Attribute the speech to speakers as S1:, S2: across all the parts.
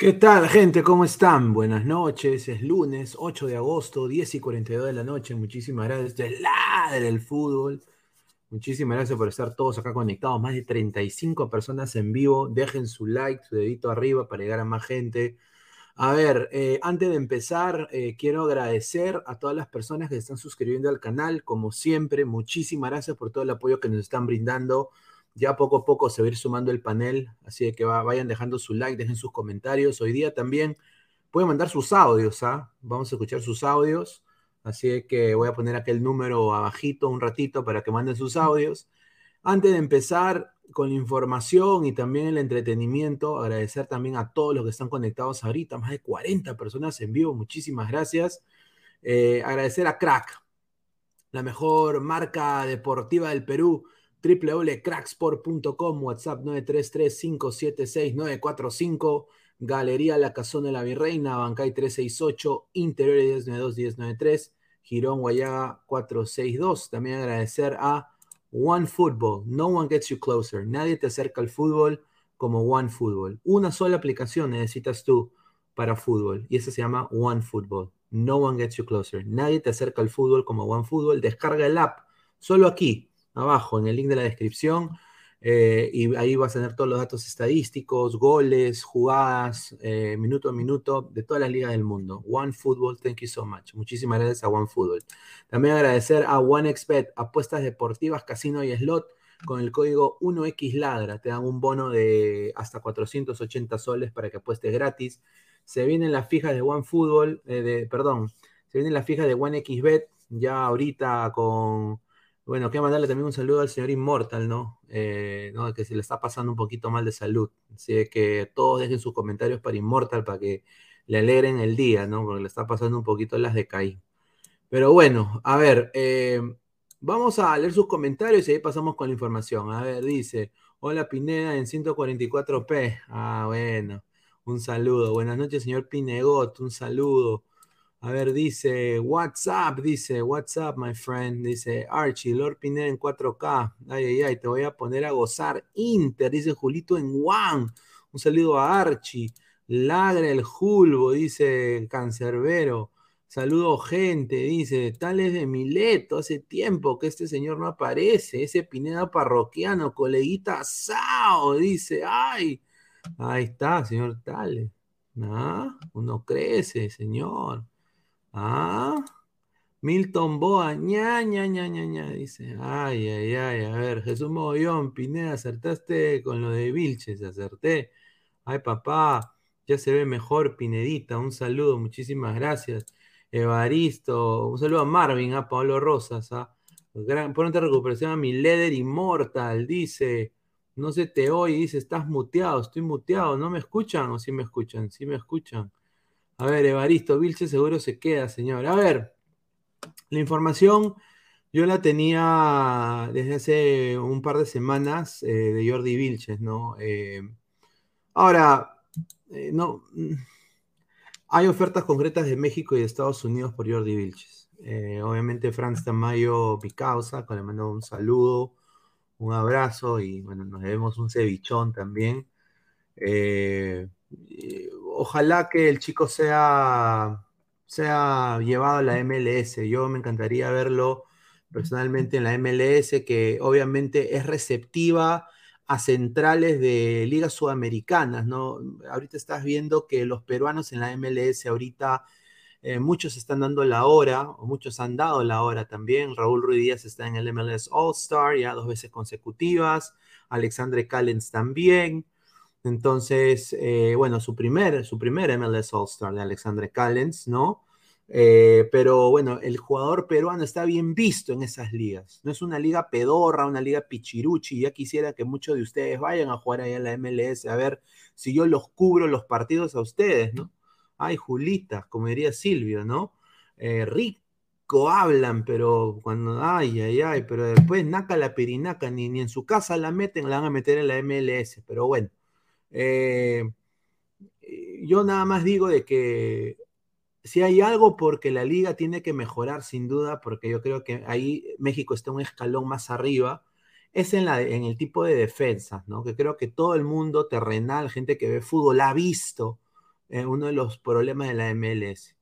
S1: ¿Qué tal, gente? ¿Cómo están? Buenas noches. Es lunes 8 de agosto, 10 y 42 de la noche. Muchísimas gracias. Esto es Ladre del Fútbol. Muchísimas gracias por estar todos acá conectados. Más de 35 personas en vivo. Dejen su like, su dedito arriba para llegar a más gente. A ver, eh, antes de empezar, eh, quiero agradecer a todas las personas que están suscribiendo al canal. Como siempre, muchísimas gracias por todo el apoyo que nos están brindando. Ya poco a poco se va a ir sumando el panel, así que vayan dejando su like, dejen sus comentarios. Hoy día también pueden mandar sus audios, ¿ah? Vamos a escuchar sus audios. Así que voy a poner aquel número abajito un ratito para que manden sus audios. Antes de empezar con la información y también el entretenimiento, agradecer también a todos los que están conectados ahorita, más de 40 personas en vivo, muchísimas gracias. Eh, agradecer a Crack, la mejor marca deportiva del Perú www.cracksport.com, WhatsApp 933-576-945, Galería La Casona de la Virreina, Bancay 368, Interior 1092-1093, Girón Guayaga 462. También agradecer a One Football, no one gets you closer, nadie te acerca al fútbol como One Football. Una sola aplicación necesitas tú para fútbol y esa se llama One Football. No one gets you closer. Nadie te acerca al fútbol como One Football. Descarga el app solo aquí abajo en el link de la descripción. Eh, y ahí vas a tener todos los datos estadísticos, goles, jugadas, eh, minuto a minuto de todas las ligas del mundo. One Football, thank you so much. Muchísimas gracias a One Football. También agradecer a OneXBet, apuestas deportivas, casino y slot. Con el código 1XLadra te dan un bono de hasta 480 soles para que apuestes gratis. Se vienen las fijas de One Football, eh, de, perdón, se vienen las fijas de OneXBet ya ahorita con bueno, quiero mandarle también un saludo al señor Inmortal, ¿no? Eh, ¿no? Que se le está pasando un poquito mal de salud. Así que todos dejen sus comentarios para Inmortal para que le alegren el día, ¿no? Porque le está pasando un poquito las de Caí. Pero bueno, a ver, eh, vamos a leer sus comentarios y ahí pasamos con la información. A ver, dice, hola Pineda en 144p. Ah, bueno, un saludo. Buenas noches, señor Pinegot, un saludo. A ver, dice WhatsApp, dice WhatsApp, my friend, dice Archie, Lord Pineda en 4K. Ay, ay, ay, te voy a poner a gozar. Inter, dice Julito en One. Un saludo a Archie. Lagre el Julbo, dice Cancerbero. Saludo gente, dice, tal es de Mileto, hace tiempo que este señor no aparece, ese Pineda parroquiano, coleguita Sao, dice, ay, ahí está, señor Tales. Ah, uno crece, señor. Ah, Milton Boa, ña, ña, ña, ña, ña, dice. Ay, ay, ay, a ver, Jesús Mogollón, Pineda, acertaste con lo de Vilches, acerté. Ay, papá, ya se ve mejor, Pinedita, un saludo, muchísimas gracias. Evaristo, un saludo a Marvin, a Pablo Rosas, a gran, pronta recuperación a mi Leder Immortal, dice, no se te oye, dice, estás muteado, estoy muteado, ¿no me escuchan o sí me escuchan? Sí me escuchan. A ver, Evaristo, Vilche seguro se queda, señor. A ver, la información yo la tenía desde hace un par de semanas eh, de Jordi Vilches, ¿no? Eh, ahora, eh, no, mm, hay ofertas concretas de México y de Estados Unidos por Jordi Vilches. obviamente Franz Tamayo, mi causa, con le mando un saludo, un abrazo y bueno, nos debemos un cevichón también. Ojalá que el chico sea, sea llevado a la MLS. Yo me encantaría verlo personalmente en la MLS, que obviamente es receptiva a centrales de ligas sudamericanas, ¿no? Ahorita estás viendo que los peruanos en la MLS ahorita eh, muchos están dando la hora, o muchos han dado la hora también. Raúl Ruiz Díaz está en el MLS All-Star ya dos veces consecutivas. Alexandre Callens también. Entonces, eh, bueno, su primer, su primer MLS All-Star de Alexandre Callens, ¿no? Eh, pero bueno, el jugador peruano está bien visto en esas ligas. No es una liga pedorra, una liga pichiruchi. Ya quisiera que muchos de ustedes vayan a jugar ahí en la MLS a ver si yo los cubro los partidos a ustedes, ¿no? Ay, Julita, como diría Silvio, ¿no? Eh, rico hablan, pero cuando, ay, ay, ay, pero después naca la pirinaca, ni, ni en su casa la meten, la van a meter en la MLS. Pero bueno, eh, yo nada más digo de que si hay algo porque la liga tiene que mejorar sin duda, porque yo creo que ahí México está un escalón más arriba, es en, la, en el tipo de defensa, ¿no? Que creo que todo el mundo terrenal, gente que ve fútbol, ha visto eh, uno de los problemas de la MLS.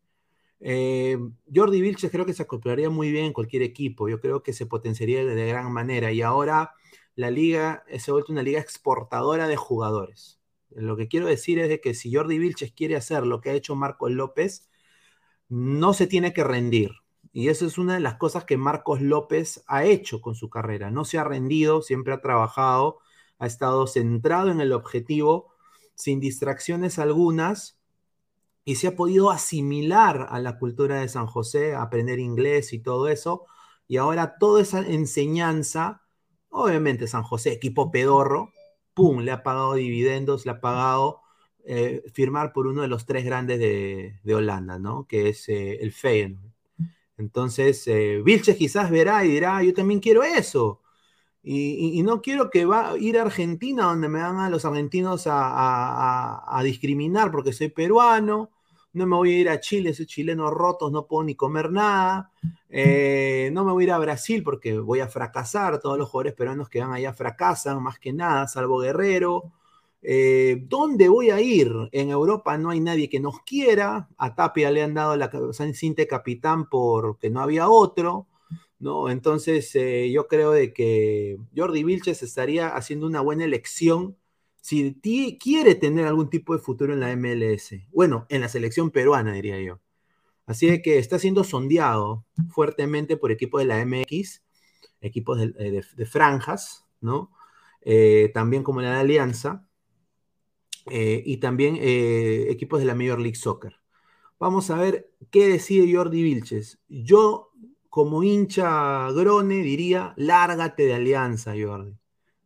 S1: Eh, Jordi Vilches creo que se acoplaría muy bien en cualquier equipo, yo creo que se potenciaría de, gran manera y ahora la liga se ha vuelto una liga exportadora de jugadores. Lo que quiero decir es que si Jordi Vilches quiere hacer lo que ha hecho Marcos López, no se tiene que rendir. Y eso es una de las cosas que Marcos López ha hecho con su carrera. No se ha rendido, siempre ha trabajado, ha estado centrado en el objetivo, sin distracciones algunas, y se ha podido asimilar a la cultura de San José, aprender inglés y todo eso. Y ahora toda esa enseñanza, obviamente San José, equipo pedorro, ¡pum!, le ha pagado dividendos, le ha pagado eh, firmar por uno de los tres grandes de, Holanda, ¿no? Que es eh, el Feyenoord. Entonces, eh, Vilches quizás verá y dirá, yo también quiero eso. Y, no quiero que va a ir a Argentina donde me van a los argentinos a, discriminar porque soy peruano. No me voy a ir a Chile, soy chileno rotos, no puedo ni comer nada. no me voy a ir a Brasil porque voy a fracasar. Todos los jugadores peruanos que van allá fracasan, más que nada, salvo Guerrero. Eh, ¿Dónde voy a ir? En Europa no hay nadie que nos quiera. A Tapia le han dado la San Cinte capitán porque no había otro. ¿no? Entonces, eh, yo creo de que Jordi Vilches estaría haciendo una buena elección si quiere tener algún tipo de futuro en la MLS. Bueno, en la selección peruana, diría yo. Así que está siendo sondeado fuertemente por equipos de la MX, equipos de, eh, franjas, ¿no? también como la de Alianza. Eh, y también eh, equipos de la Major League Soccer. Vamos a ver qué decide Jordi Vilches. Yo, como hincha grone, diría, lárgate de Alianza, Jordi.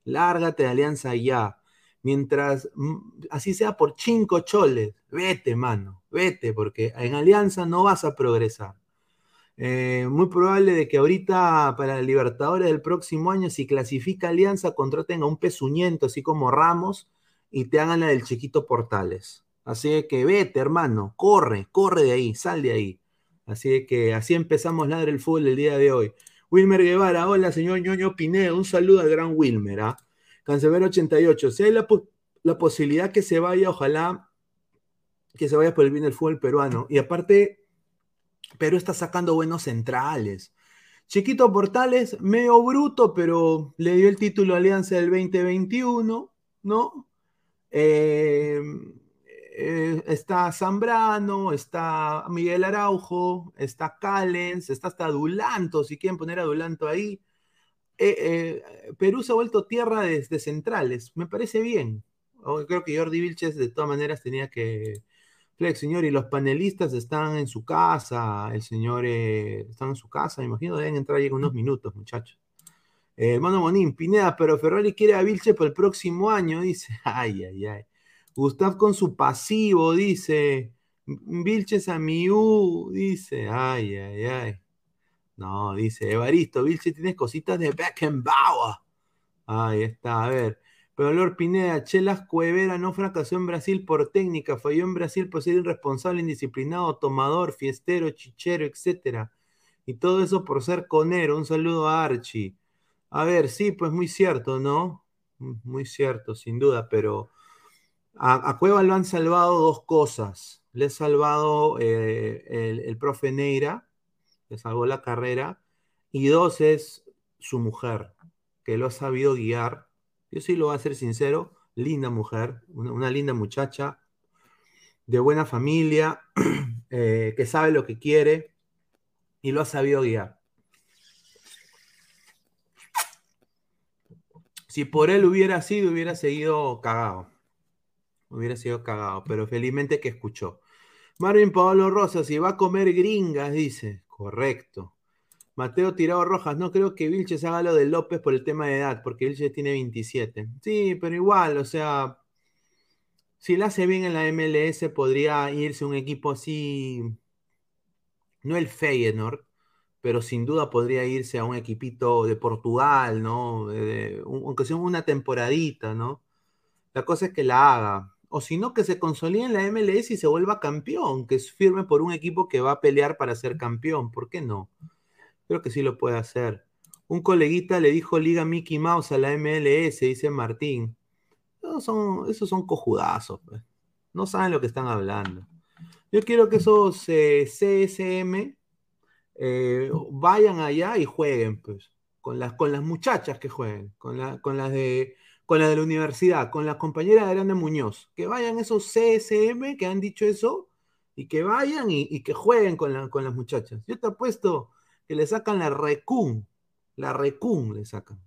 S1: Lárgate de Alianza ya. Mientras, mm, así sea por cinco choles, vete, mano, vete, porque en Alianza no vas a progresar. Eh, muy probable de que ahorita para Libertadores del próximo año, si clasifica Alianza, contraten a un pezuñento, así como Ramos, y te hagan la del chiquito Portales. Así que vete, hermano, corre, corre de ahí, sal de ahí. Así que así empezamos Ladre el Fútbol el día de hoy. Wilmer Guevara, hola señor ñoño Pineda, un saludo al gran Wilmer. ¿ah? Cancelero 88, si hay la, la, posibilidad que se vaya, ojalá que se vaya por el bien del fútbol peruano. Y aparte, Perú está sacando buenos centrales. Chiquito Portales, medio bruto, pero le dio el título Alianza del 2021, ¿no? Em, eh, está Zambrano, está Miguel Araujo, está Callens, está hasta Dulanto, si quieren poner a Dulanto ahí. Eh, eh, Perú se ha vuelto tierra de, centrales, me parece bien. Creo que Jordi Vilches de todas maneras tenía que Flex, señor, y los panelistas están en su casa, el señor eh, están en su casa, me imagino deben entrar ahí en unos minutos, muchachos. Eh, hermano Monín, Pineda, pero Ferrari quiere a Vilche para el próximo año, dice. Ay, ay, ay. Gustav con su pasivo, dice. Vilches a Miu, dice. Ay, ay, ay. No, dice Evaristo, Vilche tienes cositas de Beckenbauer. Ahí está, a ver. Pero Lord Pineda, Chelas Cuevera no fracasó en Brasil por técnica, falló en Brasil por ser irresponsable, indisciplinado, tomador, fiestero, chichero, etc. Y todo eso por ser conero. Un saludo a Archie. A ver, sí, pues muy cierto, ¿no? Muy cierto, sin duda, pero a, Cueva lo han salvado dos cosas. Le ha salvado eh, el, el profe Neira, le salvó la carrera, y dos es su mujer, que lo ha sabido guiar yo sí lo voy a ser sincero, linda mujer, una, linda muchacha, de buena familia, eh, que sabe lo que quiere y lo ha sabido guiar. Si por él hubiera sido, hubiera seguido cagado. Hubiera sido cagado, pero felizmente que escuchó. Marvin Pablo Rosas, si va a comer gringas, dice. Correcto. Mateo Tirado Rojas, no creo que Vilches haga lo de López por el tema de edad, porque Vilches tiene 27. Sí, pero igual, o sea, si la hace bien en la MLS, podría irse un equipo así, no el Feyenoord, pero sin duda podría irse a un equipito de Portugal, ¿no? aunque sea una temporadita, ¿no? La cosa es que la haga. O si no, que se consolide en la MLS y se vuelva campeón, que firme por un equipo que va a pelear para ser campeón. ¿Por qué no? Creo que sí lo puede hacer. Un coleguita le dijo Liga Mickey Mouse a la MLS, dice Martín. Esos son, esos son cojudazos, pues. No saben lo que están hablando. Yo quiero que esos eh, CSM eh, vayan allá y jueguen, pues. Con las, con las muchachas que jueguen, con, con, las de, con las de la universidad, con las compañeras de Grande Muñoz. Que vayan esos CSM que han dicho eso y que vayan y, que jueguen con, con las muchachas. Yo te apuesto que le sacan la recun, la recun le sacan.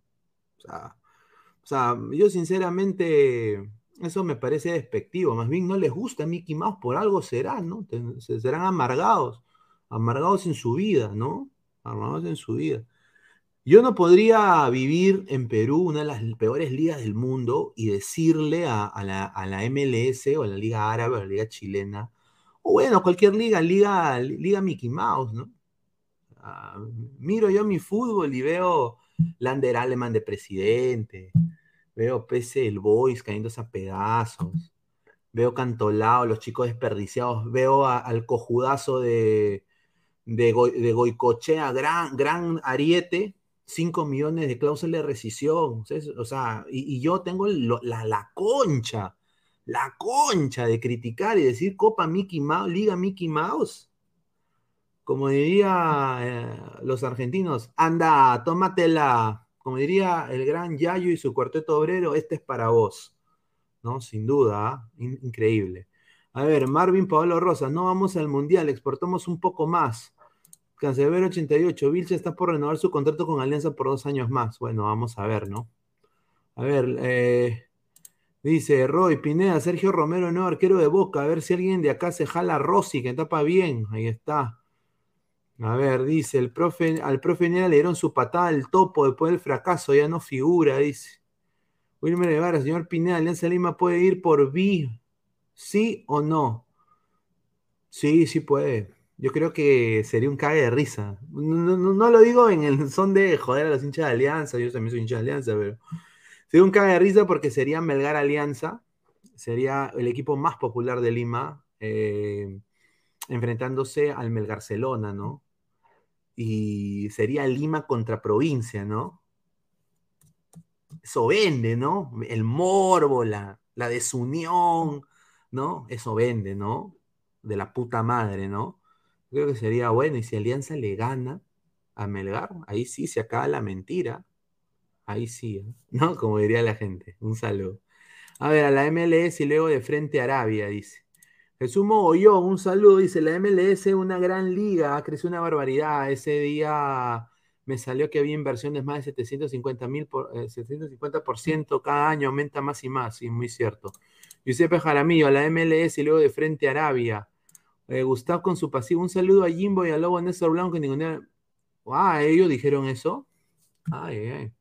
S1: O sea, yo sinceramente, eso me parece despectivo, más bien no les gusta a Mickey Mouse, por algo será, ¿no? Serán amargados, amargados en su vida, ¿no? Amargados en su vida. Yo no podría vivir en Perú, una de las peores ligas del mundo, y decirle a, la, a, la, MLS o a la Liga Árabe o a la Liga Chilena, o bueno, cualquier liga, liga, liga Mickey Mouse, ¿no? miro yo mi fútbol y veo Lander Aleman de presidente, veo PC el Boys cayéndose a pedazos, veo Cantolao, los chicos desperdiciados, veo al cojudazo de, de, Goicochea, gran, gran ariete, 5 millones de cláusula de rescisión, o sea, y, yo tengo la, concha, la concha de criticar y decir Copa Mickey Mouse, Liga Mickey Mouse como diría eh, los argentinos, anda, tómatela, como diría el gran Yayo y su cuarteto obrero, este es para vos, ¿no? Sin duda, ¿ah? increíble. A ver, Marvin Pablo Rosas, no vamos al Mundial, exportamos un poco más. Cancelero 88, Vilche está por renovar su contrato con Alianza por dos años más. Bueno, vamos a ver, ¿no? A ver, eh, dice Roy Pineda, Sergio Romero, no, arquero de Boca, a ver si alguien de acá se jala a Rossi, que tapa bien, ahí está. A ver, dice, el profe, al profe Nera le dieron su patada al topo después del fracaso, ya no figura, dice. Wilmer Guevara, señor Pineda, Alianza Lima puede ir por B, ¿sí o no? Sí, sí puede. Yo creo que sería un cague de risa. No, lo digo en el son de joder a los hinchas de Alianza, yo también soy hincha de Alianza, pero sería un cague de risa porque sería Melgar Alianza, sería el equipo más popular de Lima, eh, enfrentándose al Melgarcelona, ¿no? y sería Lima contra provincia, ¿no? Eso vende, ¿no? El morbo, la, desunión, ¿no? Eso vende, ¿no? De la puta madre, ¿no? Creo que sería bueno. Y si Alianza le gana a Melgar, ahí sí se acaba la mentira. Ahí sí, ¿eh? ¿no? Como diría la gente. Un saludo. A ver, a la MLS y luego de frente a Arabia, dice. Jesús Mogollón, un saludo, dice la MLS, una gran liga, creció una barbaridad. Ese día me salió que había inversiones más de 750 mil por eh, 750% cada año, aumenta más y más, sí, muy cierto. Giuseppe Jaramillo, a la MLS y luego de frente a Arabia. Eh, Gustavo con su pasivo, un saludo a Jimbo y a Lobo Néstor Blanco, ninguna. Ah, ellos dijeron eso. Ay, ay.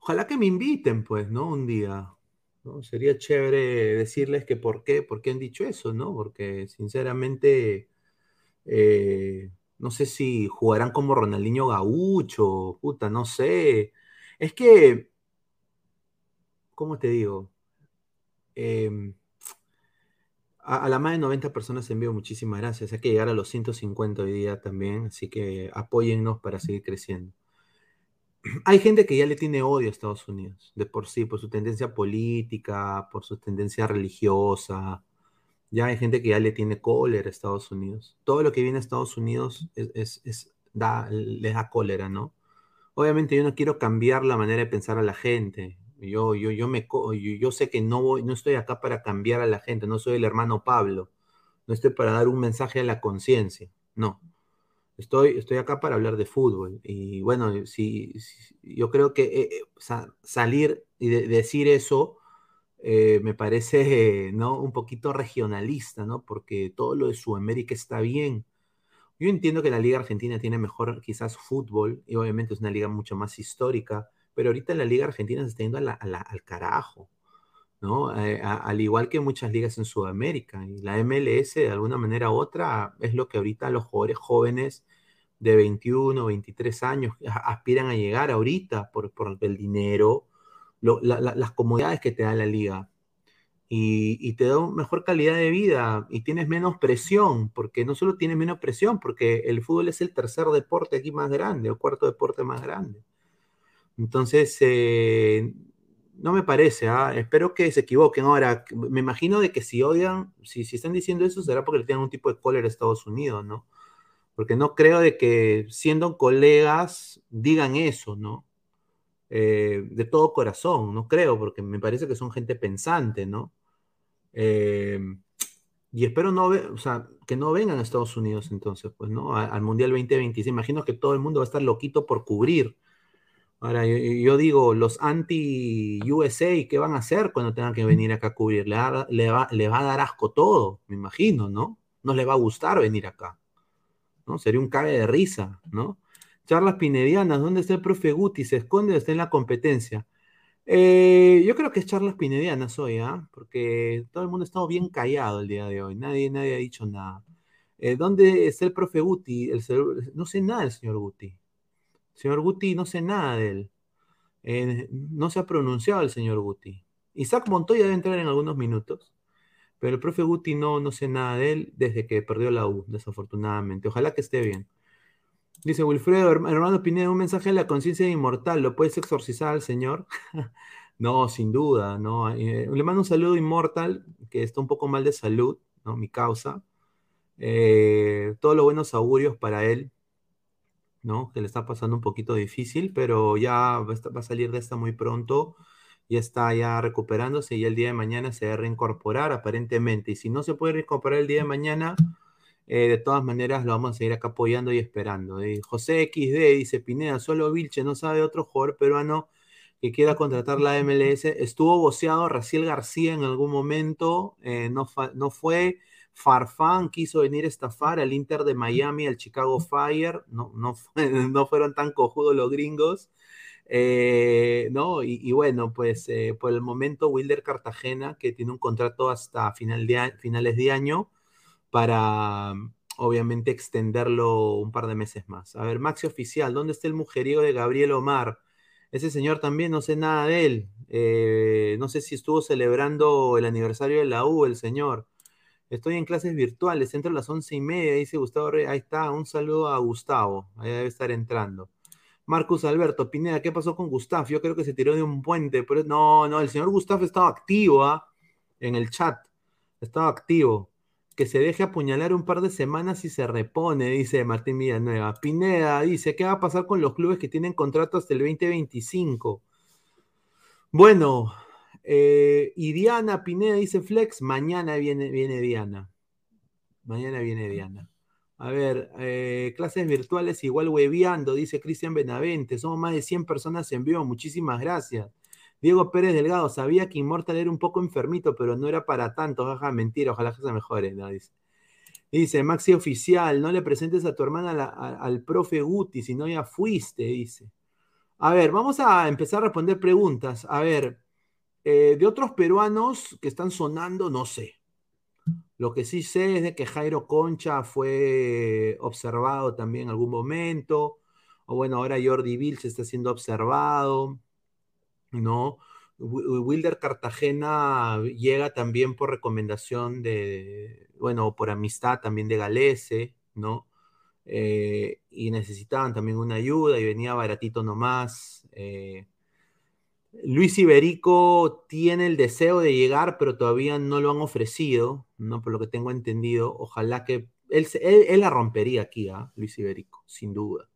S1: Ojalá que me inviten, pues, ¿no? Un día. Sería chévere decirles que por qué, por qué han dicho eso, ¿no? Porque sinceramente, eh, no sé si jugarán como Ronaldinho Gaucho, puta, no sé. Es que, ¿cómo te digo? Eh, a, la más de 90 personas envío muchísimas gracias. Hay que llegar a los 150 hoy día también, así que apóyennos para seguir creciendo hay gente que ya le tiene odio a Estados Unidos, de por sí, por su tendencia política, por su tendencia religiosa. Ya hay gente que ya le tiene cólera a Estados Unidos. Todo lo que viene a Estados Unidos es da, les da cólera, ¿no? Obviamente yo no quiero cambiar la manera de pensar a la gente. Yo, yo, yo, me, yo, yo sé que no, voy, no estoy acá para cambiar a la gente, no soy el hermano Pablo, no estoy para dar un mensaje a la conciencia, no Estoy, estoy acá para hablar de fútbol. Y bueno, si, yo creo que eh, sa salir y de decir eso eh, me parece ¿no? un poquito regionalista, ¿no? Porque todo lo de Sudamérica está bien. Yo entiendo que la Liga Argentina tiene mejor quizás fútbol y obviamente es una liga mucho más histórica, pero ahorita la Liga Argentina se está yendo al carajo, ¿no? Eh, al igual que muchas ligas en Sudamérica. Y la MLS, de alguna manera u otra, es lo que ahorita los jugadores jóvenes de 21, 23 años aspiran a llegar ahorita por, por el dinero, la, las comodidades que te da la liga. Y, y, te da mejor calidad de vida y tienes menos presión, porque no solo tienes menos presión, porque el fútbol es el tercer deporte aquí más grande, o cuarto deporte más grande. Entonces, eh, no me parece, ¿eh? espero que se equivoquen. Ahora, me imagino de que si odian, si, si están diciendo eso, será porque le tienen un tipo de cólera a Estados Unidos, ¿no? porque no creo de que siendo colegas digan eso, ¿no? Eh, de todo corazón, no creo, porque me parece que son gente pensante, ¿no? Eh, y espero no o sea, que no vengan a Estados Unidos entonces, pues, ¿no? Al Mundial 2026. Imagino que todo el mundo va a estar loquito por cubrir. Ahora, yo, digo, los anti-USA, ¿qué van a hacer cuando tengan que venir acá a cubrir? Le, va, le, va, a dar asco todo, me imagino, ¿no? No les va a gustar venir acá. ¿no? Sería un cague de risa, ¿no? Charlas pinedianas, ¿dónde está el profe Guti? ¿Se esconde o está en la competencia? Eh, yo creo que es charlas pinedianas hoy, ¿ah? Porque todo el mundo ha estado bien callado el día de hoy, nadie, nadie ha dicho nada. Eh, ¿Dónde está el profe Guti? El, no sé nada del señor Guti. Señor Guti, no sé nada de él. Eh, no se ha pronunciado el señor Guti. Isaac Montoya debe entrar en algunos minutos. Pero el profe Guti no, no sé nada de él desde que perdió la U, desafortunadamente. Ojalá que esté bien. Dice Wilfredo, hermano Pineda, un mensaje de la conciencia inmortal, ¿lo puedes exorcizar al Señor? no, sin duda, no. Eh, le mando un saludo inmortal, que está un poco mal de salud, ¿no? Mi causa. Eh, todos los buenos augurios para él, ¿no? Que le está pasando un poquito difícil, pero ya va a salir de esta muy pronto ya está ya recuperándose y el día de mañana se va a reincorporar aparentemente. Y si no se puede reincorporar el día de mañana, eh, de todas maneras lo vamos a seguir acá apoyando y esperando. ¿eh? José XD dice, Pineda, solo Vilche no sabe otro jugador peruano que quiera contratar la MLS. Estuvo boceado Raciel García en algún momento, eh, no, no fue. Farfán quiso venir a estafar al Inter de Miami, al Chicago Fire, no, no, no fueron tan cojudos los gringos. Eh, ¿no? Y, y, bueno, pues eh, por el momento Wilder Cartagena, que tiene un contrato hasta final de finales de año, para obviamente extenderlo un par de meses más. A ver, Maxi Oficial, ¿dónde está el mujeriego de Gabriel Omar? Ese señor también no sé nada de él. Eh, no sé si estuvo celebrando el aniversario de la U, el señor. Estoy en clases virtuales, entro a las once y media, dice Gustavo Rey. Ahí está, un saludo a Gustavo, ahí debe estar entrando. Marcus Alberto, Pineda, ¿qué pasó con Gustaf? Yo creo que se tiró de un puente, pero no, no, el señor Gustaf estaba activo ¿ah? en el chat, estaba activo. Que se deje apuñalar un par de semanas y se repone, dice Martín Villanueva. Pineda dice, ¿qué va a pasar con los clubes que tienen contrato hasta el 2025? Bueno, eh, y Diana Pineda dice Flex, mañana viene, viene Diana. Mañana viene Diana. A ver, eh, clases virtuales igual hueviando, dice Cristian Benavente. Somos más de 100 personas en vivo. Muchísimas gracias. Diego Pérez Delgado, sabía que Immortal era un poco enfermito, pero no era para tanto. Jaja, mentira, ojalá que se mejore. Dice. Dice, Maxi Oficial, no le presentes a tu hermana al profe Guti, si no ya fuiste, dice. A ver, vamos a empezar a responder preguntas. A ver, eh, de otros peruanos que están sonando, no sé. Lo que sí sé es de que Jairo Concha fue observado también en algún momento. O bueno, ahora Jordi Vil se está siendo observado. ¿No? Wi- Wilder Cartagena llega también por recomendación de, bueno, por amistad también de Galese, ¿no? Eh, y necesitaban también una ayuda y venía baratito nomás. eh, Luis Iberico tiene el deseo de llegar, pero todavía no lo han ofrecido, ¿no? Por lo que tengo entendido. Ojalá que él, él, él la rompería aquí, ¿ah? Luis Iberico, sin duda.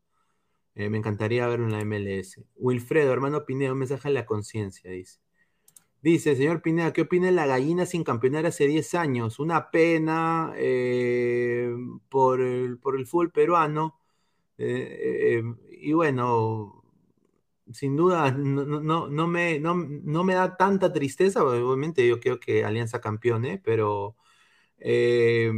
S1: Eh, me encantaría verlo en la MLS. Wilfredo, hermano Pineda, un mensaje a la conciencia, dice. Dice, señor Pineda, ¿qué opina de la gallina sin campeonar hace 10 años? Una pena eh, por, el, por el fútbol peruano. Eh, y bueno, sin duda, no, no, no, me, no, no me da tanta tristeza, obviamente yo creo que Alianza campeone, pero eh,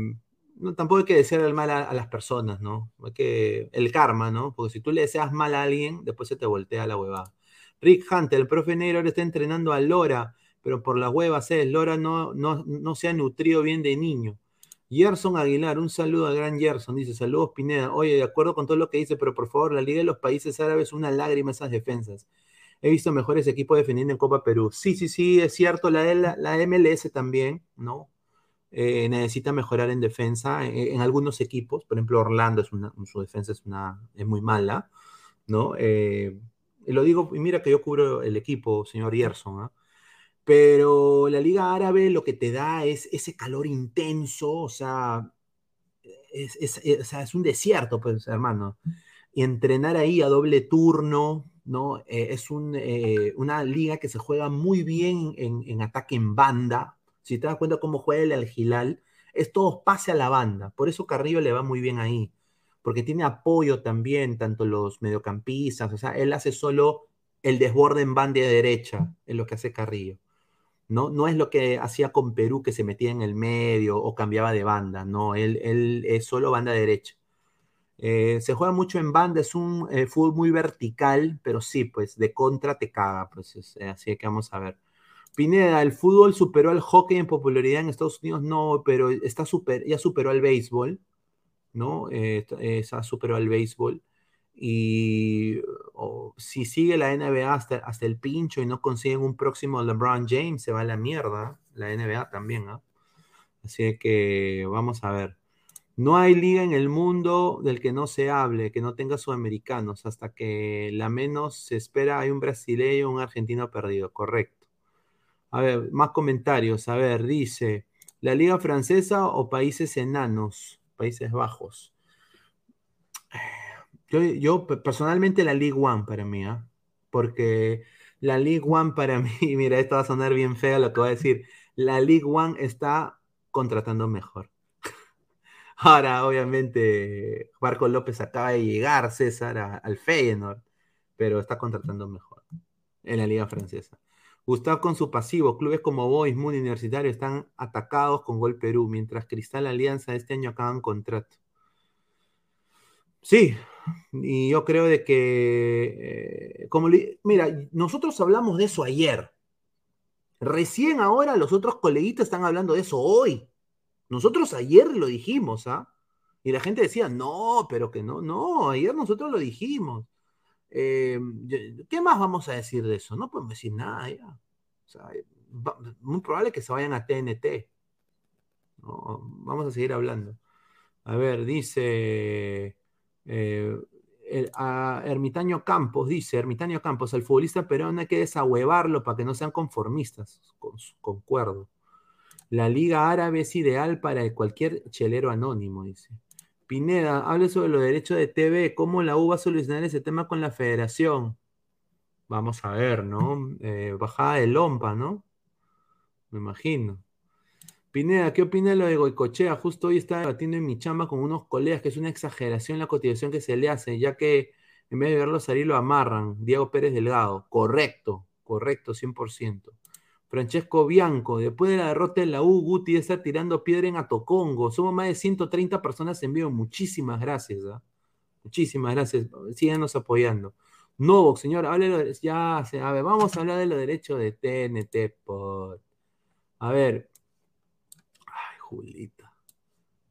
S1: no, tampoco hay que desear el mal a, las personas, ¿no? Hay que, el karma, ¿no? Porque si tú le deseas mal a alguien, después se te voltea la huevada. Rick Hunter, el profe negro ahora está entrenando a Lora, pero por las huevas es, Lora no, no, no se ha nutrido bien de niño. Gerson Aguilar, un saludo al gran Gerson, dice, saludos Pineda. Oye, de acuerdo con todo lo que dice, pero por favor, la Liga de los Países Árabes, una lágrima esas defensas. He visto mejores equipos defendiendo en Copa Perú. Sí, sí, sí, es cierto, la, la, la MLS también, ¿no? Eh, necesita mejorar en defensa en, en, algunos equipos. Por ejemplo, Orlando, es una, su defensa es, una, es muy mala, ¿no? Eh, lo digo, y mira que yo cubro el equipo, señor Gerson, ¿eh? Pero la Liga Árabe lo que te da es ese calor intenso, o sea, es, es, sea, es un desierto, pues, hermano. Y entrenar ahí a doble turno, ¿no? Eh, es un, eh, una liga que se juega muy bien en, en, ataque en banda. Si te das cuenta cómo juega el Al-Hilal, es todo pase a la banda. Por eso Carrillo le va muy bien ahí. Porque tiene apoyo también, tanto los mediocampistas, o sea, él hace solo el desborde en banda de derecha, es lo que hace Carrillo. ¿No? No es lo que hacía con Perú, que se metía en el medio o cambiaba de banda, no, él, él es solo banda derecha. Eh, se juega mucho en banda, es un eh, fútbol muy vertical, pero sí, pues de contra te caga, pues es, eh, así que vamos a ver. Pineda, ¿el fútbol superó al hockey en popularidad en Estados Unidos? No, pero está super, ya superó al béisbol, ¿no? ya superó al béisbol. Y o, si sigue la NBA hasta, hasta, el pincho y no consiguen un próximo LeBron James, se va a la mierda. La NBA también, ¿eh? Así que vamos a ver. No hay liga en el mundo del que no se hable, que no tenga sudamericanos. Hasta que la menos se espera hay un brasileño, un argentino perdido. Correcto. A ver, más comentarios. A ver, dice, ¿la liga francesa o países enanos? Países bajos. Yo, yo, personalmente la League One para mí, ¿eh? porque la League One para mí, mira, esto va a sonar bien feo lo que voy a decir, la League One está contratando mejor. Ahora, obviamente, Marco López acaba de llegar, César, al Feyenoord, pero está contratando mejor en la Liga Francesa. Gustavo con su pasivo, clubes como Boys, Moon Universitario están atacados con Gol Perú, mientras Cristal Alianza este año acaban contrato. Sí, y yo creo de que, eh, como le, mira, nosotros hablamos de eso ayer. Recién ahora los otros coleguitas están hablando de eso hoy. Nosotros ayer lo dijimos, ¿ah? Y la gente decía, no, pero que no, no, ayer nosotros lo dijimos. Eh, ¿Qué más vamos a decir de eso? No podemos decir nada ya. Muy probable que se vayan a TNT. Vamos a seguir hablando. A ver, dice... Eh, a Ermitaño Campos dice, Ermitaño Campos, al futbolista peruano hay que desahuevarlo para que no sean conformistas. Con, concuerdo. La Liga Árabe es ideal para cualquier chelero anónimo, dice. Pineda, hable sobre los derechos de TV, cómo la U va a solucionar ese tema con la federación. Vamos a ver, ¿no? Eh, bajada de lompa, ¿no? Me imagino. Pineda, ¿qué opina de lo de Goicochea? Justo hoy estaba debatiendo en mi chamba con unos colegas que es una exageración la cotización que se le hace, ya que en vez de verlo salir lo amarran. Diego Pérez Delgado. Correcto, correcto, 100%. Francesco Bianco, después de la derrota de la U, Guti está tirando piedra en Atocongo. Somos más de 130 personas en vivo. Muchísimas gracias. ¿ah? Muchísimas gracias. Síganos apoyando. No, señor, háblelo. Ya, a ver, vamos a hablar de los derechos de TNT. Por... A ver.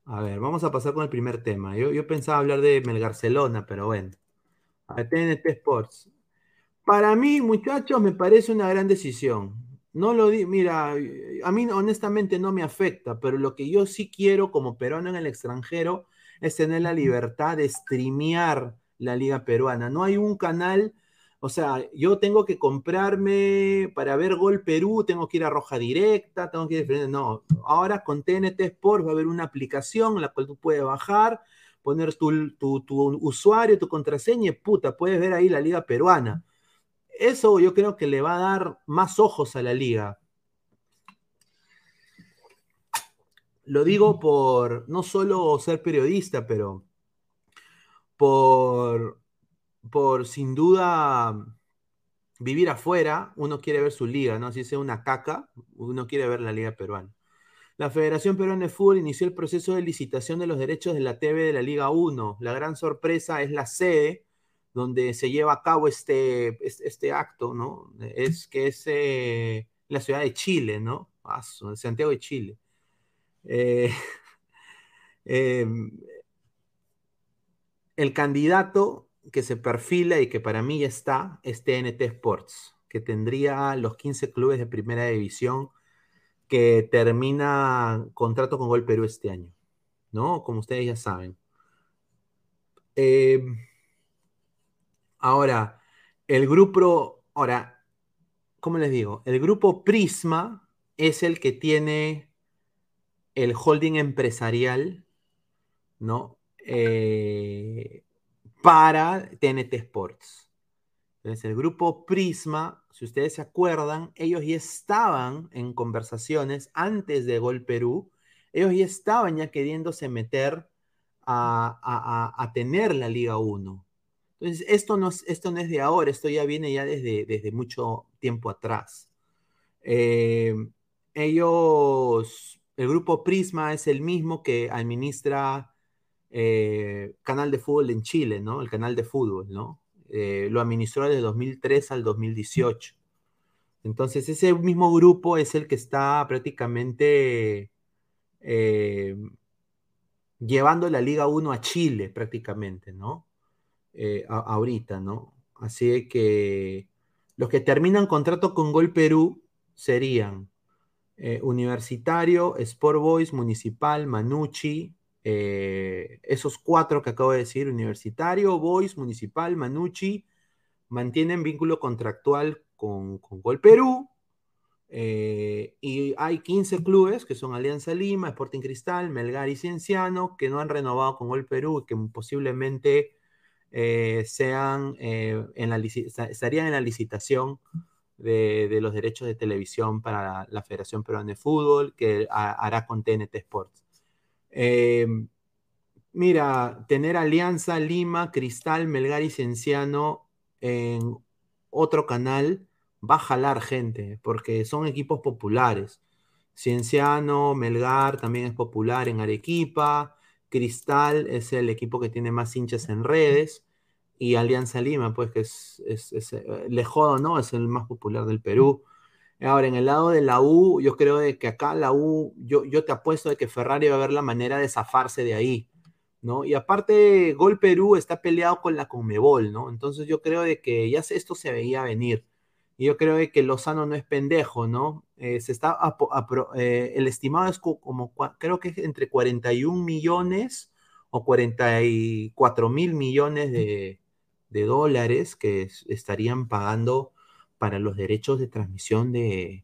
S1: A ver, vamos a pasar con el primer tema. Yo, pensaba hablar de Melgarcelona, pero bueno. A TNT Sports. Para mí, muchachos, me parece una gran decisión. No lo di, mira, a mí honestamente no me afecta, pero lo que yo sí quiero como peruano en el extranjero es tener la libertad de streamear la liga peruana. No hay un canal, o sea, yo tengo que comprarme para ver Gol Perú, tengo que ir a Roja Directa, tengo que ir a No, ahora con TNT Sports va a haber una aplicación en la cual tú puedes bajar, poner tu, tu, tu usuario, tu contraseña y puta, puedes ver ahí la liga peruana eso yo creo que le va a dar más ojos a la liga. Lo digo por no solo ser periodista, pero por, por sin duda vivir afuera, uno quiere ver su liga, ¿no? Si sea una caca, uno quiere ver la liga peruana. La Federación Peruana de Fútbol inició el proceso de licitación de los derechos de la TV de la Liga 1. La gran sorpresa es la sede, donde se lleva a cabo este, este, acto, ¿no? Es que es eh, la ciudad de Chile, ¿no? Santiago de Chile. Eh, em, el candidato que se perfila y que para mí ya está es TNT Sports, que tendría los 15 clubes de primera división que termina contrato con Gol Perú este año, ¿no? Como ustedes ya saben. Eh, Ahora, el grupo, ahora, ¿cómo les digo? El grupo Prisma es el que tiene el holding empresarial, ¿no? Eh, para TNT Sports. Entonces, el grupo Prisma, si ustedes se acuerdan, ellos ya estaban en conversaciones antes de Gol Perú, ellos ya estaban ya queriéndose meter a, a tener la Liga 1. Entonces, esto no, esto no es de ahora, esto ya viene ya desde, desde mucho tiempo atrás. Eh, ellos, el grupo Prisma es el mismo que administra eh, Canal de Fútbol en Chile, ¿no? El canal de fútbol, ¿no? Eh, lo administró desde 2003 al 2018. Entonces, ese mismo grupo es el que está prácticamente llevando la Liga 1 a Chile, prácticamente, ¿no? Eh, ahorita, ¿no? Así que los que terminan contrato con Gol Perú serían eh, Universitario, Sport Boys, Municipal, Manucci, eh, esos cuatro que acabo de decir, Universitario, Boys, Municipal, Manucci, mantienen vínculo contractual con, Gol Perú. y hay 15 clubes que son Alianza Lima, Sporting Cristal, Melgar y Cienciano, que no han renovado con Gol Perú y que posiblemente eh, sean, eh, estarían en la licitación de, los derechos de televisión para la, Federación Peruana de Fútbol, que hará con TNT Sports. Eh, mira, tener Alianza, Lima, Cristal, Melgar y Cienciano en otro canal va a jalar gente, porque son equipos populares. Cienciano, Melgar también es popular en Arequipa, Cristal es el equipo que tiene más hinchas en redes. Y Alianza Lima, pues que es, es, eh, ¿no? Es el más popular del Perú. Ahora, en el lado de la U, yo creo de que acá la U, yo, yo te apuesto de que Ferrari va a ver la manera de zafarse de ahí, ¿no? Y aparte, Gol Perú está peleado con la Conmebol, ¿no? Entonces yo creo de que ya esto se veía venir. Y yo creo de que Lozano no es pendejo, ¿no? Eh, se está eh, el estimado es como, creo que es entre 41 millones o 44 mil millones de, dólares que estarían pagando para los derechos de transmisión de,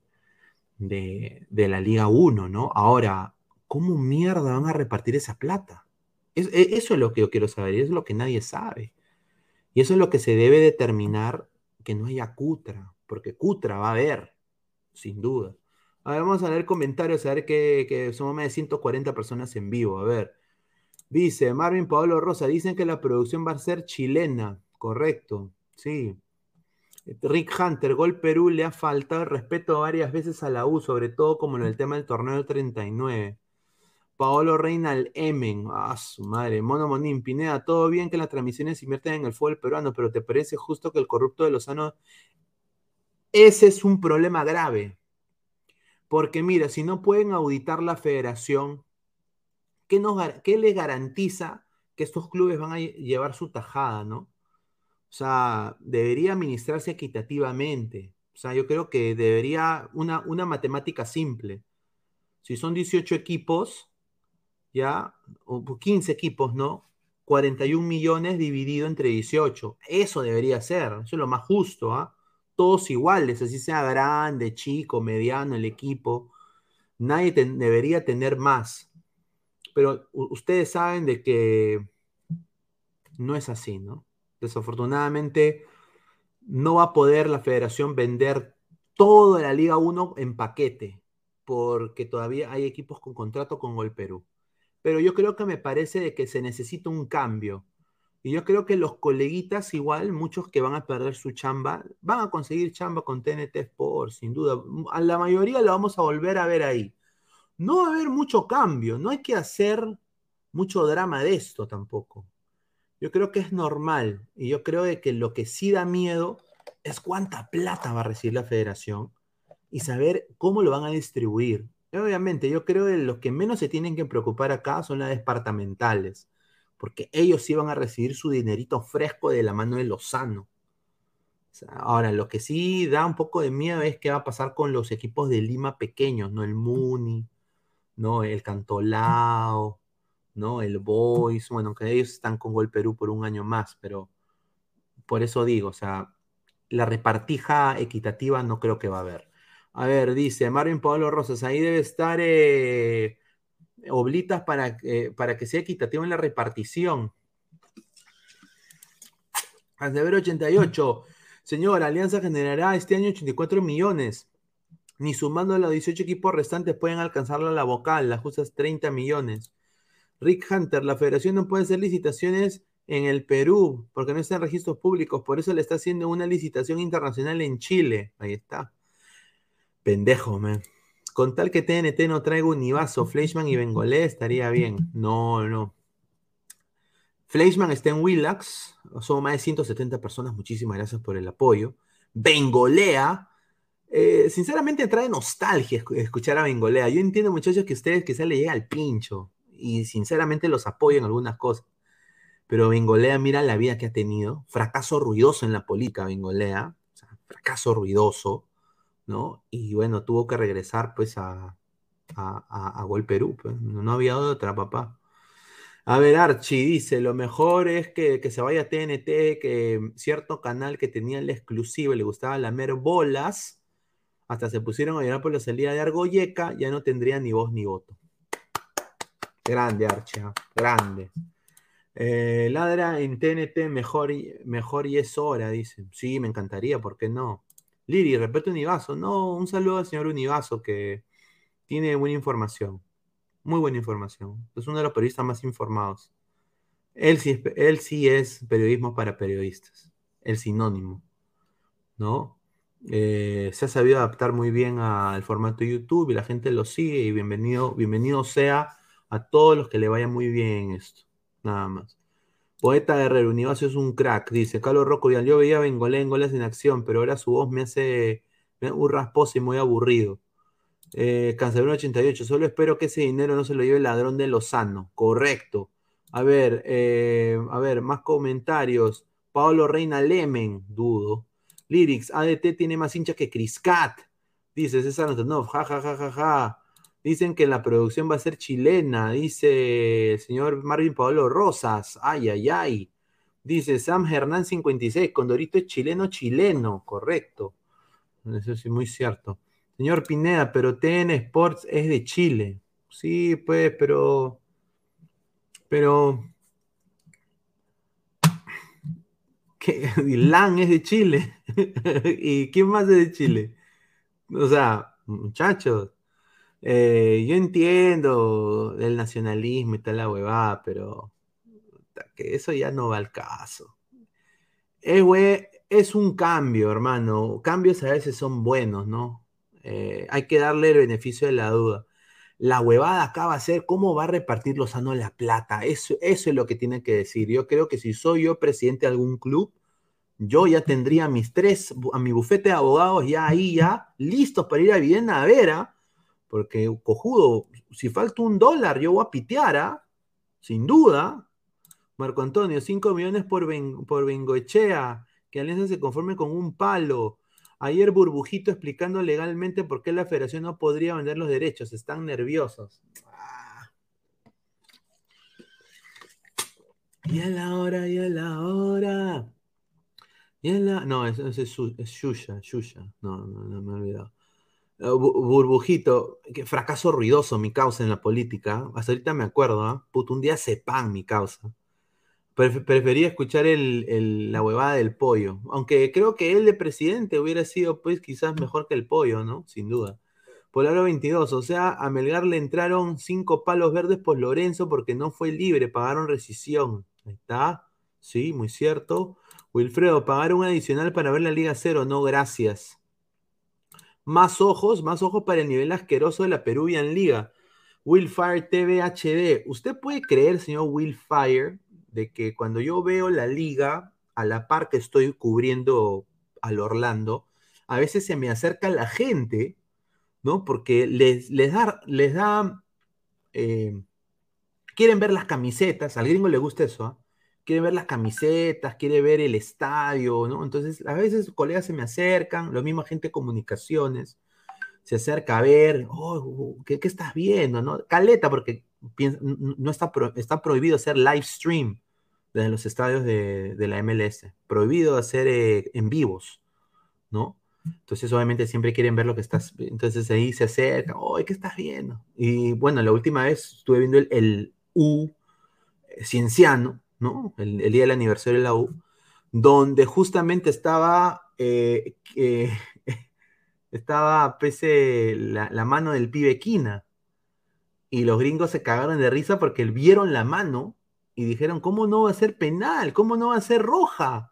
S1: de, la Liga 1, ¿no? Ahora, ¿cómo mierda van a repartir esa plata? E, eso es lo que yo quiero saber y eso es lo que nadie sabe. Y eso es lo que se debe determinar que no haya Cutra, porque Cutra va a haber, sin duda. A ver, vamos a leer comentarios, a ver que, que somos más de 140 personas en vivo. A ver. Dice Marvin Pablo Rosa, dicen que la producción va a ser chilena. Correcto, sí. Rick Hunter, Gol Perú, le ha faltado el respeto varias veces a la U, sobre todo como en el tema del torneo del 39. Paolo Reina, el Emen, ah, su madre, Mono Monín, Pineda, todo bien que las transmisiones invierten en el fútbol peruano, pero ¿te parece justo que el corrupto de Lozano... Ese es un problema grave. Porque mira, si no pueden auditar la federación, ¿qué, nos, qué les garantiza que estos clubes van a llevar su tajada, no? O sea, debería administrarse equitativamente. O sea, yo creo que debería una, una matemática simple. Si son 18 equipos, ya, o 15 equipos, ¿no? 41 millones dividido entre 18. Eso debería ser, eso es lo más justo, ¿ah? Todos iguales, así sea grande, chico, mediano, el equipo. Nadie debería tener más. Pero ustedes saben de que no es así, ¿no? Desafortunadamente, no va a poder la federación vender toda la Liga 1 en paquete, porque todavía hay equipos con contrato con Gol Perú. Pero yo creo que me parece de que se necesita un cambio. Y yo creo que los coleguitas, igual, muchos que van a perder su chamba, van a conseguir chamba con TNT Sport, sin duda. A la mayoría la vamos a volver a ver ahí. No va a haber mucho cambio, no hay que hacer mucho drama de esto tampoco. Yo creo que es normal y yo creo de que lo que sí da miedo es cuánta plata va a recibir la federación y saber cómo lo van a distribuir. obviamente, yo creo que los que menos se tienen que preocupar acá son las departamentales, porque ellos sí van a recibir su dinerito fresco de la mano de Lozano. ahora, lo que sí da un poco de miedo es qué va a pasar con los equipos de Lima pequeños, ¿no? El Muni, ¿no? El Cantolao, ¿no? El Boys, bueno, que ellos están con Gol Perú por un año más, pero por eso digo, o sea, la repartija equitativa no creo que va a haber. A ver, dice Marvin Pablo Rosas, ahí debe estar eh, oblitas para, para que sea equitativo en la repartición. ver 88, señor, Alianza generará este año 84 millones. Ni sumando los 18 equipos restantes pueden alcanzarla la vocal, las justas 30 millones. Rick Hunter, la federación no puede hacer licitaciones en el Perú porque no está en registros públicos, por eso le está haciendo una licitación internacional en Chile. Ahí está. Pendejo, man. Con tal que TNT no traiga Univaso, Fleischman y Bengolé estaría bien. No, no. Fleischman está en Willax, somos más de 170 personas, muchísimas gracias por el apoyo. Bengolea, eh, sinceramente trae nostalgia escuchar a Bengolea. Yo entiendo, muchachos, que ustedes quizás le llega al pincho y sinceramente los apoyo en algunas cosas. Pero Bengolea, mira la vida que ha tenido. Fracaso ruidoso en la política, Bengolea. fracaso ruidoso, ¿no? Y bueno, tuvo que regresar pues a, a, Gol Perú. Pues. No había otra, papá. A ver, Archie dice, lo mejor es que, que, se vaya a TNT, que cierto canal que tenía la exclusiva le gustaba lamer bolas, hasta se pusieron a llorar por la salida de Argoyeca, ya no tendría ni voz ni voto. Grande, Archa, grande. Eh, ladra en TNT mejor y, mejor y es hora, dice. Sí, me encantaría, ¿por qué no? Liri, repete Univaso. No, un saludo al señor Univaso que tiene buena información. Muy buena información. Es uno de los periodistas más informados. Él sí es, periodismo para periodistas. El sinónimo. ¿No? Eh, se ha sabido adaptar muy bien al formato YouTube y la gente lo sigue y bienvenido, bienvenido sea a todos los que le vaya muy bien esto. Nada más. Poeta Guerrero, Univaso es un crack, dice Carlos Rocco. Yo veía Bengolé en goles en acción, pero ahora su voz me hace un rasposo y muy aburrido. Eh, 88, solo espero que ese dinero no se lo lleve el ladrón de Lozano. Correcto. A ver, eh, a ver, más comentarios. Pablo Reina Lemen, dudo. Lyrics, ADT tiene más hinchas que Criscat. Dice César no, ja, ja, ja, ja, ja. Dicen que la producción va a ser chilena, dice el señor Marvin Pablo Rosas. Ay, ay, ay. Dice Sam Hernán 56, Condorito es chileno, chileno, correcto. Eso sí, muy cierto. Señor Pineda, pero TN Sports es de Chile. Sí, pues, pero. Pero. ¿qué? LAN es de Chile. ¿Y quién más es de Chile? O sea, muchachos. Eh, yo entiendo el nacionalismo y tal la huevada, pero que eso ya no va al caso. Es, un cambio, hermano. Cambios a veces son buenos, ¿no? Eh, hay que darle el beneficio de la duda. La huevada acá va a ser cómo va a repartir Lozano la plata. Eso, eso es lo que tiene que decir. Yo creo que si soy yo presidente de algún club, yo ya tendría a mis tres, a mi bufete de abogados ya ahí, ya listos para ir a Viena a ver, ¿ah? Porque, cojudo, si falta un dólar, yo voy a pitear, ¿ah? Sin duda. Marco Antonio, 5 millones por, Ben- por Bengoechea. Que Alianza se conforme con un palo. Ayer Burbujito explicando legalmente por qué la federación no podría vender los derechos. Están nerviosos. Y a la hora, y a la hora. Y a la... No, es, Su- es Shusha, Shusha. No, no, no me he olvidado. Eh, Bu- Burbujito, que fracaso ruidoso mi causa en la política. Hasta ahorita me acuerdo, ¿ah? Puto, un día sepan mi causa. Pref- prefería escuchar el- la huevada del pollo. Aunque creo que él de presidente hubiera sido, pues, quizás mejor que el pollo, ¿no? Sin duda. Polaro 22, o sea, a Melgar le entraron cinco palos verdes por Lorenzo porque no fue libre, pagaron rescisión. Ahí está. Sí, muy cierto. Wilfredo, pagaron adicional para ver la Liga Cero, no, gracias. Más ojos, más ojos para el nivel asqueroso de la Peruvian Liga. Willfire TV HD. ¿Usted puede creer, señor Willfire, de que cuando yo veo la liga, a la par que estoy cubriendo al Orlando, a veces se me acerca la gente, ¿no? Porque les, les da, les da, eh, quieren ver las camisetas, al gringo le gusta eso, ¿ah? Quiere ver las camisetas, quiere ver el estadio, ¿no? Entonces, a veces colegas se me acercan, lo mismo gente de comunicaciones, se acerca a ver, oh, ¿qué, estás viendo? ¿no? Caleta, porque no está, pro- está prohibido hacer live stream desde los estadios de, de la MLS. Prohibido hacer eh, en vivos, ¿no? Entonces, obviamente, siempre quieren ver lo que estás. Entonces ahí se acerca, oh, ¿qué estás viendo? Y bueno, la última vez estuve viendo el, el U eh, Cienciano, ¿no? El, el día del aniversario de la U, donde justamente estaba. eh, eh, estaba pese la, la mano del pibe Quina. Y los gringos se cagaron de risa porque vieron la mano y dijeron, ¿cómo no va a ser penal? ¿Cómo no va a ser roja?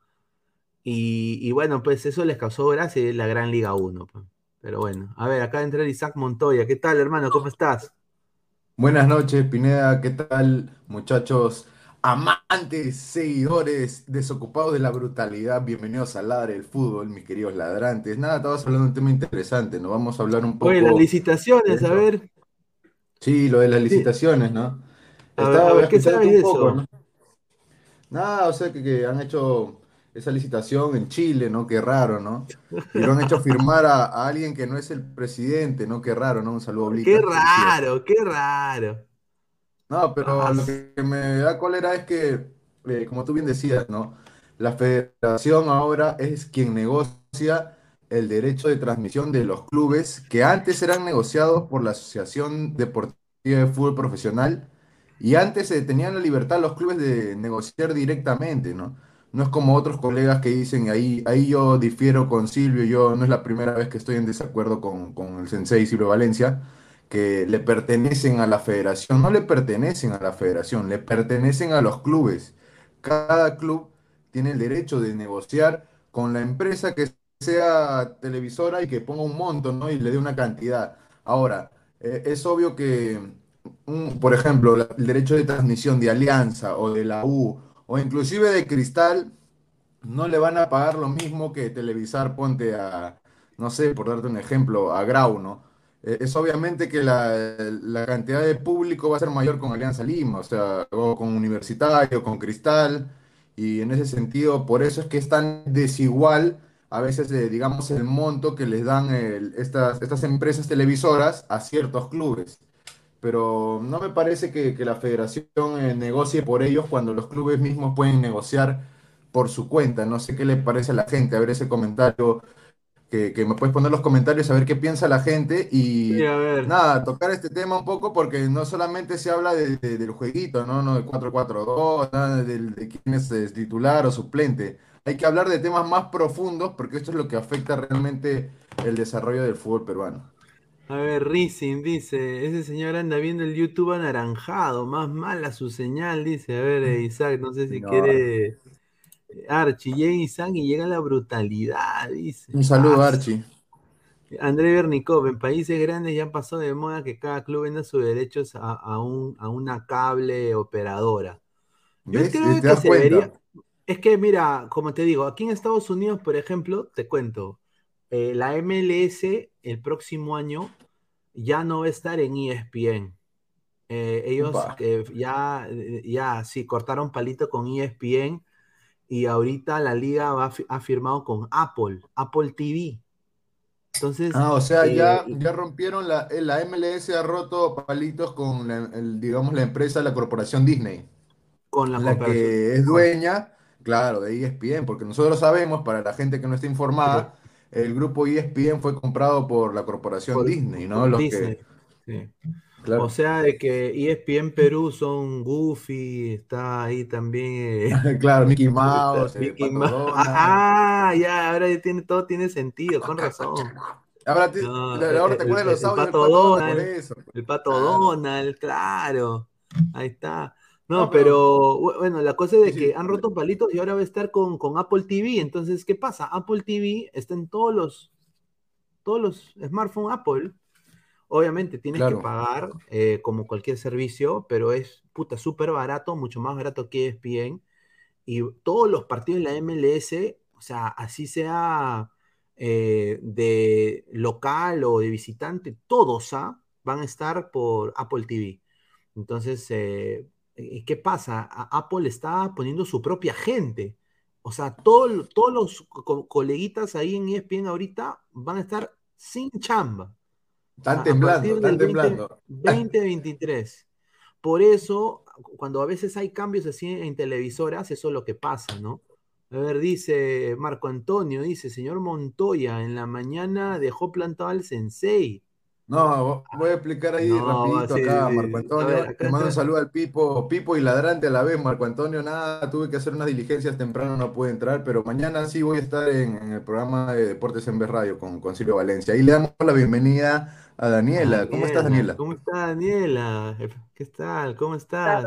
S1: Y, y bueno, pues eso les causó gracia la Gran Liga 1. pues. Pero bueno, a ver, acá entra Isaac Montoya. ¿Qué tal, hermano? ¿Cómo estás?
S2: Buenas noches, Pineda. ¿Qué tal, muchachos? Amantes, seguidores, desocupados de la brutalidad. Bienvenidos a Ladre el Fútbol, mis queridos ladrantes. Nada, estabas hablando de un tema interesante, ¿no? Vamos a hablar un poco.
S1: Oye, las licitaciones, a ver.
S2: Sí, lo de las licitaciones, ¿no?
S1: A ver,
S2: Estaba
S1: a ver, ¿qué sabes de
S2: poco,
S1: eso?
S2: ¿no? Nada, o sea, que, que han hecho esa licitación en Chile, ¿no? Qué raro, ¿no? Y lo han hecho firmar a, a alguien que no es el presidente, ¿no? Qué raro, ¿no? Un saludo a
S1: Qué raro, qué raro.
S2: No, pero lo que me da cólera es que, eh, como tú bien decías, ¿no? La federación ahora es quien negocia el derecho de transmisión de los clubes que antes eran negociados por la Asociación Deportiva de Fútbol Profesional y antes se tenían la libertad los clubes de negociar directamente, ¿no? No es como otros colegas que dicen, ahí, ahí yo difiero con Silvio, yo no es la primera vez que estoy en desacuerdo con, con el sensei Silvio Valencia que le pertenecen a la federación, no le pertenecen a la federación, le pertenecen a los clubes. Cada club tiene el derecho de negociar con la empresa que sea televisora y que ponga un monto, ¿no? Y le dé una cantidad. Ahora, eh, es obvio que, un- por ejemplo, el derecho de transmisión de Alianza o de la U o inclusive de Cristal no le van a pagar lo mismo que televisar, ponte a, no sé, por darte un ejemplo, a Grau, ¿no? Eh, Es obviamente que la, la cantidad de público va a ser mayor con Alianza Lima, o sea, con Universitario, con Cristal, y en ese sentido, por eso es que es tan desigual a veces, eh, digamos, el monto que les dan estas, estas empresas televisoras a ciertos clubes pero no me parece que, que la federación eh, negocie por ellos cuando los clubes mismos pueden negociar por su cuenta. No sé qué le parece a la gente, a ver ese comentario, que, que me puedes poner los comentarios a ver qué piensa la gente y
S1: Sí,
S2: nada, tocar este tema un poco porque no solamente se habla de- de- del jueguito, ¿no? No de 4-4-2, nada del- de, quién es eh, titular o suplente. Hay que hablar de temas más profundos porque esto es lo que afecta realmente el desarrollo del fútbol peruano.
S1: A ver, Rising dice, ese señor anda viendo el YouTube anaranjado, más mala su señal, dice. A ver, Isaac, no sé si
S2: No.
S1: quiere. Archie, llega Isaac y llega la brutalidad, dice.
S2: Un saludo,
S1: Ah,
S2: Archie.
S1: André Bernikov, en países grandes ya pasó de moda que cada club venda sus derechos a, a un, a una cable operadora. Yo
S2: ¿Ves?
S1: creo
S2: ¿Te
S1: que se debería. Es que, mira, como te digo, aquí en Estados Unidos, por ejemplo, te cuento, eh, la MLS el próximo año ya no va a estar en ESPN. Eh, ellos eh, ya, ya, sí, cortaron palito con ESPN y ahorita la liga va, ha firmado con Apple, Apple TV. Entonces,
S2: Ah, o sea,
S1: eh,
S2: ya, ya rompieron la, eh, la MLS ha roto palitos con la, el, digamos, la empresa, la corporación Disney,
S1: con la
S2: que es dueña, claro, de ESPN, porque nosotros sabemos, para la gente que no está informada, el grupo ESPN fue comprado por la corporación
S1: Por-
S2: Disney, ¿no? Los
S1: Disney,
S2: que,
S1: sí.
S2: Claro.
S1: O sea, de que ESPN Perú son Goofy, está ahí también eh,
S2: Claro, Mickey Mouse, eh,
S1: Mickey Mouse. Ah, ya, ahora ya tiene, todo tiene sentido, con razón.
S2: Ahora te,
S1: No,
S2: ahora te
S1: el-
S2: acuerdas de los
S1: el
S2: audios del
S1: Pato
S2: Donald por
S1: Donald.
S2: eso.
S1: El pato
S2: Claro.
S1: Donald, claro. Ahí está. No,
S2: No, pero-
S1: pero bu- bueno, la cosa es de
S2: Sí,
S1: que
S2: sí.
S1: han roto palitos y ahora va a estar con, con Apple TV. Entonces, ¿qué pasa? Apple TV está en todos los, todos los smartphones Apple. Obviamente tienes
S2: Claro.
S1: que pagar eh, como cualquier servicio, pero es puta súper barato, mucho más barato que ESPN. Y todos los partidos de la MLS, o sea, así sea eh, de local o de visitante, todos ¿ah? van a estar por Apple TV. Entonces, eh, ¿y ¿qué pasa? A- Apple está poniendo su propia gente. O sea, todo- todos los co- coleguitas ahí en ESPN ahorita van a estar sin chamba.
S2: Están temblando, están
S1: del 20
S2: temblando.
S1: 2023. Por eso, cuando a veces hay cambios así en televisoras, eso es lo que pasa, ¿no? A ver, dice Marco Antonio, dice, señor Montoya, en la mañana dejó plantado al sensei.
S2: No, voy a explicar ahí
S1: No,
S2: rapidito
S1: sí,
S2: acá, Marco. Antonio.
S1: A ver, acá
S2: Le mando un saludo al Pipo, Pipo y Ladrante a la vez, Marco Antonio. Nada, tuve que hacer unas diligencias temprano, no pude entrar, pero mañana sí voy a estar en, en el programa de Deportes en Vez Radio con, con Silvio Valencia. Ahí le damos la bienvenida a Daniela. ¿Cómo estás, Daniela?
S1: ¿Cómo está Daniela? ¿Qué tal? ¿Cómo estás?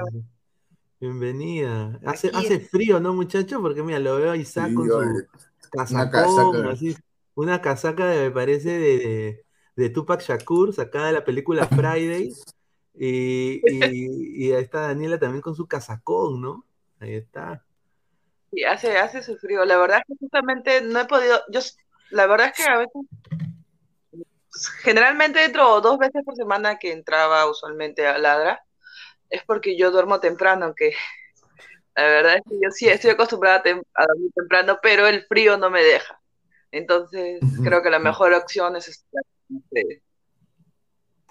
S1: Bienvenida. Hace,
S3: Aquí
S1: hace frío, ¿no, muchacho? Porque mira, lo veo a Isaac
S2: Sí,
S1: con
S2: yo,
S1: su casacón,
S2: casaca.
S1: así, una casaca de, me parece de, de, de Tupac Shakur, sacada de la película Friday. Y, y, y ahí está Daniela también con su casacón, ¿no? Ahí está.
S4: Y hace, hace su frío. La verdad es que justamente no he podido. Yo, la verdad es que a veces. Generalmente entro dos veces por semana que entraba usualmente a Ladra. Es porque yo duermo temprano, aunque la verdad es que yo sí estoy acostumbrada a, dormir temprano, pero el frío no me deja. Entonces creo que la mejor opción es estar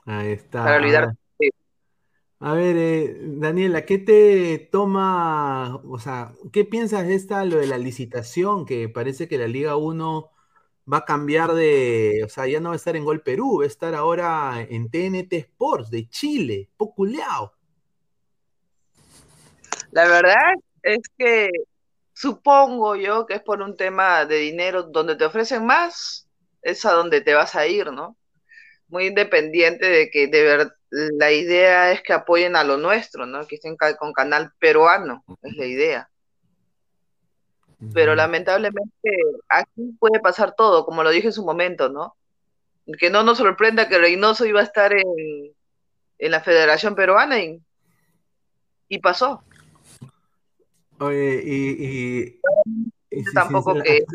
S1: Ahí está.
S4: para olvidar.
S1: A ver, eh, Daniela, ¿qué te toma, o sea, qué piensas de esta, lo de la licitación, que parece que la Liga 1 va a cambiar de, o sea, ya no va a estar en Gol Perú, va a estar ahora en TNT Sports de Chile, poculeado.
S4: La verdad es que supongo yo que es por un tema de dinero, donde te ofrecen más, es a donde te vas a ir, ¿no? Muy independiente de que de ver, la idea es que apoyen a lo nuestro, ¿no? Que estén con canal peruano, es la idea. Pero lamentablemente aquí puede pasar todo, como lo dije en su momento, ¿no? Que no nos sorprenda que Reynoso iba a estar en, en la Federación Peruana y, y pasó.
S1: Oye, y, y- y
S4: tampoco
S1: sí, sí,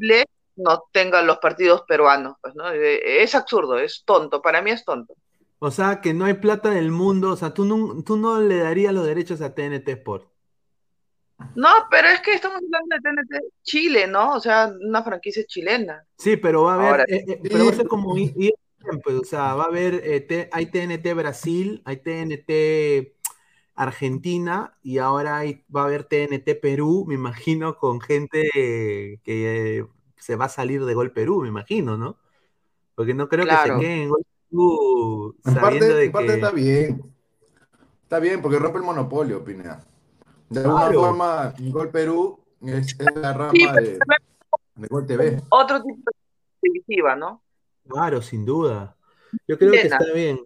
S4: que no tenga los partidos peruanos, pues, ¿no? Eh, Es absurdo, es tonto, para mí es tonto.
S1: o sea, que no hay plata en el mundo, o sea, tú no, tú no le darías los derechos a TNT Sports.
S4: No, pero es que estamos hablando de TNT Chile, ¿no? O sea, una franquicia chilena.
S1: Sí, pero va a haber,
S4: Ahora-
S1: eh, eh, pero va a ser como ESPN, pues, o sea, va a haber, eh, hay TNT Brasil, hay TNT Argentina y ahora hay- va a haber TNT Perú, me imagino, con gente que eh, se va a salir de Gol Perú, me imagino, ¿no? Porque no creo que se queden en Gol Perú
S2: En parte,
S1: de
S2: en parte
S1: que...
S2: está bien. Está bien, porque rompe el monopolio, Pineda. De alguna
S1: Claro.
S2: forma, Gol Perú es, es la rama
S4: Sí,
S2: de, de Gol TV.
S4: Otro tipo de televisiva, ¿no?
S1: Claro, sin duda. Yo creo que está bien.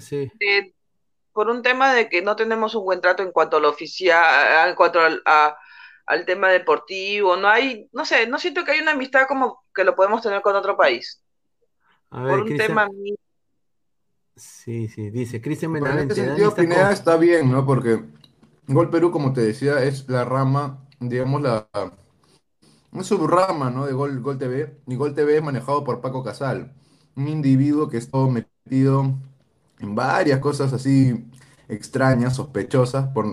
S1: Sí.
S4: Eh, por un tema de que no tenemos un buen trato en cuanto a lo oficial, en cuanto al, a- al tema deportivo, no hay, no sé, no siento que hay una amistad como que lo podemos tener con otro país.
S1: A
S4: Por un
S1: Cristian.
S4: tema mío.
S1: Sí, sí, dice Cristian
S2: en
S1: Benavente.
S2: este
S1: Dani
S2: sentido, Pineda
S1: con-
S2: está bien, ¿no? Porque Gol Perú, como te decía, es la rama, digamos, la subrama, ¿no? De Gol, Gol TV. Y Gol TV es manejado por Paco Casal, un individuo que está metido en varias cosas así extrañas, sospechosas, por,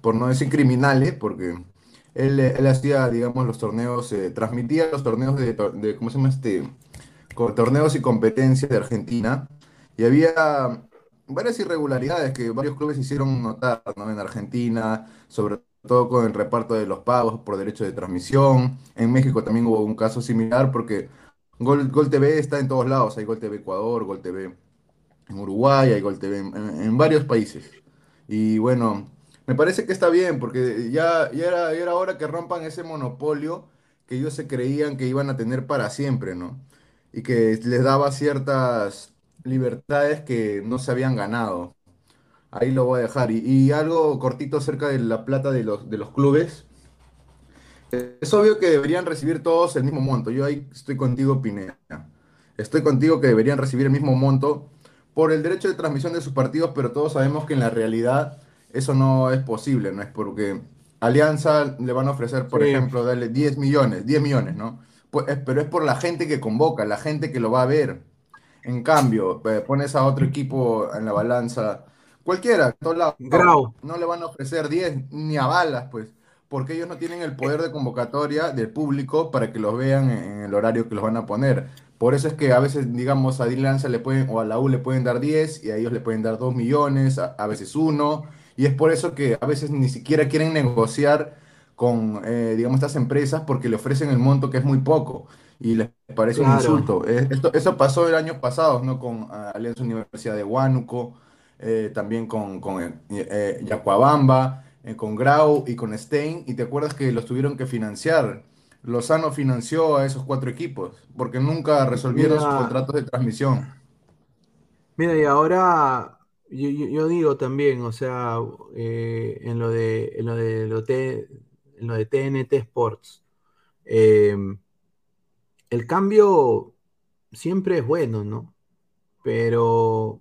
S2: por no decir criminales, porque él, hacía, digamos, los torneos, eh, transmitía los torneos de, de, ¿cómo se llama este? Torneos y competencias de Argentina. Y había varias irregularidades que varios clubes hicieron notar, ¿no? En Argentina, sobre todo con el reparto de los pagos por derecho de transmisión. En México también hubo un caso similar porque Gol, Gol TV está en todos lados. Hay Gol TV Ecuador, Gol TV en Uruguay, hay Gol TV en, varios países. Y bueno, me parece que está bien porque ya, ya era, ya era hora que rompan ese monopolio que ellos se creían que iban a tener para siempre, ¿no? Y que les daba ciertas libertades que no se habían ganado. Ahí lo voy a dejar. Y, y algo cortito acerca de la plata de los, de los clubes. Es obvio que deberían recibir todos el mismo monto. Yo ahí estoy contigo, Pineda. Estoy contigo que deberían recibir el mismo monto por el derecho de transmisión de sus partidos, pero todos sabemos que en la realidad eso no es posible, ¿no? Es porque Alianza le van a ofrecer, por
S1: Sí.
S2: ejemplo, darle 10 millones, 10 millones, ¿no? Pues, es- pero es por la gente que convoca, la gente que lo va a ver. En cambio, eh, pones a otro equipo en la balanza, cualquiera, todos lados,
S1: Grau.
S2: no le van a ofrecer 10 ni a balas, pues, porque ellos no tienen el poder de convocatoria del público para que los vean en, el horario que los van a poner. Por eso es que a veces, digamos, a Lanza le pueden, o a la U le pueden dar 10 y a ellos le pueden dar 2 millones, a, a veces uno, y es por eso que a veces ni siquiera quieren negociar con, eh, digamos, estas empresas porque le ofrecen el monto que es muy poco y les parece un insulto. Esto, eso pasó el año pasado, ¿no? Con Alianza Universidad de Huánuco, eh, también con, con eh, eh, Yacuabamba, eh, con Grau y con Stein, y te acuerdas que los tuvieron que financiar. Lozano financió a esos cuatro equipos porque nunca resolvieron sus contratos de transmisión.
S1: Mira, y ahora yo, digo también, o sea, en lo de, en lo de, lo T- en lo de TNT Sports, eh, el cambio siempre es bueno, ¿no? Pero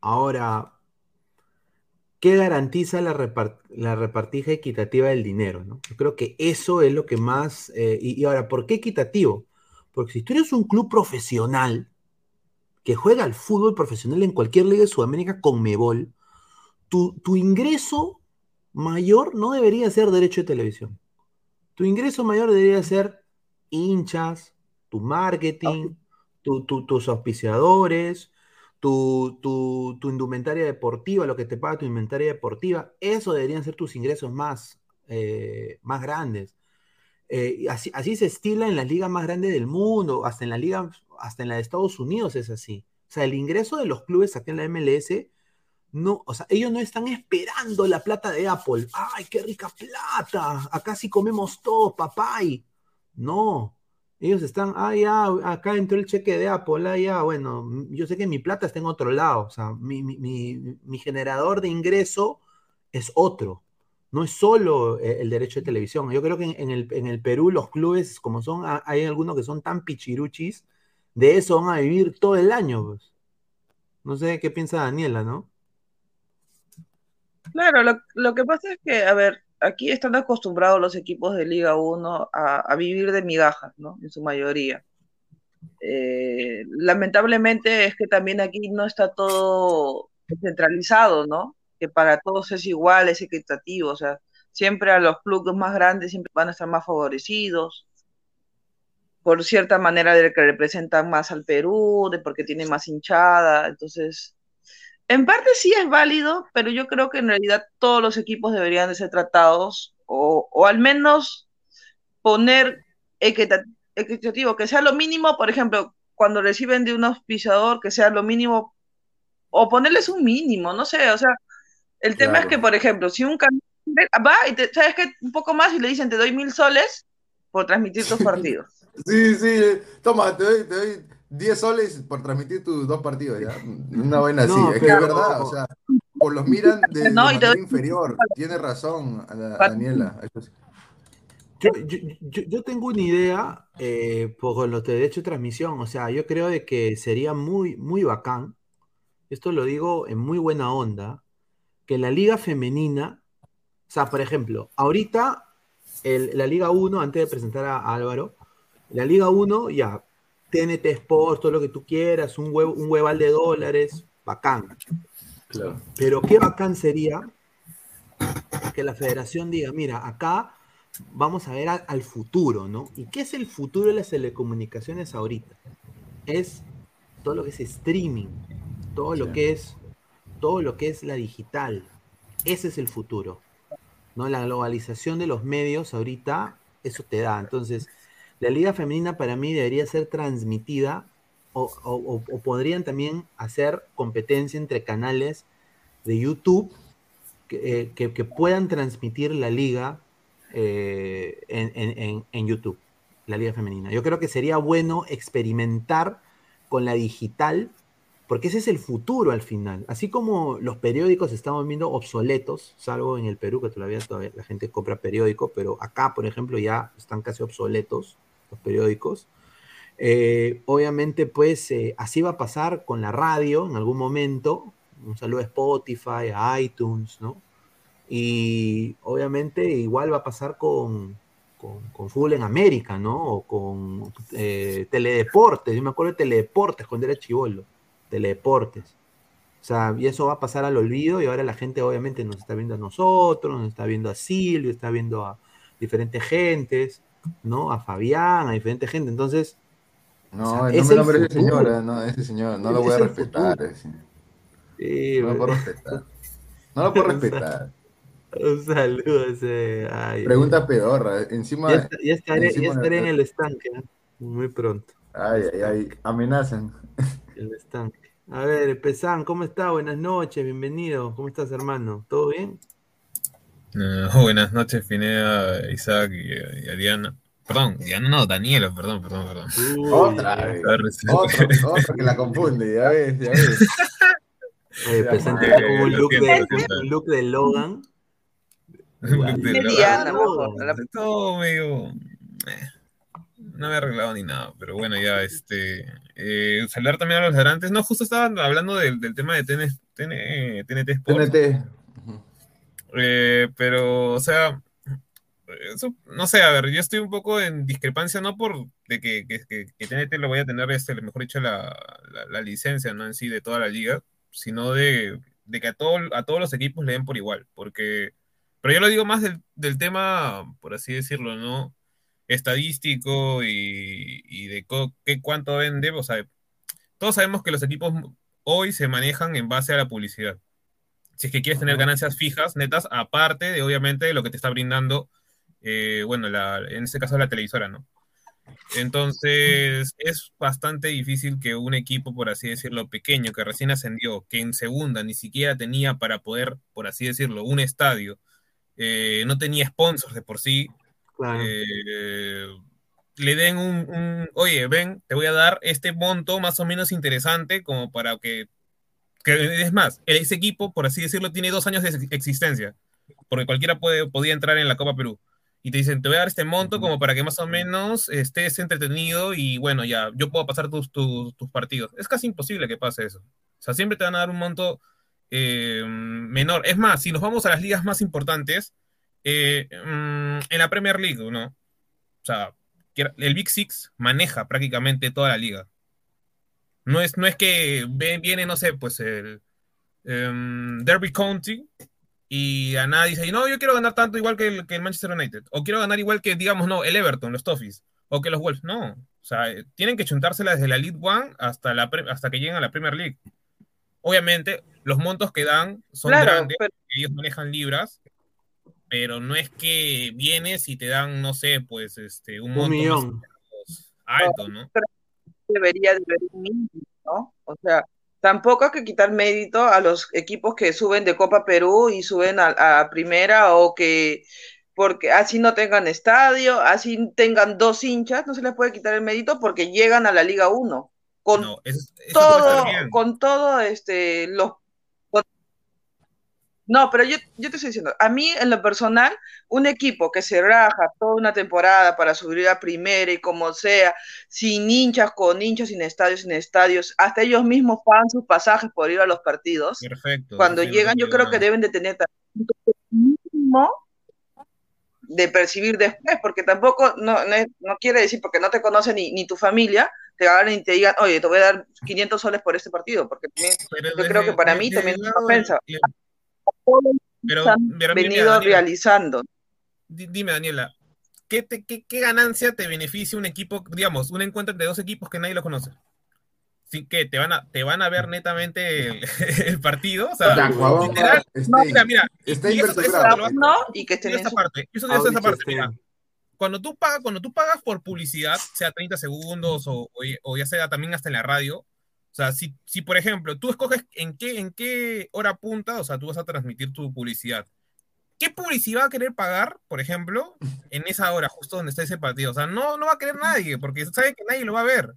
S1: ahora, ¿qué garantiza la, repart- repartija equitativa del dinero. Yo creo que eso es lo que más... eh, y, ahora, ¿por qué equitativo? Porque si tú eres un club profesional, que juega al fútbol profesional en cualquier liga de Sudamérica con Mebol, tu ingreso mayor no debería ser derecho de televisión. Tu ingreso mayor debería ser hinchas, tu marketing, tu- tu- tus auspiciadores, tu, tu- tu indumentaria deportiva, lo que te paga tu indumentaria deportiva. Eso deberían ser tus ingresos más, eh, más grandes. Eh, y así, así se estila en las ligas más grandes del mundo, hasta en la liga, hasta en la de Estados Unidos es así. O sea, el ingreso de los clubes aquí en la MLS, no, o sea, ellos no están esperando la plata de Apple. ¡Ay, qué rica plata! Acá sí comemos todo, papay. No, ellos están, ah, ya, acá entró el cheque de Apple, ah, ya, bueno, yo sé que mi plata está en otro lado, o sea, mi, mi- mi- generador de ingreso es otro no es solo eh, el derecho de televisión. Yo creo que en, el, en el Perú los clubes, como son, hay algunos que son tan pichiruchis, de eso van a vivir todo el año. pues. No sé qué piensa Daniela, ¿no?
S4: Claro, lo, lo que pasa es que, a ver, aquí están acostumbrados los equipos de Liga 1 a, vivir de migajas, ¿no? En su mayoría. Eh, lamentablemente es que también aquí no está todo centralizado, ¿no? Que para todos es igual, es equitativo, o sea, siempre a los clubes más grandes siempre van a estar más favorecidos, por cierta manera de que representan más al Perú, de porque tienen más hinchada, entonces en parte sí es válido, pero yo creo que en realidad todos los equipos deberían de ser tratados o, o al menos poner equita- equitativo, que sea lo mínimo, por ejemplo, cuando reciben de un auspiciador, que sea lo mínimo, o ponerles un mínimo, no sé, o sea, el tema
S2: Claro.
S4: es que, por ejemplo, si un canal va y te, sabes que un poco más y le dicen te doy mil soles por transmitir tus partidos.
S2: Sí, sí, toma, te doy, te doy, 10 soles por transmitir tus dos partidos, ¿ya? Una así.
S1: No,
S2: es que es verdad, o sea, por los miran de,
S4: No,
S2: de
S4: te-
S2: inferior. Tiene razón, Ana- Daniela. eso sí.
S1: Yo, yo, yo- yo tengo una idea eh, por los derechos de transmisión, o sea, yo creo de que sería muy, muy bacán, esto lo digo en muy buena onda, que la liga femenina, o sea, por ejemplo, ahorita el- la Liga 1, antes de presentar a Álvaro, la Liga 1 ya, TNT Sports, todo lo que tú quieras, un, huevo, un hueval de dólares, bacán. Pero qué bacán sería que la federación diga, mira, acá vamos a ver a- al futuro, ¿no? ¿Y qué es el futuro de las telecomunicaciones ahorita? Es todo lo que es streaming, todo lo que es todo lo que es la digital. Ese es el futuro. ¿No? La globalización de los medios ahorita eso te da. Entonces, la liga femenina para mí debería ser transmitida o, podrían también hacer competencia entre canales de YouTube que, eh, puedan transmitir la liga eh, en, YouTube, la liga femenina. Yo creo que sería bueno experimentar con la digital, porque ese es el futuro al final. Así como los periódicos estamos viendo obsoletos, salvo en el Perú, que todavía, todavía la gente compra periódico, pero acá, por ejemplo, ya están casi obsoletos los periódicos. Eh, obviamente, pues eh, así va a pasar con la radio en algún momento. Un saludo a Spotify, a iTunes, ¿no? Y obviamente igual va a pasar con, con, con Fútbol en América, ¿no? O con eh, Teledeportes. Yo me acuerdo de Teledeportes cuando era chivolo. Teledeportes. O sea, y eso va a pasar al olvido y ahora la gente obviamente nos está viendo a nosotros, nos está viendo a Silvio, está viendo a diferentes gentes, ¿no? A Fabián, a diferente gente. Entonces,
S2: No,
S1: O sea,
S2: no me
S1: el
S2: nombre ese señor, eh, no, ese señor, no lo voy a respetar.
S1: sí,
S2: No lo puedo respetar. No lo puedo respetar.
S1: un saludo a ese. ay,
S2: Pregunta pedorra. Encima,
S1: Ya, está- ya estaré,
S2: encima
S1: ya estaré en el estanque, ¿eh? muy pronto.
S2: ay, ay, ay, amenazan.
S1: El estanque. A ver, Pesán, ¿cómo está? Buenas noches, bienvenido. ¿Cómo estás, hermano? ¿Todo bien?
S5: Eh, buenas noches, Pineda, Isaac y, y a Diana. Perdón, Diana no, Daniela, perdón, perdón, perdón.
S1: Uy,
S2: Otra vez. Otro, otro que la confunde, ya ves, ya ves.
S1: Tiene como un
S5: lo
S1: look, de,
S5: lo siento.
S1: un look de Logan.
S5: Un look de Logan.
S4: Diana,
S5: Todo medio. eh, no me he arreglado ni nada, pero bueno, ya, este. eh, saludar también a los ladrantes. No, justo estaban hablando del, del tema de TN, TN, TNT Sports.
S2: TNT.
S5: Eh, pero, o sea, eso, no sé, a ver, yo estoy un poco en discrepancia, no por de que, que, que, TNT lo vaya a tener, este, mejor dicho, la, la, licencia, ¿no? En sí, de toda la liga, sino de, de que a, todo, a todos los equipos le den por igual, porque, pero yo lo digo más del, del tema, por así decirlo, ¿no? Estadístico y, y de co- qué cuánto vende, todos sabemos que los equipos hoy se manejan en base a la publicidad si es que quieres tener ganancias fijas, netas, aparte de obviamente de lo que te está brindando, eh, bueno, la, en este caso la televisora, ¿no? Entonces, es bastante difícil que un equipo, por así decirlo, pequeño, que recién ascendió, que en segunda ni siquiera tenía para poder, por así decirlo, un estadio, eh, no tenía sponsors de por sí,
S1: Claro.
S5: eh, le den un, un, oye, ven, te voy a dar este monto más o menos interesante como para que, que es más, ese equipo, por así decirlo, tiene dos años de ex- existencia, porque cualquiera puede, podía entrar en la Copa Perú. Y te dicen, te voy a dar este monto como para que más o menos estés entretenido y bueno, ya, yo puedo pasar tus, tus, tus partidos. Es casi imposible que pase eso. O sea, siempre te van a dar un monto eh, menor. Es más, si nos vamos a las ligas más importantes, eh, mm, en la Premier League, ¿no? O sea, el Big Six maneja prácticamente toda la liga. No es, no es que viene, no sé, pues el em, Derby County y a nadie dice, no, yo quiero ganar tanto igual que el, que el Manchester United. O quiero ganar igual que, digamos, no, el Everton, los Toffees. O que los Wolves. No. O sea, eh, tienen que chuntársela desde la League One hasta, la, pre- hasta que lleguen a la Premier League. Obviamente, los montos que dan son
S4: Claro,
S5: grandes,
S4: pero-
S5: ellos manejan libras, pero no es que vienes y te dan, no sé, pues, este, un
S1: Un
S5: monto
S1: millón.
S5: alto, ¿no?
S4: Debería de haber un mínimo, ¿no? O sea, tampoco hay que quitar mérito a los equipos que suben de Copa Perú y suben a, a primera o que porque así no tengan estadio, así tengan dos hinchas, no se les puede quitar el mérito porque llegan a la Liga 1. con
S5: No, eso, eso puede
S4: todo, con todo este los no, pero yo, yo te estoy diciendo, a mí en lo personal, un equipo que se raja toda una temporada para subir a primera y como sea, sin hinchas, con hinchas, sin estadios, sin estadios, hasta ellos mismos pagan sus pasajes por ir a los partidos.
S5: Perfecto.
S4: Cuando llegan, yo creo que deben de tener mínimo de percibir después, porque tampoco, no, no, no quiere decir, porque no te conoce ni, ni tu familia, te agarren y te digan, oye, te voy a dar 500 soles por este partido, porque también yo creo que para mí también es una ofensa.
S5: Pero,
S4: han
S5: pero
S4: venido
S5: Daniela,
S4: realizando.
S5: di- dime, Daniela, ¿qué, te- qué, qué ganancia te beneficia un equipo, digamos, un encuentro entre dos equipos que nadie los conoce? Sí, que te van a, te van a ver netamente el, el partido. O sea,
S2: La
S5: literal, no, mira, mira,
S2: Está
S5: y eso- lo
S4: No, y que estén
S5: esa
S4: su
S5: parte, esa
S1: estén.
S5: mira. Cuando tú pagas, cuando tú pagas por publicidad, sea 30 segundos o, o- o ya sea también hasta en la radio, o sea, si, si por ejemplo tú escoges en qué, en qué hora punta, o sea, tú vas a transmitir tu publicidad. ¿Qué publicidad va a querer pagar, por ejemplo, en esa hora, justo donde está ese partido? O sea, no, no va a querer nadie, porque sabe que nadie lo va a ver.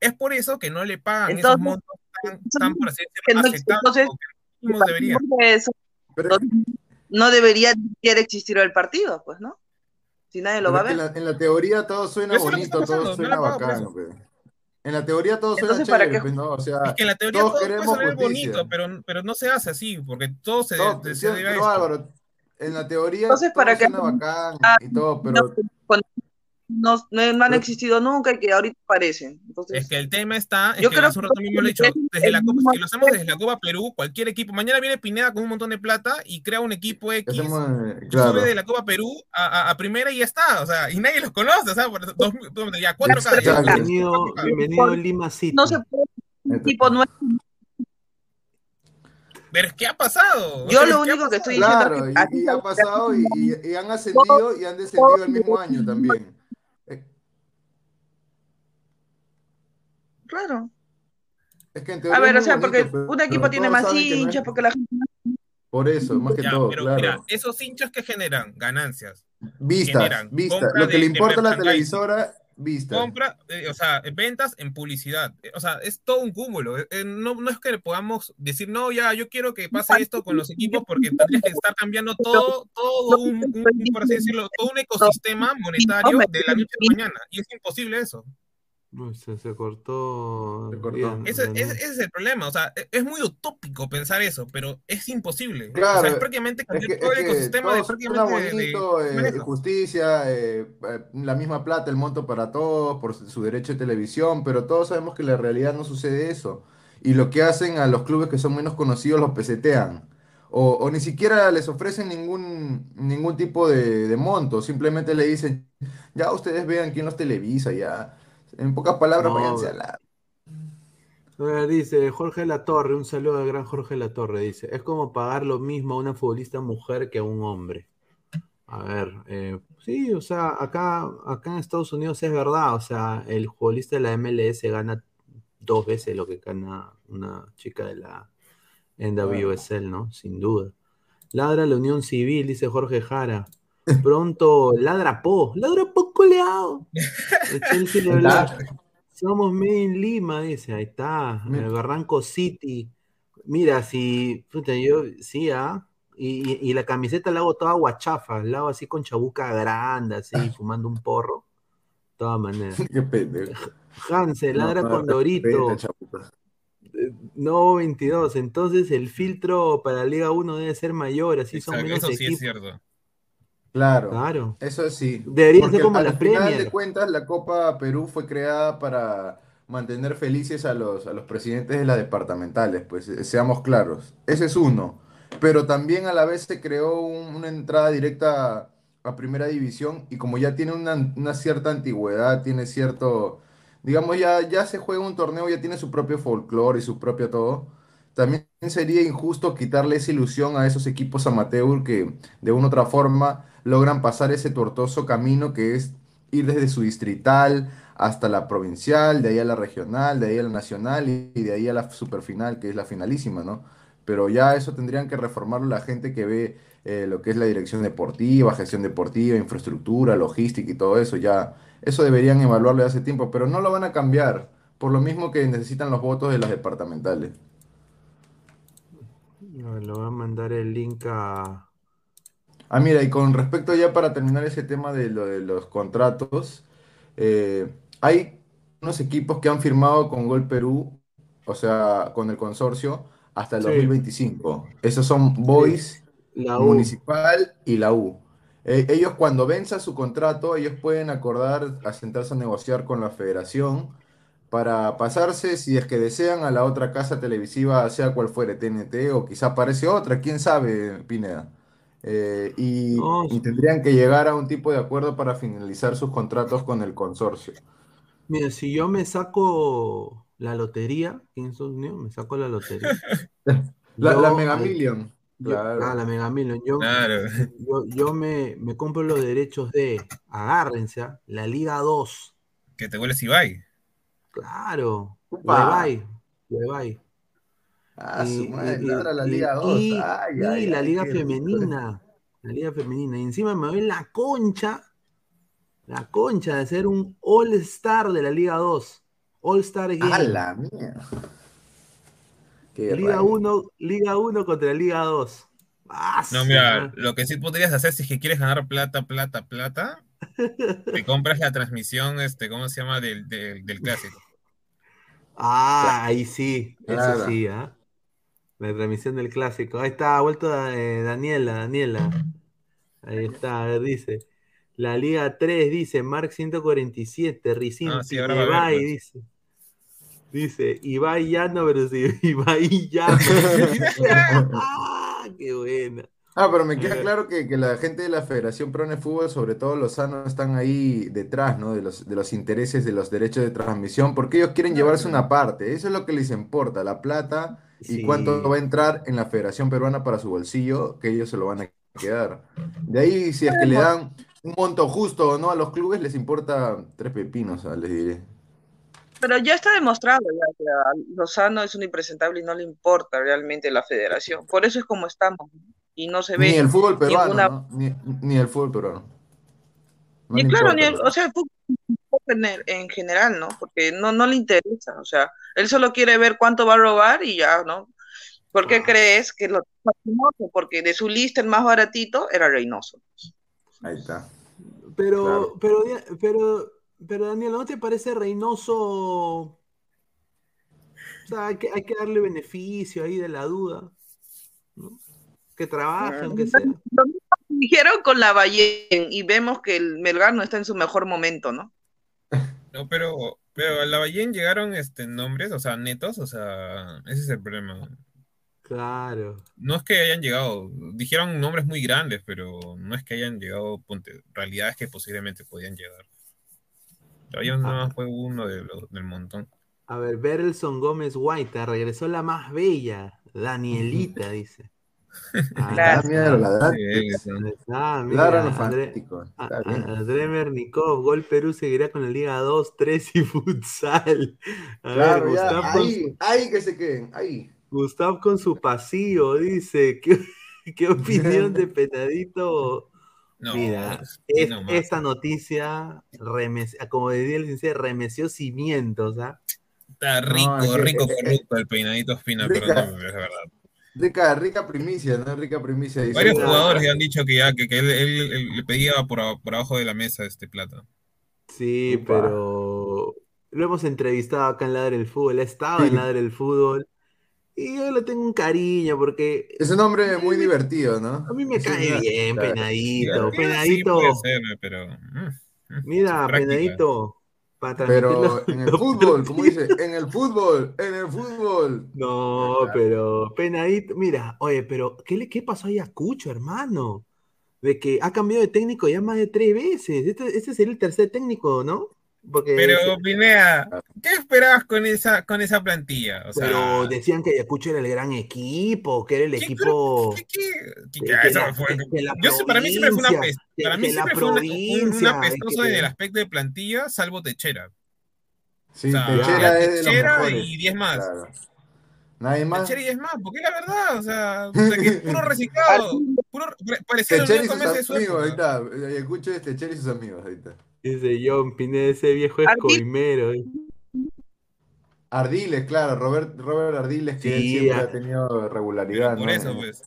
S5: Es por eso que no le pagan esos
S4: Entonces,
S5: montos tan, tan, por así decirlo,
S4: no-
S5: aceptables
S4: entonces,
S5: o que mínimos deberían.
S4: de eso,
S2: Pero,
S4: no debería siquiera existir el partido, pues, ¿no? Si nadie lo
S2: pero
S4: va a ver.
S2: en, la, en la teoría todo suena bonito, todo
S5: no
S2: suena bacano.
S5: eso.
S2: En la teoría todo suena
S4: Entonces, ¿para
S2: chévere,
S4: qué?
S2: pues, ¿no? O sea,
S5: Es que en la teoría
S2: todos
S5: todo puede
S2: queremos
S5: sonar
S2: justicia.
S5: bonito, pero, pero no se hace así, porque todo se,
S2: todo-
S5: se-
S2: sí,
S5: se debe a
S2: pero
S5: esto.
S2: Álvaro, en la teoría
S4: Entonces,
S2: todo
S4: ¿para qué?
S2: suena bacán
S4: Ah,
S2: y todo, pero
S4: No, cuando no, no- no han existido nunca y que ahorita aparecen. Entonces,
S5: Es que el tema está, es
S4: Yo
S5: que
S4: creo
S5: un
S4: que
S5: rato mismo lo he dicho,
S4: es
S5: desde la Copa, si lo hacemos desde la Copa Perú, cualquier equipo, mañana viene Pineda con un montón de plata y crea un equipo X,
S2: hacemos, eh,
S5: sube
S2: claro.
S5: de la Copa Perú a, a- a primera y ya está, o sea, y nadie los conoce, o sea, por dos, dos- ya cuatro
S4: Pero-
S5: cada
S2: Exacto.
S1: Bienvenido, bienvenido Lima City.
S4: no se puede un tipo nuevo.
S5: Pero ¿qué ha pasado?
S4: Yo lo
S5: ¿qué ha
S4: único que estoy
S2: Claro,
S4: diciendo es que
S2: y ha pasado y han ascendido y han descendido el mismo año también. Eh,
S4: Claro.
S2: Es que en
S4: A ver, o sea, porque un equipo tiene más
S2: no es-
S4: hinchas, porque la gente
S2: Por eso, más que
S5: Ya,
S2: todo,
S5: pero
S2: claro.
S5: mira, esos hinchas que generan ganancias,
S2: Vistas,
S5: generan
S2: vistas. Lo que
S5: de-
S2: le importa a la televisora, vistas.
S5: compra, eh, o sea, ventas en publicidad. Eh, O sea, es todo un cúmulo. Eh, no, no es que podamos decir, no, ya, yo quiero que pase esto con los equipos porque tendrías que estar cambiando todo, todo un, un- por así decirlo, todo un ecosistema monetario de la noche a la mañana. Y es imposible eso.
S1: Se, se cortó.
S2: Se cortó.
S1: Bien,
S5: Ese,
S1: bien,
S5: ese- ese es el problema. O sea, e- es muy utópico pensar eso, pero es imposible.
S2: Claro,
S5: o sea, es prácticamente
S2: Es
S5: cambiar
S2: que,
S5: todo
S2: es
S5: el ecosistema de prácticamente de- de-
S2: bonito, eh,
S5: de eso.
S2: justicia, eh, eh, la misma plata, el monto para todos, por su su derecho de televisión, pero todos sabemos que en la realidad no sucede eso. Y lo que hacen a los clubes que son menos conocidos los pesetean. O, o ni siquiera les ofrecen ningún, ningún tipo de, de monto, simplemente le dicen, ya ustedes vean quién los televisa, ya. En pocas palabras,
S1: No,
S2: váyanse a la...
S1: A ver, dice Jorge Latorre, un saludo al gran Jorge Latorre, dice, es como pagar lo mismo a una futbolista mujer que a un hombre. A ver, eh, sí, o sea, acá, acá en Estados Unidos es verdad, o sea, el futbolista de la MLS gana dos veces lo que gana una chica de la NWSL, ¿no? Sin duda. Ladra la Unión Civil, dice Jorge Jara. Pronto ladra Po, ladra Po coleado. El Chelsea de Black. Somos made in Lima, dice, ahí está,
S2: Mira.
S1: el Barranco City. Mira, si, puta, yo, sí, ¿ah? Y, y- y la camiseta la hago toda guachafa, la hago así con chabuca grande, así, fumando un porro. De todas maneras.
S2: Qué pendejo.
S1: Hansel, ladra
S2: No,
S1: con Dorito.
S2: chaputa.
S1: No, 22. Entonces el filtro para Liga 1 debe ser mayor, así son menos
S5: eso sí es
S1: equipos.
S5: cierto.
S2: Claro.
S1: Claro.
S2: Eso sí.
S1: Debería ser
S2: Porque
S1: como
S2: al
S1: la
S2: final de cuentas, la Copa Perú fue creada para mantener felices a los, a los presidentes de las departamentales, pues eh, seamos claros. Ese es uno. Pero también a la vez se creó un- una entrada directa a Primera División y como ya tiene una, una cierta antigüedad, tiene cierto, digamos, ya, ya se juega un torneo, ya tiene su propio folclore y su propio todo. También sería injusto quitarle esa ilusión a esos equipos amateur que de una u otra forma logran pasar ese tortuoso camino que es ir desde su distrital hasta la provincial, de ahí a la regional, de ahí a la nacional y, de ahí a la superfinal, que es la finalísima, ¿no? Pero ya eso tendrían que reformarlo la gente que ve eh, lo que es la dirección deportiva, gestión deportiva, infraestructura, logística y todo eso, ya eso deberían evaluarlo de hace tiempo, pero no lo van a cambiar, por lo mismo que necesitan los votos de las departamentales.
S1: Le voy a mandar el link a.
S2: Ah, mira, y con respecto ya para terminar ese tema de lo de los contratos, eh, hay unos equipos que han firmado con Gol Perú, o sea, con el consorcio, hasta el
S1: Sí.
S2: 2025. Esos son Boys,
S1: La U.
S2: Municipal y la U. Eh, ellos cuando venza su contrato, ellos pueden acordar a sentarse a negociar con la federación para pasarse, si es que desean, a la otra casa televisiva, sea cual fuere, TNT o quizá aparece otra, quién sabe, Pineda. Eh, y, y tendrían que llegar a un tipo de acuerdo para finalizar sus contratos con el consorcio.
S1: Mira, si yo me saco la lotería en Estados Unidos, me saco la lotería.
S2: La,
S1: Yo
S2: la Mega
S1: al-
S2: Million,
S1: yo-
S2: claro.
S1: ah, la Mega Million. Yo,
S5: Claro.
S1: yo, yo me, me compro los derechos de, agárrense, ¿ah? la Liga 2.
S5: Que te hueles Ibai.
S1: Claro.
S2: Upa.
S1: Huevay.
S2: Ah,
S1: Y-
S2: su madre,
S1: y-
S2: ladra la
S1: y-
S2: Liga 2.
S1: y-
S2: Ay,
S1: y
S2: ay,
S1: la
S2: ay,
S1: Liga. Femenina. La Liga Femenina. Y encima me doy la concha. La concha de ser un All Star de la Liga 2. All Star Game.
S2: A la mierda. Qué
S1: Liga
S2: raro.
S1: 1, Liga 1 contra Liga 2. Ah,
S5: No, mira, lo que sí podrías hacer si es que quieres ganar plata, plata, plata, te compras la transmisión, este, ¿cómo se llama? Del, del, del clásico.
S1: Ah, ahí sí, eso
S2: Claro.
S1: sí, ¿ah? La transmisión del clásico. Ahí está, ha vuelto eh, Daniela, Daniela. Ahí está, a ver, dice. La Liga 3 dice, Mark 147, Ricin
S5: Ah, sí, ahora va a
S1: Ibai, dice. Dice, Ibai Llano versus Ibai Llano. ah, qué buena.
S2: Ah, pero me queda claro que, que la gente de la Federación de Fútbol, sobre todo los sanos, están ahí detrás, ¿no? De los, de los intereses de los derechos de transmisión, porque ellos quieren llevarse una parte. Eso es lo que les importa, la plata y
S1: Sí.
S2: cuánto va a entrar en la Federación Peruana para su bolsillo, que ellos se lo van a quedar. De ahí, si es que le dan un monto justo o no a los clubes, les importa tres pepinos, ah, les diré.
S4: Pero ya está demostrado ya que a Lozano es un impresentable y no le importa realmente la federación. Por eso es como estamos. Y no se ve
S2: Ni el fútbol peruano,
S4: ninguna-
S2: ¿no? Ni, ni el fútbol peruano. No
S4: Ni claro,
S2: importa,
S4: ni el- o sea, el fútbol en, general, ¿no? Porque no, no le interesa, o sea, él solo quiere ver cuánto va a robar y ya, ¿no? ¿Por qué
S2: Ah.
S4: crees que lo? Porque de su lista el más baratito era Reynoso.
S2: Ahí está.
S1: Pero,
S2: Claro.
S1: pero, pero, pero Daniel, ¿no te parece Reynoso? O sea, hay que, hay que darle beneficio ahí de la duda, ¿no? Que trabaje, aunque sea.
S4: Lo mismo que dijeron con la Ballén y vemos que el Melgar no está en su mejor momento, ¿no?
S5: No, pero, pero a la Ballén llegaron este, nombres, o sea, netos, o sea, ese es el problema.
S1: Claro.
S5: No es que hayan llegado, dijeron nombres muy grandes, pero no es que hayan llegado, ponte, realidades que posiblemente podían llegar. Nada más fue uno de los, del montón.
S1: A ver, Berelson Gómez Guaita, regresó la más bella, Danielita, dice. Ah,
S2: mira, la.
S1: Ah, mira,
S2: Claro, los
S1: André- Mernikov, Gol Perú seguirá con la Liga 2, 3 y futsal. A ver,
S2: Claro, ya,
S1: Gustav, con
S2: ahí, ahí que se queden, ahí.
S1: Gustav con su pasillo, dice. ¿Qué, qué opinión de Penadito?
S5: No,
S1: Mira, es-
S5: nomás.
S1: esta noticia, remes- como diría el sincero, remeció cimientos, ¿ah?
S5: Está rico,
S2: No,
S5: rico, corrupto el peinadito fina,
S2: rica.
S5: pero no, es verdad.
S2: Rica, rica primicia, ¿no? Rica primicia. dice.
S5: Varios jugadores ya han dicho que ya, que, que él, él- él le pedía por, a- por abajo de la mesa este plata.
S1: Sí, pero lo hemos entrevistado acá en Ladre el Fútbol, ha estado
S2: Sí.
S1: en Ladre el Fútbol y yo le tengo un cariño porque
S2: Es un hombre muy divertido, ¿no?
S1: a mí me
S2: Es
S1: cae
S2: una-
S1: bien,
S2: claro.
S1: Penadito,
S5: Sí,
S1: Penadito,
S5: puede ser, pero. mm, mm,
S1: mira,
S5: práctica.
S1: Penadito, para
S2: Pero en el fútbol, como dice, en el fútbol, en el fútbol.
S1: No,
S2: Claro.
S1: pero Penadito, mira, oye, pero ¿qué, le, qué pasó ahí a Cucho, hermano? De que ha cambiado de técnico ya más de tres veces. Este, este sería el tercer técnico, ¿no? Porque
S5: Pero, Pinea, ¿qué esperabas con esa, con esa plantilla? O sea,
S1: pero decían que Ayacucho era el gran equipo, que era el
S5: ¿qué-
S1: equipo.
S5: ¿qué- qué- qué-
S1: que-
S5: qué-
S1: que
S5: eso
S1: la-
S5: fue-
S1: que- que la
S5: yo sé, para mí siempre fue una
S1: provincia,
S5: pes-
S1: que-
S5: para mí siempre fue una- un, un
S1: provincia,
S5: apestoso
S1: y que-
S5: en el aspecto de plantilla, salvo Techera.
S2: Sí,
S5: O sea,
S2: Techera es de los
S5: Techera y 10 más.
S2: Claro. Nadie más.
S5: Techera y 10 más, porque es la verdad, o sea, o sea, que puro reciclado, puro pare- parecido
S2: Techera y sus
S5: su
S2: amigos, ahí está. Escucho de Techera y sus amigos, ahí está.
S1: Dice John Pineda, ese viejo es coimero. eh.
S2: Ardiles, claro, Robert, Robert Ardiles, que
S1: Sí,
S2: siempre ha tenido regularidad,
S5: por
S2: ¿no?
S5: eso, pues.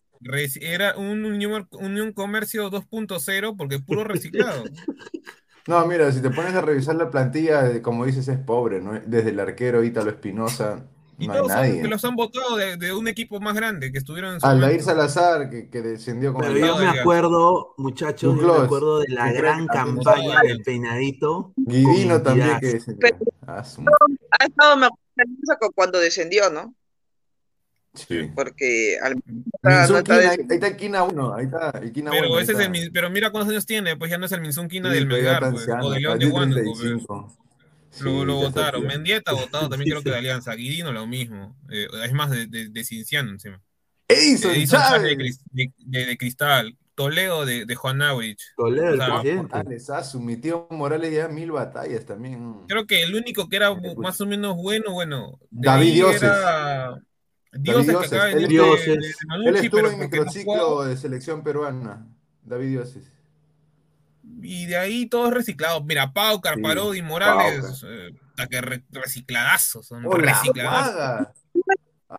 S5: Era un Unión, Unión Comercio 2.0 porque puro reciclado.
S2: No, mira, si te pones a revisar la plantilla, eh, como dices, es pobre, ¿no? Desde el arquero Ítalo Espinosa,
S5: Y
S2: no
S5: todos son- que los han votado de, de un equipo más grande que estuvieron en su
S2: Aldair
S5: momento.
S2: Salazar, que, que descendió con
S1: Pero
S2: el
S1: yo me acuerdo, muchachos, yo me acuerdo de la gran campaña del peinadito.
S2: Guidino también, que descendió. Ah,
S4: Ha estado mejor cuando descendió, ¿no?
S2: Sí.
S4: Porque al no está
S2: Quina, ahí, está el Quina 1, ahí está el Quina 1.
S5: Pero ese es el pero mira cuántos años tiene, pues ya no es el Minsun Quina del Melgar, pues, o de León de Huánuco, pues. Lo, lo votaron. Mendieta votado también creo que de Alianza. Guidino lo mismo. Eh, es más, de, de, de Cinciano encima.
S2: Edison
S5: Edison Chávez
S2: Chávez.
S5: de, de- de- de Cristal. Toledo de, de Juan Aurich.
S1: Toledo.
S2: Morales, ah, su mi tío Morales ya mil batallas también.
S5: Creo que el único que era más o menos bueno, bueno.
S2: David Dioses.
S5: Era Dioses que
S2: Dioses,
S5: acaba de
S2: él
S5: venir de-
S1: Dioses.
S5: de, de
S2: Él
S5: Manucci,
S2: estuvo en
S5: no
S2: microciclo
S5: jugaba.
S2: de selección peruana. David Dioses.
S5: Y de ahí todos reciclados. Mira, Pau, Carparodi, Morales. eh, hasta que re- recicladazos. Son
S2: ¡Hola!
S5: recicladazos.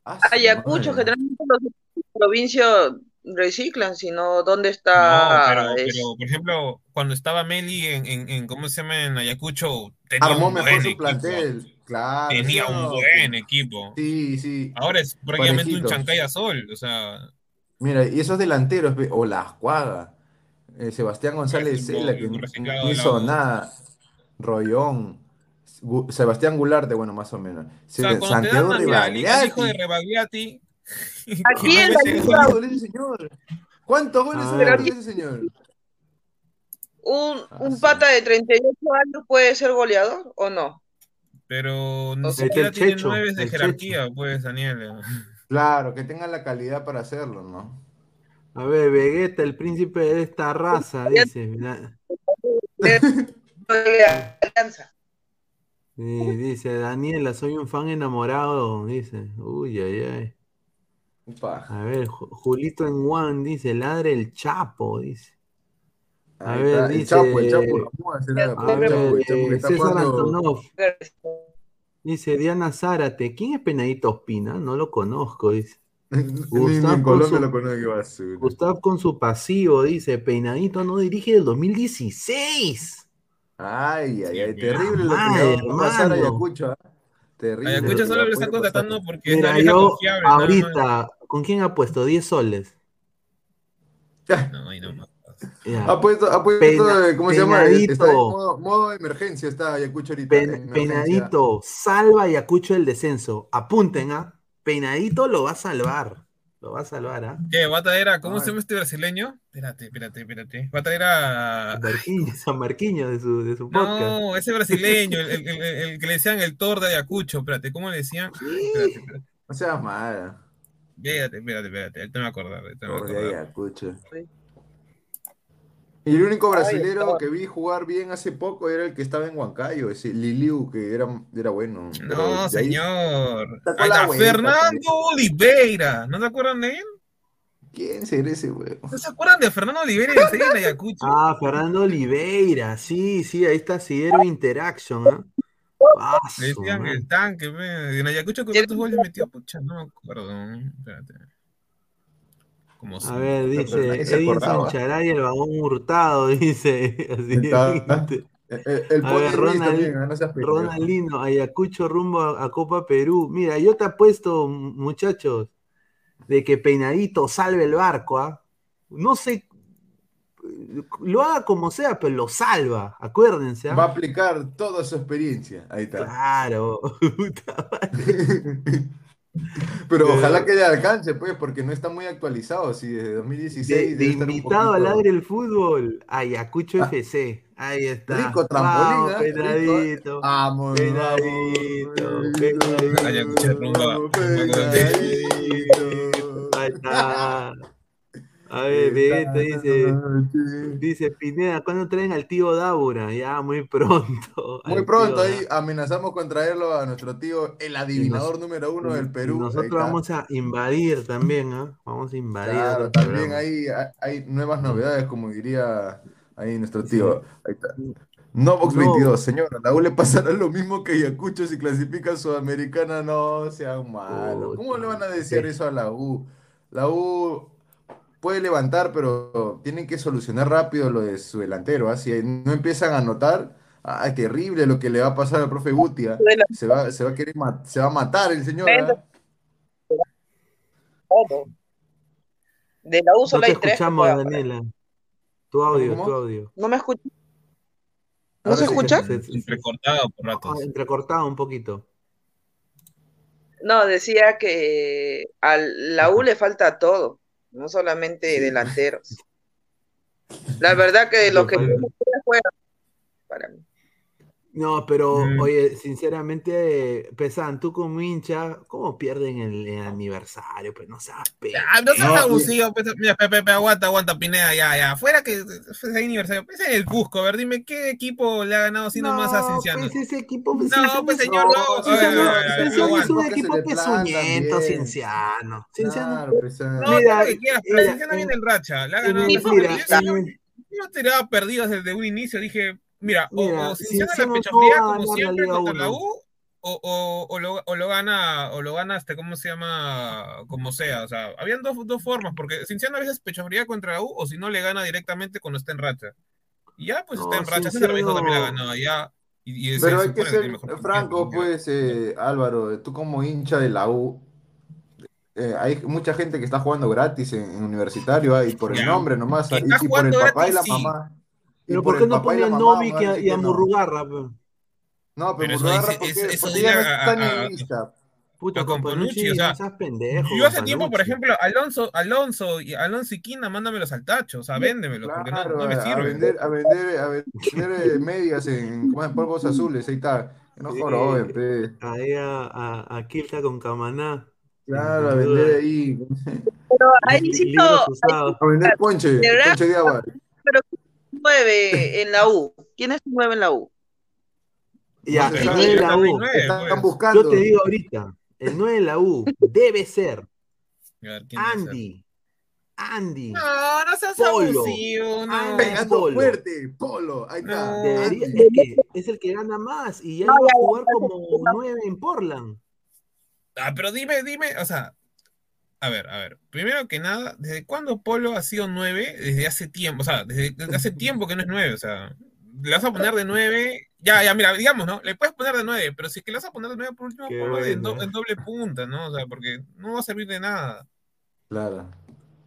S2: Ah,
S4: Ayacucho,
S2: madre.
S4: generalmente los provincias reciclan, sino dónde está.
S5: No, pero,
S4: es-
S5: pero, por ejemplo, cuando estaba Meli en, en, en ¿cómo se llama? En Ayacucho, tenía
S2: Armó
S5: un
S2: mejor
S5: buen
S2: su
S5: equipo.
S2: plantel. Claro.
S5: Tenía
S2: ¿sí
S5: un buen equipo.
S2: Sí, sí.
S5: Ahora es prácticamente un chancaya sol. O sea,
S2: Mira, y esos delanteros, o la Juaga, eh, Sebastián González Cela, que no, no hizo nada, Rollón, Gu- Sebastián Gularte, bueno, más o menos.
S5: o sea
S2: Santiago
S5: hijo de Rebagliati.
S4: Aquí en la
S5: no mete-
S2: ¿Cuántos goles ese señor? ¿Cuántos goles
S1: A
S2: ha
S1: ver.
S2: metido ese señor?
S4: un,
S2: Ah,
S4: un
S2: sí.
S4: pata de 38 años puede ser goleador o no?
S5: Pero ni
S4: El
S5: siquiera tiene
S1: Checho,
S5: nueve de jerarquía, pues, Daniel.
S2: Claro, que tenga la calidad para hacerlo, ¿no?
S1: A ver, Vegeta, el príncipe de esta raza, dice. Mira.
S4: Alianza.
S1: Sí, dice Daniela, soy un fan enamorado, dice. Uy, ay, ay.
S2: Upa.
S1: A ver, Ju- Julito en One dice, ladre el Chapo, dice. A
S2: Ahí
S1: ver,
S2: está, el
S1: dice-
S2: Chapo, el Chapo, ¿cómo será?
S1: A
S2: El Chapo, el Chapo que está
S1: César
S2: jugando-
S1: Antonov, dice Diana Zárate, ¿quién es Penadito Ospina? No lo conozco, dice. Gustavo
S2: en
S1: con
S2: Colombia
S1: su-
S2: lo qué basura.
S1: Gustav con su pasivo, dice, Peinadito no dirige del 2016.
S2: Ay, ay, ay, terrible lo que le va a pasar a
S1: hermano.
S2: Ayacucho. ¿ah? Terrible.
S5: Ayacucho
S2: lo que
S5: solo
S2: le
S5: lo está contratando porque es la
S1: Mira, yo
S5: más.
S1: ahorita, ¿con quién ha puesto? 10 soles.
S5: No, ahí no más.
S2: Ha puesto, ha puesto
S1: Peina-
S2: eh, ¿cómo se llama?
S1: peinadito.
S2: Está en modo, modo emergencia, está Ayacucho ahorita.
S1: Pe-
S2: en emergencia.
S1: peinadito, salva y acucho el descenso. Apunten, ¿ah? Peinadito lo va a salvar. Lo va a salvar, ¿ah?
S5: ¿Qué? ¿Va a traer a, cómo se llama este brasileño? Espérate, espérate, espérate. Va a traer a...
S1: San Marquiño de su, de su podcast.
S5: No, ese brasileño, el, el- el- el que le decían el Thor de Ayacucho, espérate, ¿cómo le decían? Espérate, espérate,
S2: No seas mala.
S5: espérate, espérate, espérate, ahorita me voy a acordar,
S2: Por de. Ayacucho. Y el único brasilero que vi jugar bien hace poco era el que estaba en Huancayo, ese Liliu, que era, era bueno.
S5: No, señor. Ahí está, Fernando Oliveira. ¿No se acuerdan de él?
S2: ¿Quién será ese weón?
S5: ¿No se acuerdan de Fernando Oliveira de de Ayacucho?
S1: Ah, Fernando Oliveira. Sí, sí, ahí está Sidero Interaction, ¿ah?
S5: Le decían
S1: madre.
S5: el tanque, ve. en Ayacucho, ¿con cuántos goles metió? Pucha, no me acuerdo. Espérate. Como
S1: A ver, dice
S2: nadie se
S1: Edinson
S2: acordaba.
S1: Charay, el vagón hurtado, dice. Así
S2: Está-
S1: dice.
S2: El, el, el
S1: A ver, Ronald-
S2: también, ah, no.
S1: Ronaldinho, Ayacucho rumbo a, a Copa Perú. Mira, yo te apuesto, muchachos, de que Peinadito salve el barco, ¿ah? No sé, lo haga como sea, pero lo salva, acuérdense, ¿ah?
S2: Va a aplicar toda su experiencia. Ahí está.
S1: Claro.
S2: Pero
S1: Pero-
S2: ojalá que le alcance, pues, porque no está muy actualizado. Si desde 2016
S1: De, de invitado al aire el fútbol, Ayacucho
S2: Ah.
S1: FC. Ahí está.
S2: Rico trampolín,
S1: Vamos,
S2: ¿eh?
S1: Peinadito.
S2: Vamos,
S1: peinadito.
S5: Ayacucho rumba.
S2: Peinadito.
S1: Ahí está. A ver, Vegeta dice, dice Pineda, ¿cuándo traen al tío Dábora? Ya, muy pronto.
S2: Muy pronto ahí amenazamos con traerlo a nuestro tío, el adivinador número uno del Perú.
S1: Nosotros vamos a invadir también, ¿ah? Vamos a invadir.
S2: Claro, también hay, hay nuevas novedades, como diría ahí nuestro tío. Ahí está. No, Box
S1: No.
S2: 22, señora. La U le pasará lo mismo que Ayacucho si clasifica a Sudamericana. No sean malos. ¿Cómo le van a decir
S1: Sí.
S2: eso a la U? La U puede levantar, pero tienen que solucionar rápido lo de su delantero. ¿ah? Si no empiezan a anotar, ah, terrible lo que le va a pasar al profe Guti. ¿ah? Se va, se va a querer se va a matar el señor. ¿ah?
S4: todo. De la U
S1: No
S4: solo
S1: te
S4: hay tres. que
S1: escuchamos. Daniela. Tu audio,
S2: ¿Cómo?
S1: tu audio.
S4: ¿No me escuchas? ¿No
S2: Ahora
S4: se escucha?
S1: Se- se- se-
S5: Recortado por
S1: ah,
S5: ratos.
S1: entrecortado un poquito.
S4: No, decía que a la U le falta todo, no solamente delanteros. La verdad que los que juegan para mí.
S1: No, pero
S5: Mm.
S1: oye, sinceramente, Pesan, tú como hincha, ¿cómo pierden el, el aniversario? Pues no seas pe-
S5: Ah, no seas
S2: No,
S5: abusivo, pues, mira, Pepe, Pepe, aguanta, aguanta, Pineda, ya, ya. Fuera que es aniversario, pues es el Cusco, a ver, dime qué equipo le ha ganado así nomás a
S1: No,
S5: Cienciano.
S1: pues ese equipo, pues,
S5: No, pues,
S1: es-
S5: señor, no,
S1: Cienciano- es un equipo pezuñento. Cienciano. Cienciano.
S2: Claro.
S5: No,
S1: Mira,
S5: que quieras, pero
S1: mira,
S5: Cienciano
S1: en-
S5: viene en racha, le ha
S1: en
S5: ganado.
S1: el-
S5: Yo-
S1: mira,
S5: yo-
S1: en
S5: yo-
S1: el-
S5: tiraba perdido desde un inicio, dije, mira, o-
S1: Mira,
S5: o, Cienciano la fría como siempre contra la. U, o, o, o, lo, o lo gana, o lo gana este, ¿cómo se llama? Como sea, o sea, habían dos, dos formas, porque Cienciano a veces pecho fría contra la U, o si no le gana directamente cuando está en racha. Y ya, pues
S1: No,
S5: está en racha,
S1: Cienciano-
S5: César también la ganó, ya. Y, y
S2: Pero hay que ser franco, pues, eh, Álvaro, tú como hincha de la U, eh, hay mucha gente que está jugando gratis en, en universitario, ah, y por el nombre nomás, y, y por el papá y la
S5: sí.
S1: Pero
S2: por
S1: ¿por qué no ponen
S2: mamá,
S1: Novik
S2: a
S1: y a, y a
S2: no.
S1: Murrugarra? pe?
S2: No, pero
S5: Pero eso
S2: Murrugarra,
S5: dice-
S2: ¿por
S5: eso- eso
S2: Porque ya no
S5: a- a- a-
S2: en lista.
S1: Puta,
S5: a Companucci,
S1: Companucci,
S5: o sea,
S1: pendejo.
S5: Yo hace tiempo, por ejemplo, Alonso, Alonso y Alonso y Quina, mándamelos al tacho, o sea, véndemelos, porque no, me
S2: a, a
S5: sirven.
S2: vender, a vender, a vender eh, medias en, ¿cómo es? polvos azules, ahí está. No
S1: Sí.
S2: pe.
S1: Ahí a, a, a con Camaná.
S2: Claro, a vender ahí,
S4: Pero ahí sí
S2: a vender ponche, ponche de agua.
S4: Nueve en la U. ¿Quién es el nueve en la U?
S1: Ya, el
S2: sabe,
S1: 9 de
S5: yo
S1: la U.
S2: Están
S5: pues.
S2: buscando.
S1: Yo te digo ahorita, el 9 de la U debe ser. Andy. Andy.
S5: No, no seas
S1: Polo.
S5: abusivo, no.
S1: Andy.
S2: Pegando
S1: Polo.
S2: fuerte, Polo, ahí está.
S5: No.
S1: Debería- es que es el que gana más y ya
S4: No,
S1: iba a jugar como
S4: ya.
S1: 9 en Portland.
S5: Ah, pero dime, dime, o sea, a ver, a ver, primero que nada, ¿desde cuándo Polo ha sido 9? Desde hace tiempo, o sea, desde, desde hace tiempo que no es 9, o sea, le vas a poner de 9, ya, ya, mira, digamos, ¿no? Le puedes poner de 9, pero si es que le vas a poner de 9 por último,
S1: Qué
S5: ponlo de- en, do-
S1: buena.
S5: en doble punta, ¿no? O sea, porque no va a servir de nada.
S2: Claro.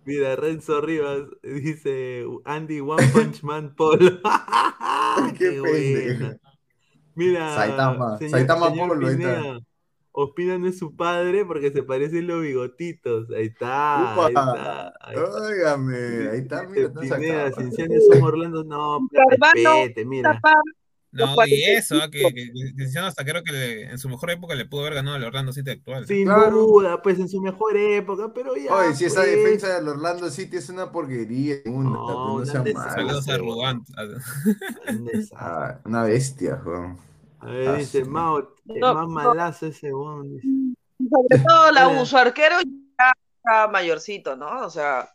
S1: Mira, Renzo Rivas dice Andy One Punch Man Polo.
S2: Qué
S1: Qué buena. Mira,
S2: Saitama,
S1: señor,
S2: Saitama
S1: señor
S2: Polo, ahí está.
S1: Pineda, Ospina no es su padre porque se parecen los bigotitos. Ahí está,
S2: Upa.
S1: ahí está. Ahí está.
S2: Óigame, ahí está, mira,
S1: Pineda. Cienciano son Orlando, no, pues, respete, mira.
S5: No, y eso, que, que, que hasta creo que le- en su mejor época le pudo haber ganado al Orlando City actual.
S1: Sin
S2: Claro.
S1: duda, pues en su mejor época, pero ya.
S2: Oye, si esa
S1: pues,
S2: defensa del Orlando City es una porquería, una,
S1: No,
S2: no, malos.
S5: Saludos a Rubán.
S2: Ah, una bestia, weón.
S1: A ver,
S2: Ah,
S1: dice
S2: sí.
S1: Mao, eh,
S4: No,
S1: más
S4: no.
S1: malazo ese dice.
S4: sobre todo la. U, su arquero ya está mayorcito, ¿no? O sea,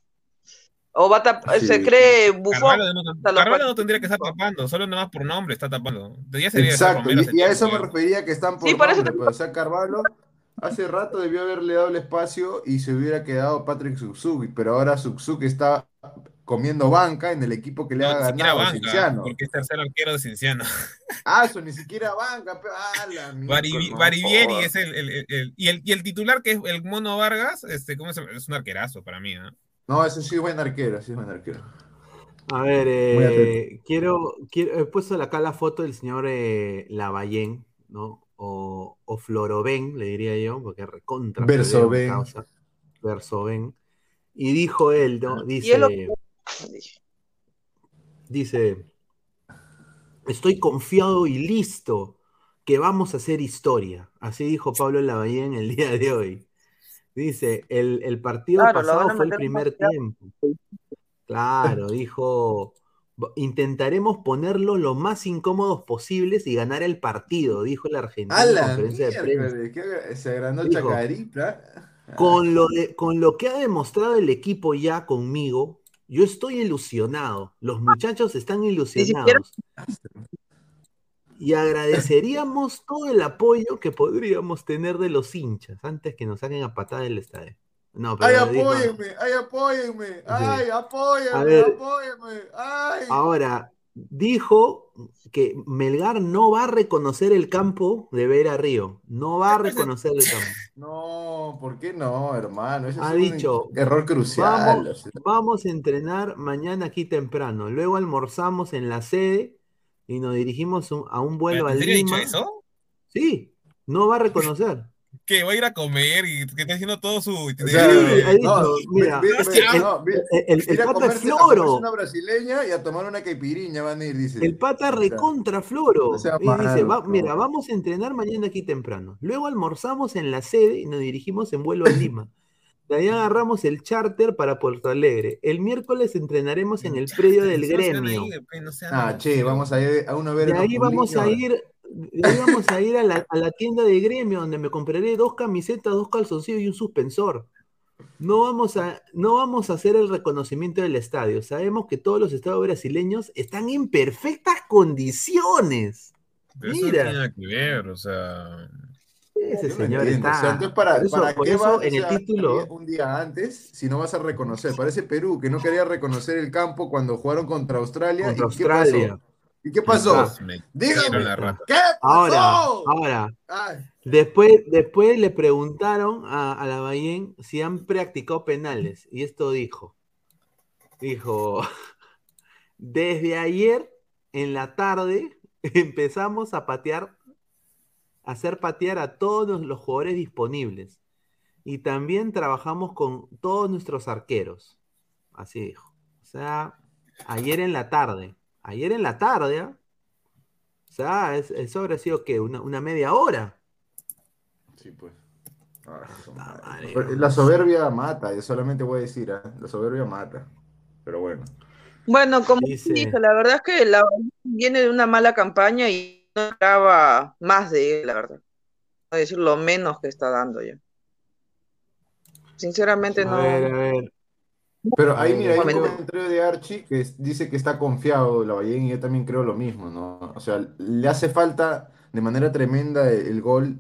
S4: o va a tap-
S2: Sí.
S4: se cree bufón.
S5: Carvalho no, Carvalho tendría que estar tapando, solo nada más por nombre está tapando. Ya sería
S2: Exacto,
S5: Romero
S2: y, a eso me refería que están por
S4: Sí, por eso
S2: nombre,
S4: te-
S2: pues, o sea, Carvalho hace rato debió haberle dado el espacio y se hubiera quedado Patrick Suzuki, pero ahora Suzuki está comiendo banca en el equipo que le
S5: No,
S2: ha ganado,
S5: banca,
S2: Cienciano.
S5: porque es tercer arquero de Cienciano.
S2: Ah, eso ni siquiera banca, pe- ah, la
S5: Bari- es el, el- el- el- y, el, y el titular que es el Mono Vargas, este, ¿cómo se llama? Es un arquerazo para mí, ¿no?
S2: No, ese sí es buen arquero, sí es buen arquero.
S1: A ver, eh, quiero, quiero, he puesto acá la foto del señor eh, Lavallén, ¿no? O, o Floroven, le diría yo, porque recontra.
S2: Versoven.
S1: Versoven. Y dijo él, ¿no?
S4: Y es lo
S1: Dice, dice, estoy confiado y listo que vamos a hacer historia. Así dijo Pablo Lavallén el día de hoy. Dice, el, el partido
S4: Claro,
S1: pasado fue el primer tiempo. Claro, dijo, "Bo- intentaremos ponerlo lo más incómodos posibles y ganar el partido, dijo el argentino
S2: A
S1: en
S2: la
S1: conferencia de prensa.
S2: se agrandó
S1: Dijo,
S2: Chacarita.
S1: Con lo, de, con lo que ha demostrado el equipo ya conmigo, yo estoy ilusionado. Los muchachos están ilusionados. Y agradeceríamos todo el apoyo que podríamos tener de los hinchas antes que nos saquen a patada del estadio. No,
S2: ¡Ay,
S1: pero
S2: apóyenme! ¡Ay, apóyenme! ¡Ay, apóyenme!
S1: ver.
S2: ¡Apóyenme! ¡Ay!
S1: Ahora, dijo que Melgar no va a reconocer el campo de Vera Río. No va a reconocer el campo.
S2: No, ¿por qué no, hermano? Ese
S1: Ha
S2: es un
S1: dicho,
S2: error crucial.
S1: Vamos, a entrenar mañana aquí temprano. Luego almorzamos en la sede y nos dirigimos un- a un vuelo a
S5: ¿En serio ha dicho
S1: Lima.
S5: eso?
S1: Sí, no va a reconocer.
S5: Que va a ir a comer y que está haciendo todo su
S1: el- pata floro.
S2: una brasileña y a tomar una caipiriña van a ir, dice.
S1: El pata recontra floro.
S2: no sea
S1: y dice,
S2: malo,
S1: va-
S2: no.
S1: mira, vamos a entrenar mañana aquí temprano. Luego almorzamos en la sede y nos dirigimos en vuelo a Lima. De ahí agarramos el charter para Puerto Alegre. El miércoles entrenaremos en el predio del gremio.
S2: Ah, che, vamos a ir a uno a ver
S1: De ahí vamos a ir, vamos a ir a la, a la tienda de gremio donde me compraré dos camisetas, dos calzoncillos y un suspensor. No vamos a, no vamos a hacer el reconocimiento del estadio. Sabemos que todos los estadios brasileños están en perfectas condiciones.
S5: Pero eso no
S1: Mira.
S5: tiene nada que ver, o sea.
S1: Ese señor
S2: entiendo, o
S1: está.
S2: sea, entonces, ¿para,
S1: por eso,
S2: para
S1: por
S2: qué
S1: eso
S2: vas, o
S1: en el título.
S2: un día antes si no vas a reconocer? Parece Perú, que no quería reconocer el campo cuando jugaron contra Australia.
S1: Contra
S2: ¿Y qué
S1: Australia.
S2: pasó? ¿Y qué pasó?
S5: Me
S2: Dígame.
S5: quiero la rata.
S2: ¿Qué
S1: Ahora,
S2: pasó?
S1: ahora,
S2: Ay,
S1: después, después le preguntaron a, a la Bayén si han practicado penales. Y esto dijo. Dijo, desde ayer en la tarde empezamos a patear, a hacer patear a todos los jugadores disponibles. Y también trabajamos con todos nuestros arqueros. Así dijo. O sea, ayer en la tarde. Ayer en la tarde, ¿ah? O sea, es- eso habría sido que una, una media hora.
S2: Sí, pues. Ah, madre. La soberbia mata, yo solamente voy a decir, ¿ah? la soberbia mata. Pero bueno.
S4: Bueno, como
S1: Dice-
S4: dije, la verdad es que la viene de una mala campaña y no esperaba más de él, la verdad. A decir lo menos que está dando ya. Sinceramente
S1: A
S4: no.
S1: ver, a ver.
S2: Pero ahí, mira, hay un comentario de Archie que dice que está confiado la Ballén y yo también creo lo mismo, ¿no? O sea, le hace falta de manera tremenda el, el gol.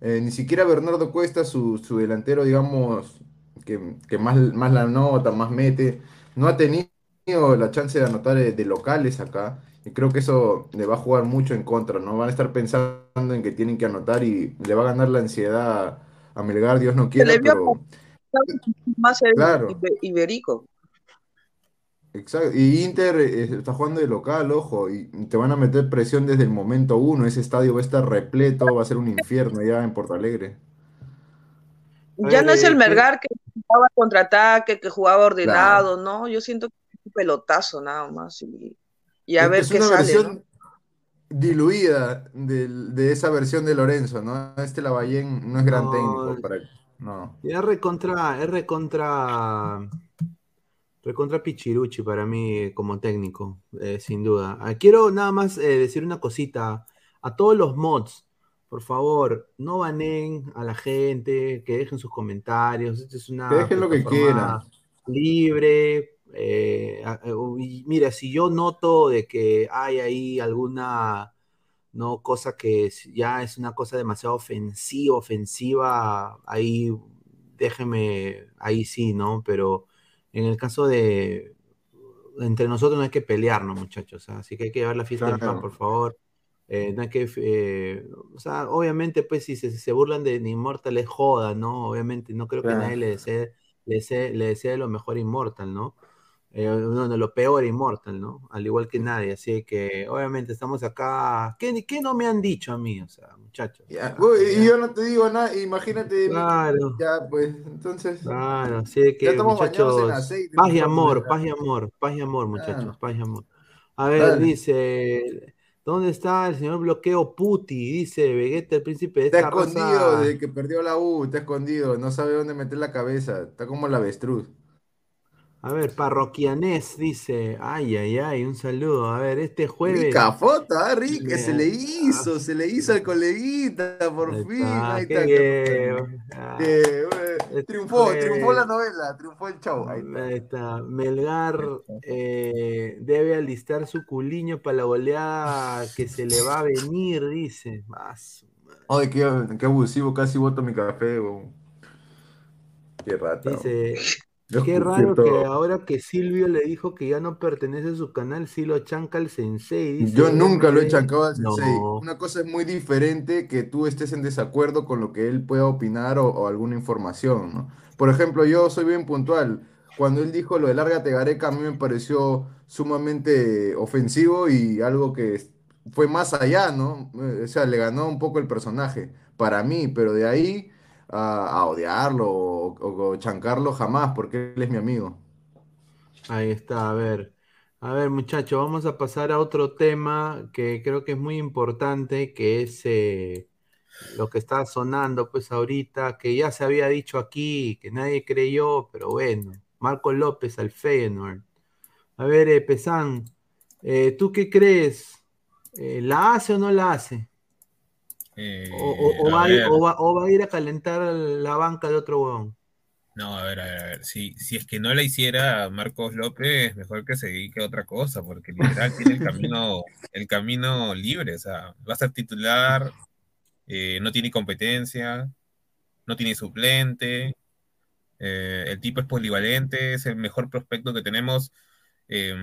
S2: Eh, ni siquiera Bernardo Cuesta, su, su delantero, digamos, que, que más, más la nota, más mete, no ha tenido la chance de anotar eh, de locales acá. Y creo que eso le va a jugar mucho en contra, ¿no? Van a estar pensando en que tienen que anotar y le va a ganar la ansiedad a Melgar, Dios no quiera, pero...
S4: Más
S2: Claro.
S4: iberico.
S2: Exacto, y Inter eh, está jugando de local, ojo, y te van a meter presión desde el momento uno. Ese estadio va a estar repleto, va a ser un infierno ya en Porto Alegre.
S4: Ya
S1: ver,
S4: no es
S1: eh,
S4: el
S1: ¿qué-
S4: Melgar que jugaba contraataque, que jugaba ordenado, ¿no? Yo siento que es un pelotazo nada más y, y a
S2: Es-
S4: ver
S2: es
S4: qué
S2: una
S4: sale,
S2: versión
S4: ¿no?
S2: diluida del- de esa versión de Lorenzo, ¿no? Este Lavallén no es gran
S1: No,
S2: técnico para él. No.
S1: Y es recontra, es recontra, recontra Pichiruchi para mí como técnico, eh, sin duda. Ah, quiero nada más eh, decir una cosita a todos los mods. Por favor, no banen a la gente, que dejen sus comentarios. Esta es una
S2: Que dejen lo que
S1: plataforma libre. eh, mira, si yo noto de que hay ahí alguna no cosa que ya es una cosa demasiado ofensiva, ofensiva, ahí déjeme, ahí sí, ¿no? Pero en el caso de entre nosotros no hay que pelearnos, muchachos, así que hay que llevar la fiesta en
S2: Claro.
S1: por favor. Eh, no hay que, eh, o sea, obviamente, pues si se, se burlan de Immortal es joda, ¿no? Obviamente, no creo que nadie le desee, le desee, le desee lo mejor a Immortal, ¿no? Eh, uno de lo peor a Immortal, ¿no? Al igual que nadie, así que obviamente estamos acá. ¿Qué, qué no me han dicho a mí? O sea, muchachos.
S2: Ya, uy, y yo no te digo nada, imagínate.
S1: Claro.
S2: Ya, pues, entonces.
S1: Claro, así que
S2: Ya estamos bañados en
S1: muchachos,
S2: aceite,
S1: paz y amor, paz y amor, paz y amor, muchachos, paz y amor. A ver,
S2: Dale.
S1: dice, ¿dónde está el señor bloqueo Puti? Dice Vegeta, el príncipe de
S2: Está
S1: esta
S2: escondido
S1: raza.
S2: desde que perdió la U, está escondido, no sabe dónde meter la cabeza, está como el avestruz.
S1: A ver, parroquianés dice, ay, ay, ay, un saludo. A ver, este jueves.
S2: Rica foto, ah, Rick,
S1: Me-
S2: se le hizo, se le hizo al coleguita, por fin, ahí está.
S1: Ah.
S2: Eh, triunfó, triunfó la novela, triunfó el show. Ahí está.
S1: Ahí está. Melgar eh, debe alistar su culiño para la goleada que se le va a venir, dice. Más.
S2: Ay, qué, qué abusivo, casi boto mi café, weón. Qué rata.
S1: Dice,
S2: Yo
S1: qué raro que ahora que Silvio le dijo que ya no pertenece a su canal, sí lo chanca el sensei. Dice,
S2: Yo nunca lo he chancado al
S1: No.
S2: sensei. Una cosa es muy diferente que tú estés en desacuerdo con lo que él pueda opinar o, o alguna información, ¿no? Por ejemplo, yo soy bien puntual. Cuando él dijo lo de Lárgate Gareca, a mí me pareció sumamente ofensivo y algo que fue más allá, ¿no? Eh, O sea, le ganó un poco el personaje para mí, pero de ahí a, odiarlo o chancarlo jamás, porque él es mi amigo.
S1: Ahí está, a ver. A ver, muchachos, vamos a pasar a otro tema que creo que es muy importante, que es eh, lo que está sonando pues ahorita, que ya se había dicho aquí, que nadie creyó, pero bueno, Marco López al Feyenoord. A ver, eh, Pesán, eh, ¿tú qué crees? Eh, ¿la hace o no la hace?
S5: Eh,
S1: O, o- o
S5: a
S1: va, a ir-
S5: ver.
S1: o va- o va a ir a calentar la banca de otro huevón?
S5: No, a ver, a ver, a ver. Si, si es que no la hiciera Marcos López, mejor que se dedique a otra cosa, porque literal tiene el camino, el camino libre. O sea, va a ser titular, eh, no tiene competencia, no tiene suplente, eh, el tipo es polivalente, es el mejor prospecto que tenemos. Eh,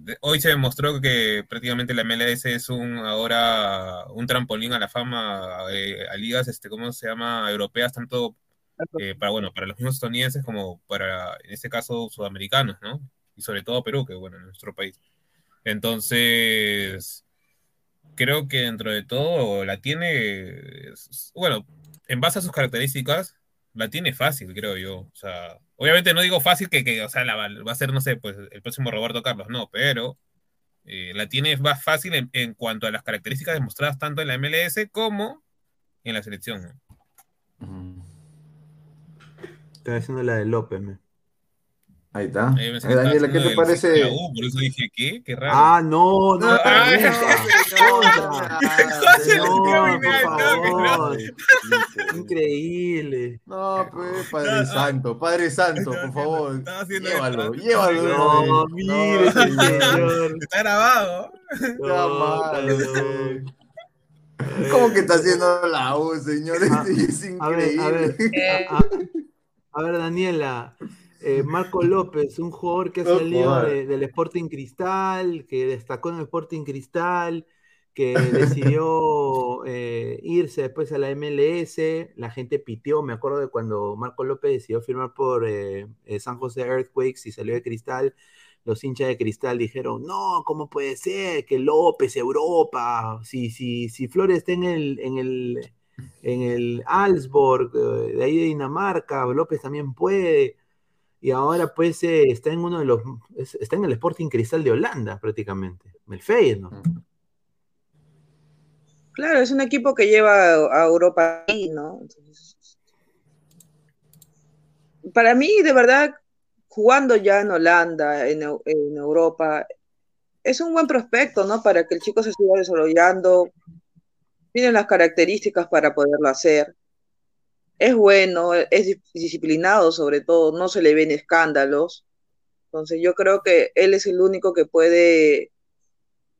S5: de- hoy se demostró que prácticamente la MLS es un ahora un trampolín a la fama, eh, a ligas, este, ¿cómo se llama? Europeas, tanto eh, para, bueno, para los mismos estadounidenses como para, en este caso, sudamericanos, ¿no? Y sobre todo Perú, que bueno, en nuestro país. Entonces, creo que dentro de todo la tiene, bueno, en base a sus características, la tiene fácil, creo yo. O sea, obviamente no digo fácil que, que, o sea, la, va a ser, no sé, pues el próximo Roberto Carlos, no, pero eh, la tiene más fácil en, en cuanto a las características demostradas tanto en la MLS como en la selección.
S1: Está haciendo la de López, me.
S2: Ahí está.
S5: Ahí me
S2: Eh, Daniela, ¿qué te parece?
S5: de la U, por eso dije, ¿qué? Qué raro.
S1: Ah, no, no,
S5: Ah,
S1: pregunta.
S5: José le
S1: No,
S5: idea,
S1: favor.
S2: No,
S1: Increíble.
S2: pues, Padre Santo, Padre Santo, por favor. Llévalo,
S5: esto.
S2: llévalo.
S1: No,
S2: eh.
S1: mire señor.
S5: Está grabado.
S2: Está
S1: No,
S2: eh. ¿Cómo que está haciendo la U, señor?
S1: Ah,
S2: Este es
S1: A ver, a ver,
S2: increíble.
S1: a, a- a ver, Daniela, eh, Marco López, un jugador que ha
S2: No
S1: salido
S2: jodas.
S1: de- del Sporting Cristal, que destacó en el Sporting Cristal, que decidió eh, irse después a la MLS, la gente pitió, me acuerdo de cuando Marco López decidió firmar por eh, eh, San José Earthquakes y salió de Cristal, los hinchas de Cristal dijeron, no, ¿cómo puede ser que López, Europa, si, si, si Flores está en el, en el, en el Alsborg, de ahí de Dinamarca, López también puede. Y ahora pues eh, está en uno de los, es- está en el Sporting Cristal de Holanda prácticamente, el Feyenoord.
S4: Claro, es un equipo que lleva a Europa ahí, ¿no? Entonces, para mí, de verdad, jugando ya en Holanda, en, en Europa, es un buen prospecto, ¿no? Para que el chico se siga desarrollando, tiene las características para poderlo hacer. Es bueno, es dis- disciplinado sobre todo, no se le ven escándalos. Entonces yo creo que él es el único que puede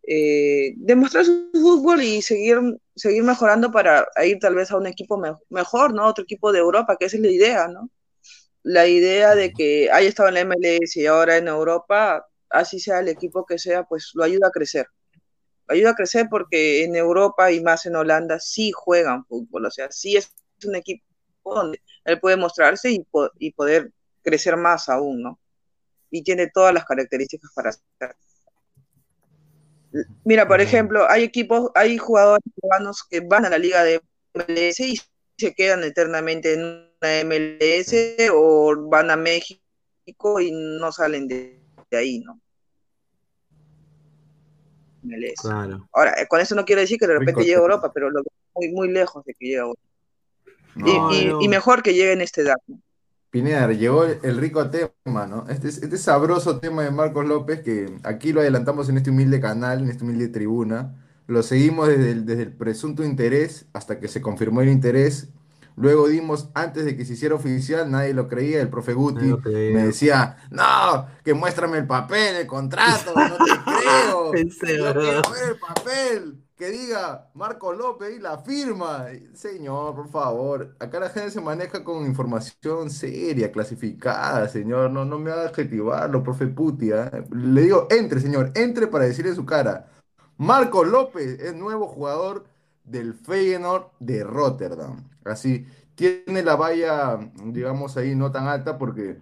S4: eh, demostrar su fútbol y seguir, seguir mejorando para ir tal vez a un equipo me- mejor, ¿no? Otro equipo de Europa, que esa es la idea, ¿no? La idea de que haya estado en la MLS y ahora en Europa, así sea el equipo que sea, pues lo ayuda a crecer. Lo ayuda a crecer porque en Europa y más en Holanda sí juegan fútbol, o sea, sí es un equipo donde él puede mostrarse y, po- y poder crecer más aún, ¿no? Y tiene todas las características para. Mira, por ejemplo, hay equipos, hay jugadores peruanos que van a la liga de MLS y se quedan eternamente en una MLS o van a México y no salen de, de ahí, ¿no? MLS.
S1: Claro.
S4: Ahora, eh, con eso no quiero decir que de repente
S2: Rico
S4: llegue a. Europa, pero lo muy, muy lejos de que llegue a Europa.
S2: No,
S4: y,
S1: no.
S4: mejor que llegue en esta edad. ¿no?
S2: Pineda, llegó el, rico tema, ¿no? Este, es- este sabroso tema de Marcos López que aquí lo adelantamos en este humilde canal, en esta humilde tribuna. Lo seguimos desde el, desde el presunto interés hasta que se confirmó el interés. Luego dimos, antes de que se hiciera oficial, nadie lo creía, el profe Guti me decía, no, que muéstrame el papel, el contrato, no te creo. Quiero ver el papel, que diga Marco López y la firma. Señor, por favor, acá la gente se maneja con información seria, clasificada, señor, no, no me haga adjetivarlo, profe Puti, ¿ah? Le digo, entre, señor, entre para decirle su cara. Marco López es nuevo jugador del Feyenoord de Rotterdam. Así, tiene la valla, digamos ahí, no tan alta porque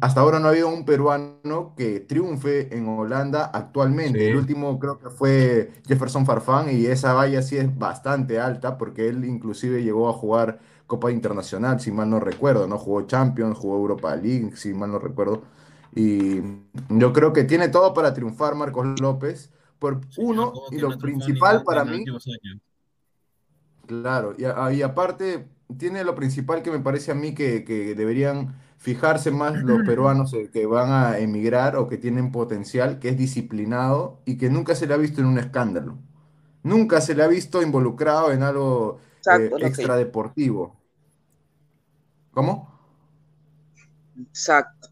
S2: hasta ahora no ha habido un peruano que triunfe en Holanda actualmente.
S1: Sí.
S2: El último creo que fue Jefferson Farfán y esa valla sí es bastante alta porque él inclusive llegó a jugar Copa Internacional, si mal no recuerdo, ¿no? Jugó Champions, jugó Europa League, si mal no recuerdo. Y yo creo que tiene todo para triunfar Marcos López. Por uno, y lo principal para mí. Claro, y, a- y aparte tiene lo principal que me parece a mí que, que deberían fijarse más los peruanos que van a emigrar o que tienen potencial, que es disciplinado y que nunca se le ha visto en un escándalo. Nunca se le ha visto involucrado en algo eh,
S4: Exacto,
S2: extradeportivo. ¿Cómo?
S4: Exacto.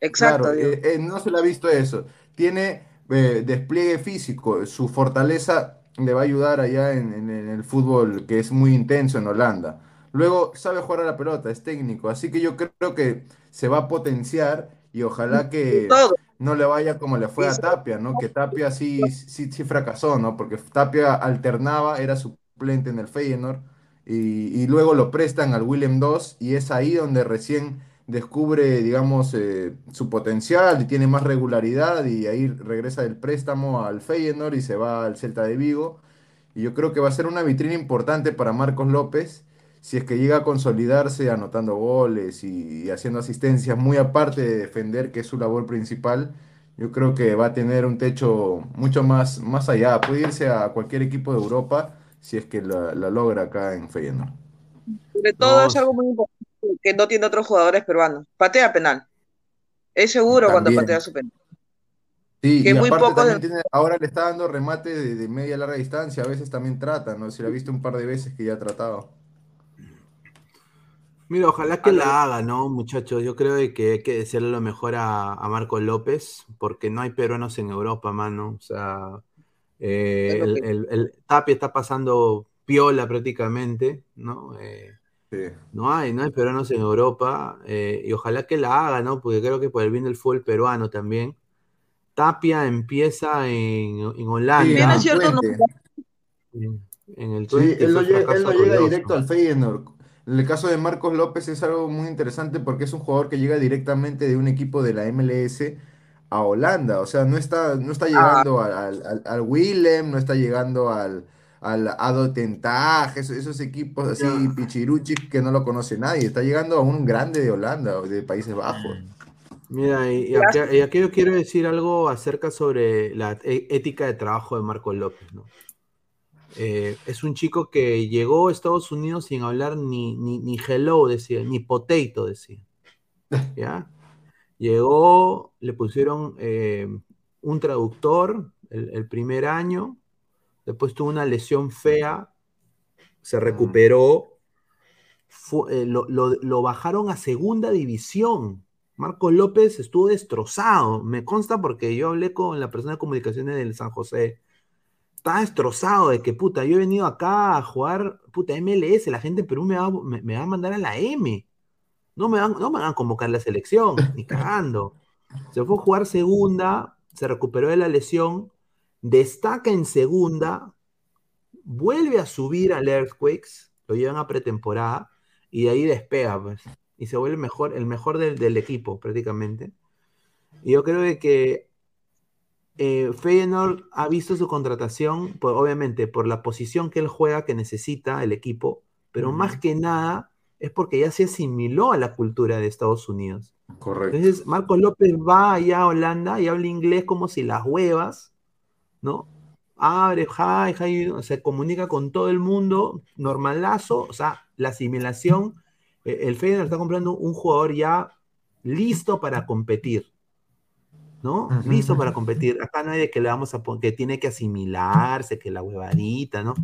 S4: Exacto.
S2: Claro, eh, eh, no se le ha visto eso. Tiene despliegue físico, su fortaleza le va a ayudar allá en, en- en el fútbol que es muy intenso en Holanda. Luego sabe jugar a la pelota, es técnico, así que yo creo que se va a potenciar y ojalá que no le vaya como le fue a Tapia, ¿no? Que Tapia sí, sí, sí fracasó, ¿no? Porque Tapia alternaba, era suplente en el Feyenoord y, y luego lo prestan al Willem II y es ahí donde recién descubre, digamos, eh, su potencial y tiene más regularidad y ahí regresa del préstamo al Feyenoord y se va al Celta de Vigo. Y yo creo que va a ser una vitrina importante para Marcos López si es que llega a consolidarse anotando goles y, y haciendo asistencias, muy aparte de defender, que es su labor principal. Yo creo que va a tener un techo mucho más, más allá. Puede irse a cualquier equipo de Europa si es que la, la logra acá en Feyenoord.
S4: Sobre todo
S1: No,
S4: es algo muy importante que no tiene otros jugadores peruanos. Patea penal. Es seguro cuando patea su penal.
S2: Sí,
S4: Que
S2: y
S4: muy
S2: aparte
S4: pocos
S2: también
S4: de-
S2: tiene, ahora le está dando remate de, de media larga distancia, a veces también trata, ¿no? Se lo ha visto un par de veces que ya ha tratado.
S1: Mira, ojalá que
S4: lo-
S1: la haga, ¿no, muchachos? Yo creo de que hay que desearle lo mejor a, a Marco López, porque no hay peruanos en Europa, mano. O sea, eh,
S4: lo
S1: el,
S4: que-
S1: el- el Tapia está pasando piola prácticamente, ¿no? Eh,
S2: Sí.
S1: no hay, no hay peruanos en Europa, eh, y ojalá que la haga, ¿no? Porque creo que por el bien del fútbol peruano también. Tapia empieza en, en
S2: Sí,
S1: Holanda.
S4: Bien, es
S2: en
S4: cierto, no-
S2: Twente.
S1: en, el
S2: Sí,
S1: Twente
S2: él no
S1: fue
S2: llega, él no llega directo al Feyenoord. En el caso de Marcos López es algo muy interesante porque es un jugador que llega directamente de un equipo de la MLS a Holanda. O sea, no está, no está llegando al, al, al- al Willem, no está llegando al, al Ado Ten-Hag, esos, esos equipos así
S1: Ya.
S2: pichiruchis que no lo conoce nadie. Está llegando a un grande de Holanda o de Países Bajos.
S1: Mira, y, y aquí, y aquí yo quiero decir algo acerca sobre la e- ética de trabajo de Marco López, ¿no? Eh, es un chico que llegó a Estados Unidos sin hablar ni, ni, ni hello, decía, ni potato, decía. ¿Ya? Llegó, le pusieron eh, un traductor el, el primer año, después tuvo una lesión fea, se recuperó, fue- eh, lo, lo- lo bajaron a segunda división. Marco López estuvo destrozado, me consta porque yo hablé con la persona de comunicaciones del San José. Estaba destrozado de que, puta, yo he venido acá a jugar, puta, MLS, la gente en Perú me va, me, va a mandar a la M. No me, van, no me van a convocar la selección, ni cagando. Se fue a jugar segunda, se recuperó de la lesión, destaca en segunda, vuelve a subir al Earthquakes, lo llevan a pretemporada y de ahí despega, pues. Y se vuelve mejor, el mejor del, del equipo, prácticamente. Y yo creo que eh, Feyenoord ha visto su contratación, por- obviamente, por la posición que él juega, que necesita el equipo, pero más que nada es porque ya se asimiló a la cultura de Estados Unidos.
S2: Correcto.
S1: Entonces, Marcos López va allá a Holanda y habla inglés como si las huevas, ¿no? Abre, hi, hi, se comunica con todo el mundo, normalazo, o sea, la asimilación. eh, El Feyenoord está comprando un jugador ya listo para competir, ¿no? Listo para competir. Acá nadie que le vamos a que tiene que asimilarse, que la huevadita, ¿no?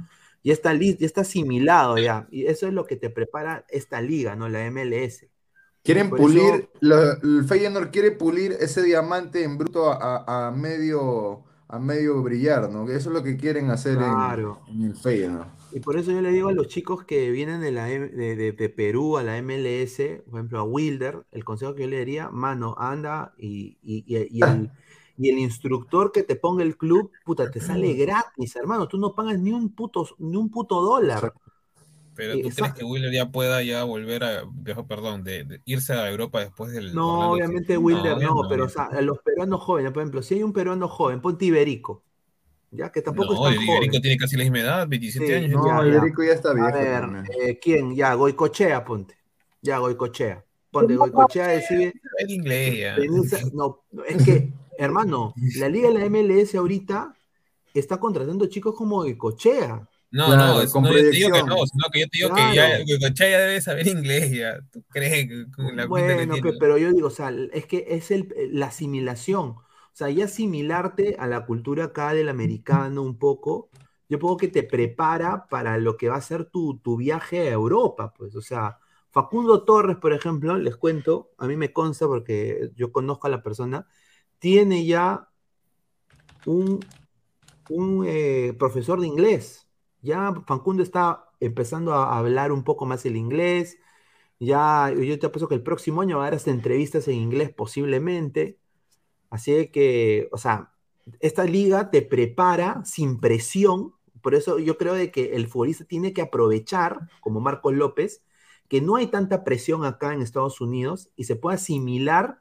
S1: Ya está listo, ya está asimilado ya. Y eso es lo que te prepara esta liga, ¿no? La MLS.
S2: Quieren
S1: Por
S2: pulir,
S1: eso-
S2: el Feyenoord quiere pulir ese diamante en bruto a, a- medio, a medio brillar, ¿no? Eso es lo que quieren hacer en- en, el Feyenoord.
S1: Y por eso yo le digo a los chicos que vienen de, la, M- de, de- de Perú a la MLS, por ejemplo, a Wilder, el consejo que yo le diría, mano, anda y, y- y- y el, y el instructor que te ponga el club, puta, te sale gratis, hermano. Tú no pagas ni un puto, ni un puto dólar.
S5: Pero tú crees que Wheeler ya pueda ya volver a, perdón, de, de irse a Europa después del
S1: No,
S5: Orlando
S1: obviamente? Wilder no, pero o sea, los peruanos jóvenes, por ejemplo, si hay un peruano joven, ponte Iberico, ya que tampoco
S5: no,
S1: es tan
S5: Iberico
S1: joven.
S5: tiene casi la misma edad, 27
S1: Sí,
S5: años.
S1: no, ya.
S2: Iberico ya está
S1: A
S2: viejo
S1: ver,
S2: también.
S1: eh, ¿quién? Ya, Goicochea, ponte. Ya, Goicochea. Ponte, Goicochea decide
S5: El inglés ya.
S1: venirse- No, es que, hermano, la liga de la MLS ahorita está contratando chicos como Goicochea.
S5: No,
S2: Claro,
S5: no, es-
S2: con
S5: no, yo te digo que no, sino que yo te digo
S1: Claro.
S5: que ya Goicoechea ya debe saber inglés ya. ¿Tú crees que con la que
S1: Bueno, pe- pero yo digo, o sea, es que es el, la asimilación. O sea, ya asimilarte a la cultura acá del americano un poco, yo puedo que te prepara para lo que va a ser tu, tu viaje a Europa, pues. O sea, Facundo Torres, por ejemplo, les cuento, a mí me consta porque yo conozco a la persona, tiene ya un, un eh, profesor de inglés. Ya Facundo está empezando a hablar un poco más el inglés. Ya, yo te apuesto que el próximo año va a hasta entrevistas en inglés posiblemente. Así de que, o sea, esta liga te prepara sin presión. Por eso yo creo de que el futbolista tiene que aprovechar, como Marcos López, que no hay tanta presión acá en Estados Unidos y se puede asimilar,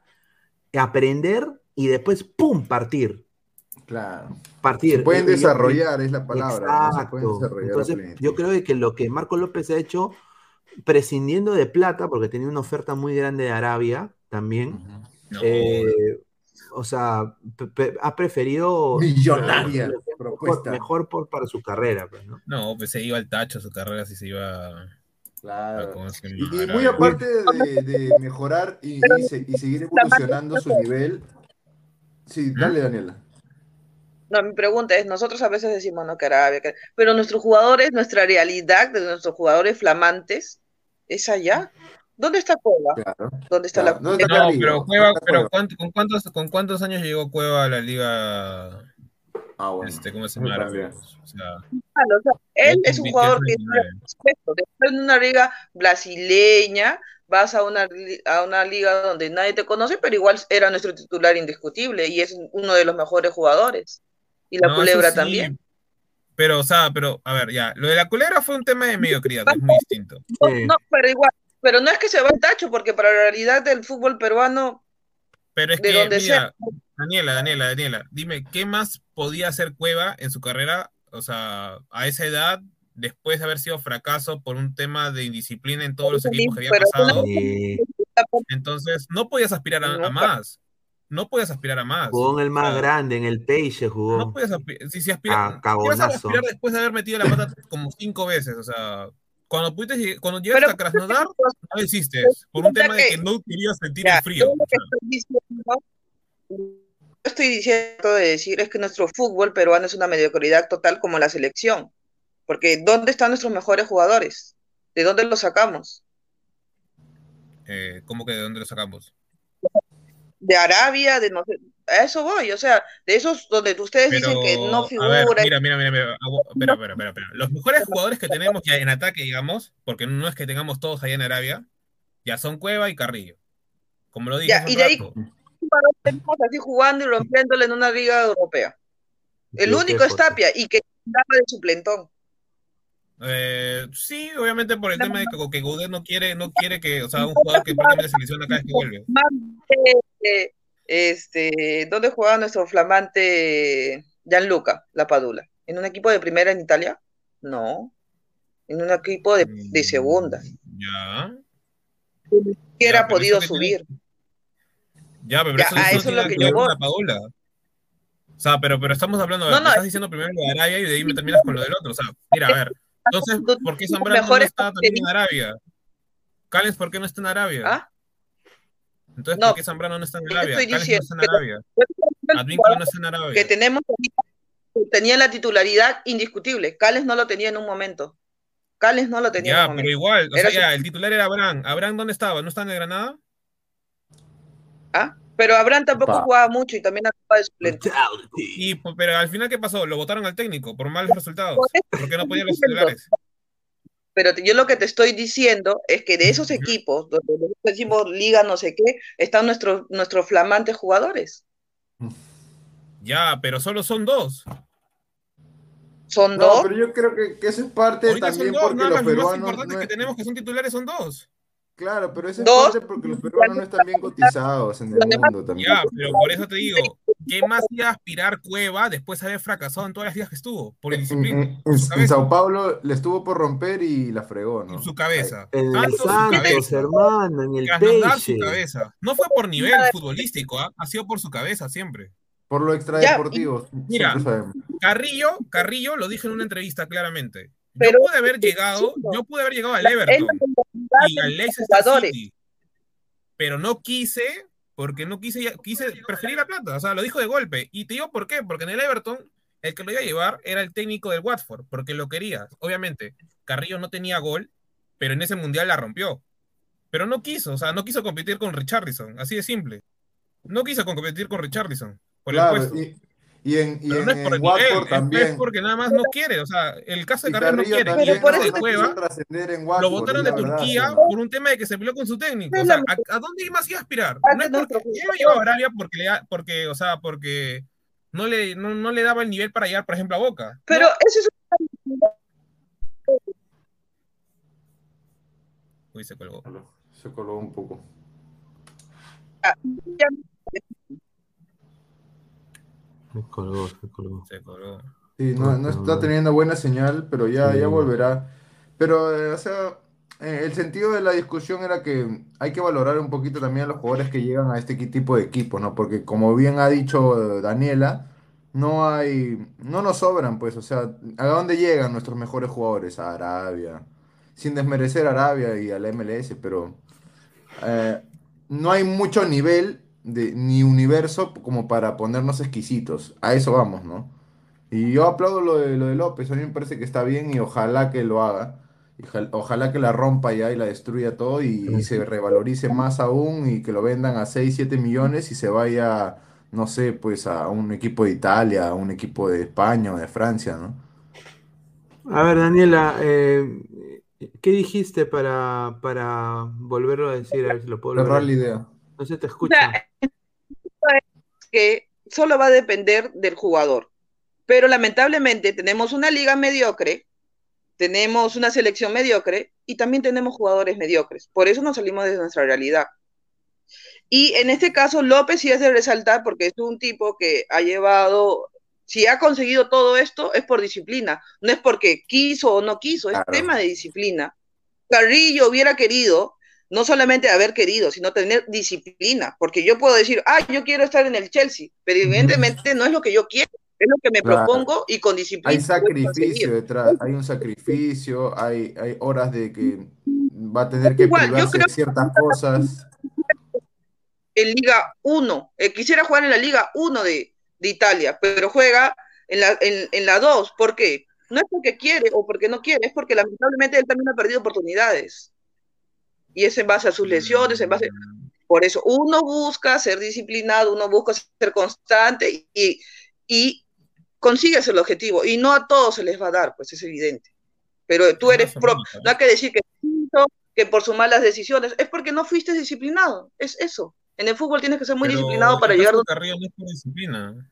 S1: aprender y después, ¡pum!, partir.
S2: Claro.
S1: Partir.
S2: Se pueden
S1: yo-
S2: desarrollar, es la palabra. ¿no? Se pueden
S1: Exacto.
S2: desarrollar a
S1: Entonces, yo creo de que lo que Marco López ha hecho, prescindiendo de plata, porque tenía una oferta muy grande de Arabia también,
S5: No,
S1: eh, o sea, ha preferido
S2: Millonaria
S1: mejor,
S2: propuesta.
S1: mejor por, para su carrera, pues, ¿no?
S5: no, pues se iba al tacho su carrera si se iba
S2: Claro.
S5: ¿cómo se
S2: Y, muy aparte de, de mejorar y, y se- y seguir evolucionando su nivel. Sí, dale, Daniela.
S4: No, mi pregunta es, nosotros a veces decimos, no, que Arabia, que- pero nuestros jugadores, nuestra realidad de nuestros jugadores flamantes es allá. ¿Dónde está Cueva?
S2: Claro.
S4: ¿Dónde está
S2: Claro,
S4: la
S2: ¿dónde está
S5: No, pero
S2: ¿Dónde
S5: Cueva,
S2: está
S5: pero con, cuántos, ¿con cuántos años llegó Cueva a la liga?
S2: Ah, bueno.
S5: Este, ¿Cómo se llama? O sea,
S4: Claro, o sea, él es un jugador que
S5: el
S4: tiene
S5: 19.
S4: respeto. Después en una liga brasileña, vas a una, a una liga donde nadie te conoce, pero igual era nuestro titular indiscutible y es uno de los mejores jugadores. Y la
S5: no,
S4: culebra
S5: sí,
S4: también.
S5: Pero, o sea, pero, a ver, ya, lo de la culebra fue un tema de mediocridad, que es muy distinto.
S4: No, no, pero igual, pero no es que se va al tacho, porque para la realidad del fútbol peruano,
S5: Pero es
S4: de
S5: que,
S4: donde
S5: mira,
S4: sea,
S5: Daniela, Daniela, Daniela, dime, ¿qué más podía hacer Cueva en su carrera, o sea, a esa edad, después de haber sido fracaso por un tema de indisciplina en todos los equipos que había pasado? Entonces, no podías aspirar a, a más. No podías aspirar a más.
S1: jugó en el más grande, en el Peixe jugó.
S5: No puedes aspirar. Si, si aspira-
S1: Ah,
S5: ¿qué vas a
S1: cagonazo.
S5: aspirar después de haber metido la pata como cinco veces? O sea, cuando pudiste, cuando llegaste a Krasnodar, no lo hiciste. Por un tema de que no querías sentir
S4: Ya,
S5: el frío.
S4: lo que estoy diciendo, yo estoy diciendo de decir es que nuestro fútbol peruano es una mediocridad total como la selección. Porque ¿dónde están nuestros mejores jugadores? ¿De dónde los sacamos?
S5: Eh, ¿Cómo que de dónde lo sacamos?
S4: De Arabia, de no sé, a eso voy, o sea, de esos donde ustedes
S5: Pero,
S4: dicen que no
S5: a
S4: figuran.
S5: ver, mira, mira, mira, mira, espera, espera, espera, espera. Los mejores jugadores que tenemos ya en ataque, digamos, porque no es que tengamos todos allá en Arabia, ya son Cueva y Carrillo. Como lo dije
S4: Ya,
S5: hace
S4: y de ahí- tenemos así jugando y rompiéndole en una liga europea. El único es. Tapia y que daba de suplentón.
S5: Eh, sí, obviamente por el tema de que, que Gaudet no quiere, no quiere que, o sea, un jugador que prácticamente se lesiona cada vez que vuelve.
S4: Eh, este, ¿dónde jugaba nuestro flamante Gianluca Lapadula? ¿En un equipo de primera en Italia? No. En un equipo de, de segunda.
S5: Ya.
S4: Que era
S5: Ya, pero
S4: podido
S5: tiene-
S4: subir.
S5: Ya, pero
S4: Ya,
S5: eso,
S4: a
S5: eso
S4: eso
S5: no
S4: es lo que yo voy.
S5: la Paola. O sea, pero, pero estamos hablando,
S4: No,
S5: me
S4: no,
S5: estás diciendo primero lo de Arabia y de ahí me terminas con lo del otro. O sea, mira, a ver, entonces, ¿por qué Zambrano no está también en Arabia? Callens, ¿por qué no está en Arabia?
S4: ¿Ah?
S5: Entonces,
S4: No,
S5: ¿por qué Zambrano no está en Arabia?
S4: estoy
S5: no está en
S4: que-
S5: Arabia. Advíncula no está en Arabia.
S4: Que tenemos tenía la titularidad indiscutible. Cales no lo tenía en un momento. Cales no lo tenía en
S5: Ya,
S4: un
S5: pero
S4: momento.
S5: igual, o
S4: Era
S5: sea, ya, el titular era Abraham. ¿Abraham dónde estaba? ¿No estaba en el Granada?
S4: ¿Ah? Pero Abraham tampoco
S2: Pa.
S4: jugaba mucho y también acababa de suplente.
S5: Y, pero al final, ¿qué pasó? Lo votaron al técnico por malos resultados. Porque no podían los titulares.
S4: Pero yo lo que te estoy diciendo es que de esos equipos, donde nosotros decimos liga no sé qué, están nuestros, nuestros flamantes jugadores.
S5: Ya, pero solo son dos.
S4: Son
S2: No,
S4: dos.
S2: pero yo creo que, que eso es parte
S5: Ahorita son
S2: también
S5: dos,
S2: porque
S5: nada
S2: los
S5: más. Los más
S2: peruanos.
S5: importantes
S2: no
S5: que tenemos que son titulares son dos.
S2: Claro, pero eso es
S4: Dos.
S2: parte porque los peruanos no están bien cotizados en el mundo también.
S5: Ya, pero por eso te digo, ¿qué más iba a aspirar Cueva después de haber fracasado en todas las ligas que estuvo? Por
S2: En,
S5: indisciplina.
S2: en- en. Sao Paulo le estuvo por romper y la fregó, ¿no?
S5: Por su cabeza.
S1: En el
S5: Tanto su
S1: Santos,
S5: cabeza.
S1: hermano, en el
S5: Trasladar su cabeza. No fue por nivel futbolístico, ¿ah? ha sido por su cabeza siempre.
S2: Por lo extradeportivo,
S5: Mira. Carrillo, Carrillo lo dije en una entrevista claramente. Yo
S4: Pero-
S5: pude haber llegado, yo pude haber llegado al Everton y al Leicester. City, pero no quise porque no quise, quise preferir la plata, o sea, lo dijo de golpe. Y te digo por qué, porque en el Everton el que lo iba a llevar era el técnico del Watford, porque lo quería. Obviamente, Carrillo no tenía gol, pero en ese mundial la rompió. Pero no quiso, o sea, no quiso competir con Richarlison, así de simple. No quiso competir con Richarlison por el
S2: Claro,
S5: puesto.
S2: y, y en, y
S5: Pero
S2: en,
S5: no es
S2: en Watford también.
S5: es porque nada más no quiere. O sea, el caso de Carrillo no quiere.
S2: también
S5: Y el
S4: Pero por eso
S5: Cueva
S2: trascender en
S5: lo
S2: Watford,
S5: votaron
S2: es
S5: de
S2: verdad,
S5: Turquía por un tema de que se peleó con su técnico. O sea, ¿a, a dónde más iba a aspirar?
S4: Ah,
S5: No es porque lo llevó a Arabia porque le porque, o sea, porque no le, no, no le daba el nivel para llegar, por ejemplo, a Boca.
S4: Pero eso es
S5: Uy, se colgó.
S2: Se coló un poco.
S1: Se colgó, se colgó.
S5: Se colgó.
S2: Sí, no, no está teniendo buena señal, pero ya,
S1: Sí.
S2: ya volverá. Pero, eh, o sea, eh, el sentido de la discusión era que hay que valorar un poquito también a los jugadores que llegan a este tipo de equipo, ¿no? Porque como bien ha dicho eh, Daniela, no hay, no nos sobran, pues, o sea, ¿a dónde llegan nuestros mejores jugadores? A Arabia. Sin desmerecer a Arabia y a la MLS, pero eh, no hay mucho nivel de, ni universo como para ponernos exquisitos. A eso vamos, ¿no? Y yo aplaudo lo de, lo de López, a mí me parece que está bien y ojalá que lo haga. Ojalá que la rompa ya y la destruya todo y, y se revalorice más aún y que lo vendan a 6, 7 millones y se vaya, no sé, pues a un equipo de Italia, a un equipo de España o de Francia, ¿no?
S1: A ver, Daniela, eh, ¿qué dijiste para, para volverlo a decir? A ver si lo puedo
S2: Cerrar la idea.
S1: No se te
S4: O
S1: escucha.
S4: sea, que solo va a depender del jugador. Pero lamentablemente tenemos una liga mediocre, tenemos una selección mediocre y también tenemos jugadores mediocres. Por eso nos salimos de nuestra realidad. Y en este caso, López sí hace resaltar porque es un tipo que ha llevado, si ha conseguido todo esto, es por disciplina. No es porque quiso o no quiso, es
S2: Claro.
S4: tema de disciplina. Carrillo hubiera querido no solamente haber querido, sino tener disciplina, porque yo puedo decir, ah, yo quiero estar en el Chelsea, pero evidentemente no es lo que yo quiero, es lo que me
S2: Claro.
S4: propongo y con disciplina.
S2: Hay sacrificio detrás, hay un sacrificio, hay, hay horas de que va a tener que
S4: Igual,
S2: privarse de ciertas cosas.
S4: En Liga 1, eh, quisiera jugar en la Liga 1 de, de Italia, pero juega en la, en, en la 2, ¿por qué? No es porque quiere o porque no quiere, es porque lamentablemente él también ha perdido oportunidades. Y es en base a sus lesiones, en base... Por eso uno busca ser disciplinado, uno busca ser constante y, y consigues el objetivo. Y no a todos se les va a dar, pues es evidente. Pero tú eres
S5: Más o
S4: pro,
S5: menos, ¿no?
S4: hay que decir que, que por sus malas decisiones, es porque no fuiste disciplinado, es eso. En el fútbol tienes que ser muy
S5: Pero
S4: disciplinado para llegar donde...
S5: no es por disciplina.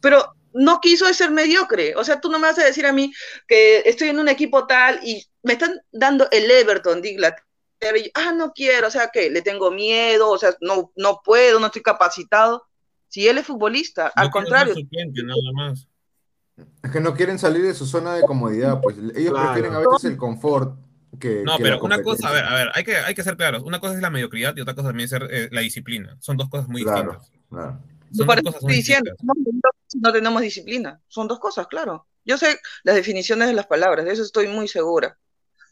S4: Pero no quiso ser mediocre. O sea, tú no me vas a decir a mí que estoy en un equipo tal y me están dando el Everton de Inglaterra. Y yo, ah, no quiero, o sea, que le tengo miedo, o sea, no, no puedo, no estoy capacitado. Si él es futbolista,
S5: No
S4: al contrario,
S5: nada más.
S2: Es que no quieren salir de su zona de comodidad, pues ellos
S1: Claro.
S2: prefieren a veces el confort que,
S5: No,
S2: que
S5: pero
S2: la
S5: una cosa, a ver, a ver, hay que, hay que ser claros. Una cosa es la mediocridad y otra cosa también es ser, eh, la disciplina. Son dos cosas muy
S2: Claro,
S5: distintas.
S2: claro.
S5: Son
S4: por
S5: dos
S4: eso
S5: cosas
S4: estoy
S5: muy
S4: diciendo, no, no tenemos disciplina. Son dos cosas, claro. Yo sé las definiciones de las palabras, de eso estoy muy segura.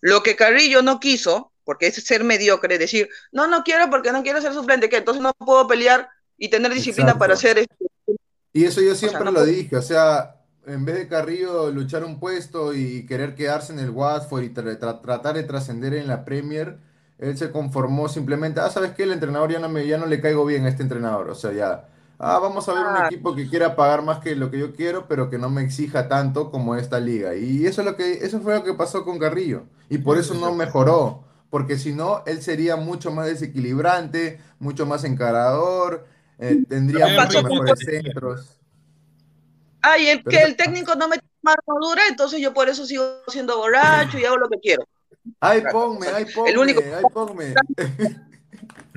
S4: Lo que Carrillo no quiso, porque es ser mediocre, decir, no, no quiero porque no quiero ser suplente, que entonces no puedo pelear y tener disciplina
S2: Exacto.
S4: para ser este,
S2: Y eso yo siempre
S4: no
S2: lo dije, o sea, en vez de Carrillo luchar un puesto y querer quedarse en el Watford y tra- tra- tratar de trascender en la Premier, él se conformó simplemente, ah, ¿sabes qué? El entrenador ya no me, ya no le caigo bien a este entrenador, o sea, ya, ah, vamos a ver un
S4: Ah.
S2: equipo que quiera pagar más que lo que yo quiero, pero que no me exija tanto como esta liga. Y eso es lo que, eso fue lo que pasó con Carrillo, y por eso no mejoró, porque si no, él sería mucho más desequilibrante, mucho más encarador, eh, tendría muchos mejores
S5: con-
S2: centros.
S4: Ah, y el
S2: Pero
S4: que el técnico no me toma armadura, entonces yo por eso sigo siendo borracho y hago lo que quiero.
S2: Ay, ponme, ay, ponme,
S4: El único-
S2: ay, ponme.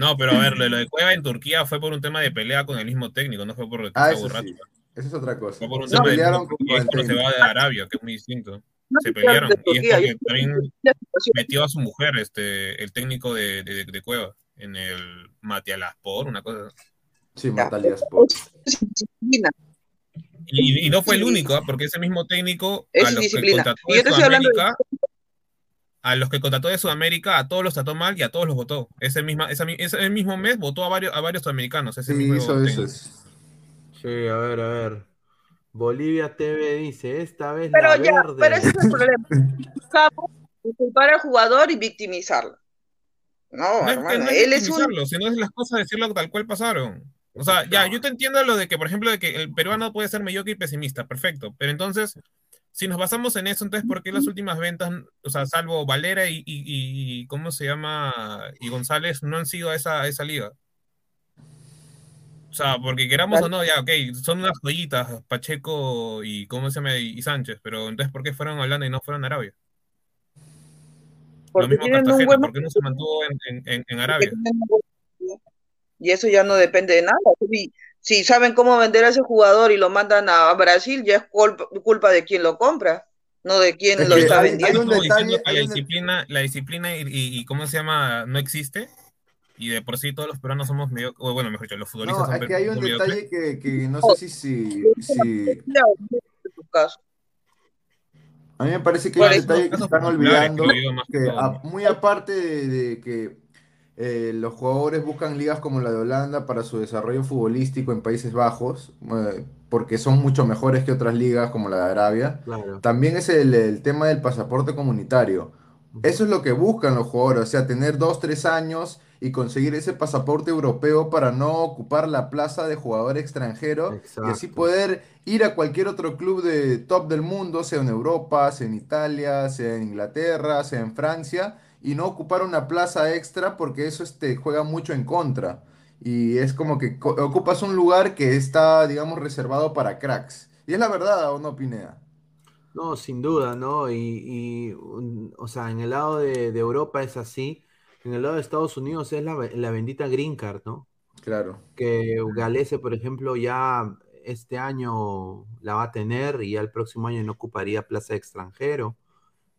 S5: No, pero a ver, lo, lo de Cueva en Turquía fue por un tema de pelea con el mismo técnico, no fue por que
S2: Ah, eso
S5: borracho.
S2: sí. Esa es otra cosa.
S5: Fue por un
S2: Se
S5: tema de
S2: pelearon con
S5: y es cuando se va de Arabia, que es muy distinto.
S4: No
S5: Se pelearon.
S4: de
S5: Y es
S4: Turquía,
S5: porque
S4: yo-
S5: también metió a su mujer, este, el técnico de, de, de Cueva, en el Matialaspor, una cosa.
S2: Sí,
S4: indisciplina.
S5: Y, y no fue el único, ¿ah? porque ese mismo técnico,
S4: Es
S5: a los que contrató
S4: Y
S5: de
S4: yo te estoy hablando de-
S5: a los que contrató de Sudamérica, a todos los trató mal y a todos los votó. Ese, misma, esa ese mismo mes votó a varios, a varios sudamericanos. Ese
S2: Sí,
S5: mismo
S2: hizo eso.
S1: Sí, a ver, a ver. Bolivia TV dice, esta vez
S4: Pero
S1: la
S4: ya,
S1: verde.
S4: pero ese es el problema. Culpar al jugador y victimizarlo. No,
S5: No es que
S4: hermano,
S5: no es
S4: él es un
S5: sino es las cosas decirlo tal cual pasaron. O sea, ya, yo te entiendo lo de que, por ejemplo, de que el peruano puede ser mediocre y pesimista, perfecto. Pero entonces, si nos basamos en eso, entonces, ¿por qué las últimas ventas, o sea, salvo Valera y, y- y- y- ¿cómo se llama? Y González, no han sido a esa, a esa liga? O sea, porque queramos o no, ya, ok, son unas joyitas, Pacheco y, ¿cómo se llama? Y Sánchez, pero entonces, ¿por qué fueron a Holanda y no fueron a Arabia? Lo
S4: porque
S5: mismo
S4: tienen un
S5: Cartagena,
S4: buen
S5: ¿por qué no se mantuvo en- en- en Arabia?
S4: y eso ya no depende de nada. Si, saben cómo vender a ese jugador y lo mandan a Brasil, ya es culpa, de quien lo compra, no de quien
S2: Es
S4: lo está
S2: hay- hay
S4: vendiendo.
S2: un detalle- hay
S5: la
S2: un
S5: disciplina, la disciplina y, y- y ¿cómo se llama? no existe. Y de por sí todos los peruanos somos medio, o bueno, mejor dicho, los futbolistas
S2: No,
S5: son,
S2: que hay un detalle que, que no sé si, si, si-. A mí me parece que hay un detalle que están olvidando,
S5: que
S2: a- muy aparte de, de que eh, los jugadores buscan ligas como la de Holanda para su desarrollo futbolístico en Países Bajos, eh, porque son mucho mejores que otras ligas como la de Arabia,
S1: Claro.
S2: también es el, el tema del pasaporte comunitario. Eso es lo que buscan los jugadores, o sea, tener dos, tres años y conseguir ese pasaporte europeo para no ocupar la plaza de jugador extranjero y así poder ir a cualquier otro club de top del mundo, sea en Europa, sea en Italia, sea en Inglaterra, sea en Francia, y no ocupar una plaza extra porque eso este, juega mucho en contra. Y es como que co- ocupas un lugar que está, digamos, reservado para cracks. Y es la verdad, ¿o no, Pineda?
S1: No, sin duda, ¿no? Y, y, un- o sea, en el lado de, de Europa es así, en el lado de Estados Unidos es la, be- la bendita Green Card, ¿no?
S2: Claro.
S1: Que Galese, por ejemplo, ya este año la va a tener y ya el próximo año no ocuparía plaza de extranjero.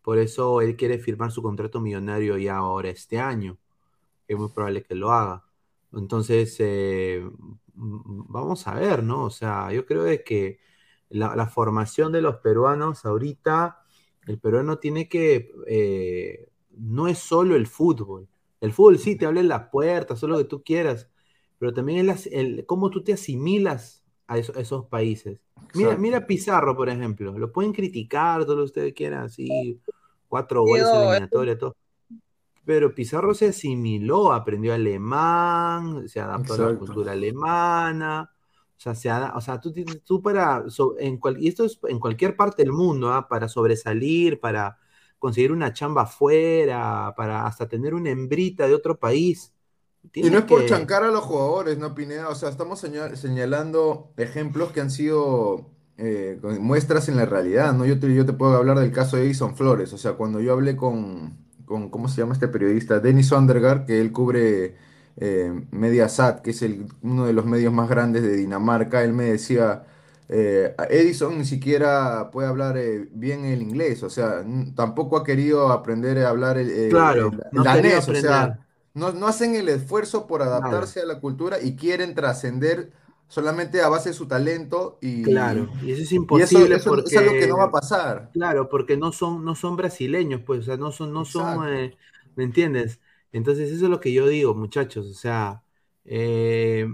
S1: Por eso él quiere firmar su contrato millonario ya ahora este año. Es muy probable que lo haga. Entonces, eh, vamos a ver, ¿no? O sea, yo creo de que la, la formación de los peruanos ahorita, el peruano tiene que, eh, no es solo el fútbol. El fútbol sí te abre las puertas, todo lo que tú quieras, pero también es el, cómo tú te asimilas a, eso- a esos países. Mira,
S2: Exacto.
S1: mira Pizarro, por ejemplo, lo pueden criticar, todo lo que ustedes quieran, así, cuatro goles
S4: es-
S1: eliminatoria, todo. Pero Pizarro se asimiló, aprendió alemán, se adaptó a la cultura alemana. O sea, se o sea tú, tú para, so- en cual- y esto es en cualquier parte del mundo, ¿ah? Para sobresalir, para conseguir una chamba afuera, para hasta tener una hembrita de otro país.
S2: Y no es por
S1: que-
S2: chancar a los jugadores, ¿no, Pineda? O sea, estamos señal- señalando ejemplos que han sido eh, muestras en la realidad, ¿no? Yo te, yo te puedo hablar del caso de Edison Flores. O sea, cuando yo hablé con, con ¿cómo se llama este periodista? Dennis Sondergaard, que él cubre eh, Mediasat, que es el, uno de los medios más grandes de Dinamarca, él me decía, eh, Edison ni siquiera puede hablar eh, bien el inglés, o sea, tampoco ha querido aprender a hablar el, el-
S1: Claro,
S2: el- el
S1: no
S2: danés, o sea... No, no hacen el esfuerzo por adaptarse a la cultura y quieren trascender solamente a base de su talento y,
S1: Claro, y eso es
S2: y eso,
S1: imposible
S2: eso
S1: porque
S2: es algo que no va a pasar.
S1: Claro, porque no son, no son brasileños, pues, o sea, no son, no son, eh, ¿me entiendes? Entonces, eso es lo que yo digo, muchachos, o sea, eh,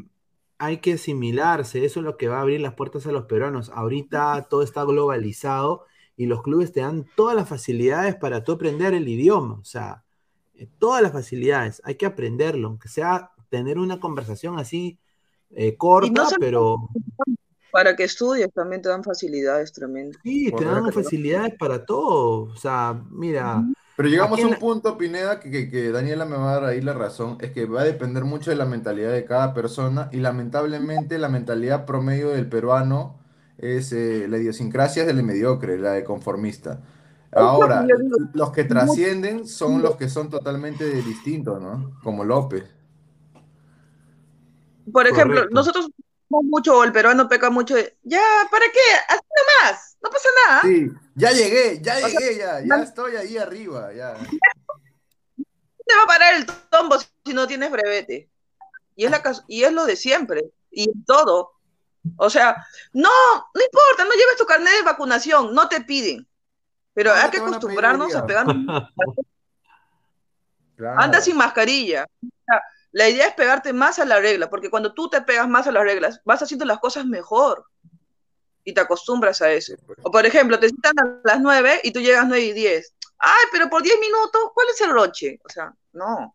S1: hay que asimilarse, eso es lo que va a abrir las puertas a los peruanos. Ahorita todo está globalizado y los clubes te dan todas las facilidades para tú aprender el idioma, o sea, eh, todas las facilidades, hay que aprenderlo, aunque sea tener una conversación así eh, corta, pero
S4: Para que estudies también te dan facilidades tremendas.
S1: sí, te dan facilidades para todo, o sea, mira,
S2: Pero llegamos a un
S1: la-
S2: punto, Pineda, que, que- que Daniela me va a dar ahí la razón, es que va a depender mucho de la mentalidad de cada persona y lamentablemente la mentalidad promedio del peruano es eh, la idiosincrasia es del mediocre, la de conformista. Ahora, los que trascienden son los que son totalmente distintos, ¿no? Como López.
S4: Por ejemplo,
S1: Correcto.
S4: nosotros pecamos mucho, o el peruano peca mucho de, ya, ¿para qué? Así nomás, no pasa nada.
S2: Sí, ya llegué, ya
S4: O sea,
S2: llegué, ya, ya
S4: man-
S2: estoy ahí arriba, ya.
S4: te va a parar el tombo si no tienes brevete. Y es, la, y es lo de siempre, y en todo. O sea, no, no importa, no lleves tu carnet de vacunación, no te piden. Pero hay que
S2: a
S4: acostumbrarnos a pegarnos.
S2: Claro.
S4: Anda sin mascarilla. La idea es pegarte más a la regla, porque cuando tú te pegas más a las reglas, vas haciendo las cosas mejor y te acostumbras a eso. O por ejemplo, te citan a las 9 y tú llegas 9 y 10. Ay, pero por 10 minutos, ¿cuál es el roche? O sea, no.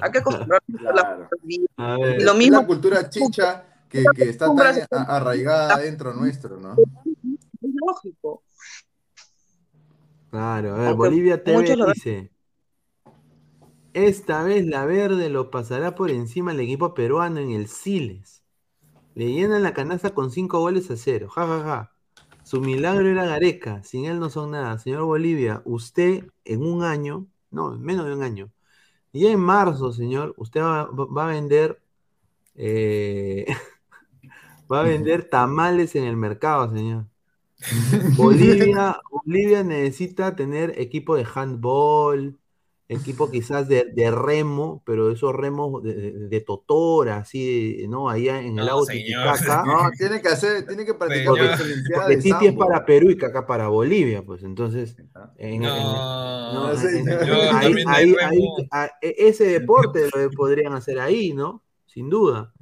S4: Hay que acostumbrarnos a las
S2: Claro.
S1: a ver,
S4: Y lo
S2: Es
S4: mismo-
S2: la cultura chicha que, que está tan arraigada dentro nuestro, ¿no?
S4: Es lógico.
S1: Claro, a ver,
S4: Aunque
S1: Bolivia TV dice, esta vez la verde lo pasará por encima el equipo peruano en el Siles. Le llenan la canasta con cinco goles a cero. Ja, ja, ja. Su milagro era Gareca, sin él no son nada. Señor Bolivia, usted en un año, no, en menos de un año, ya en marzo, señor, usted va, va a vender, eh, va a vender tamales en el mercado, señor. Bolivia, Bolivia necesita tener equipo de handball, equipo quizás de, de remo, pero esos remos de, de- de totora, así, ¿no? Allá en el lago. Titicaca.
S2: No, tiene que hacer, tiene que practicar de
S1: Titi es para Perú y Caca para Bolivia, pues entonces. en- en-
S5: No,
S1: no,
S2: no sé,
S1: en-
S2: señor.
S5: yo
S1: ahí- ahí- ahí- a- e- ese deporte lo podrían hacer ahí, ¿no? Sin duda.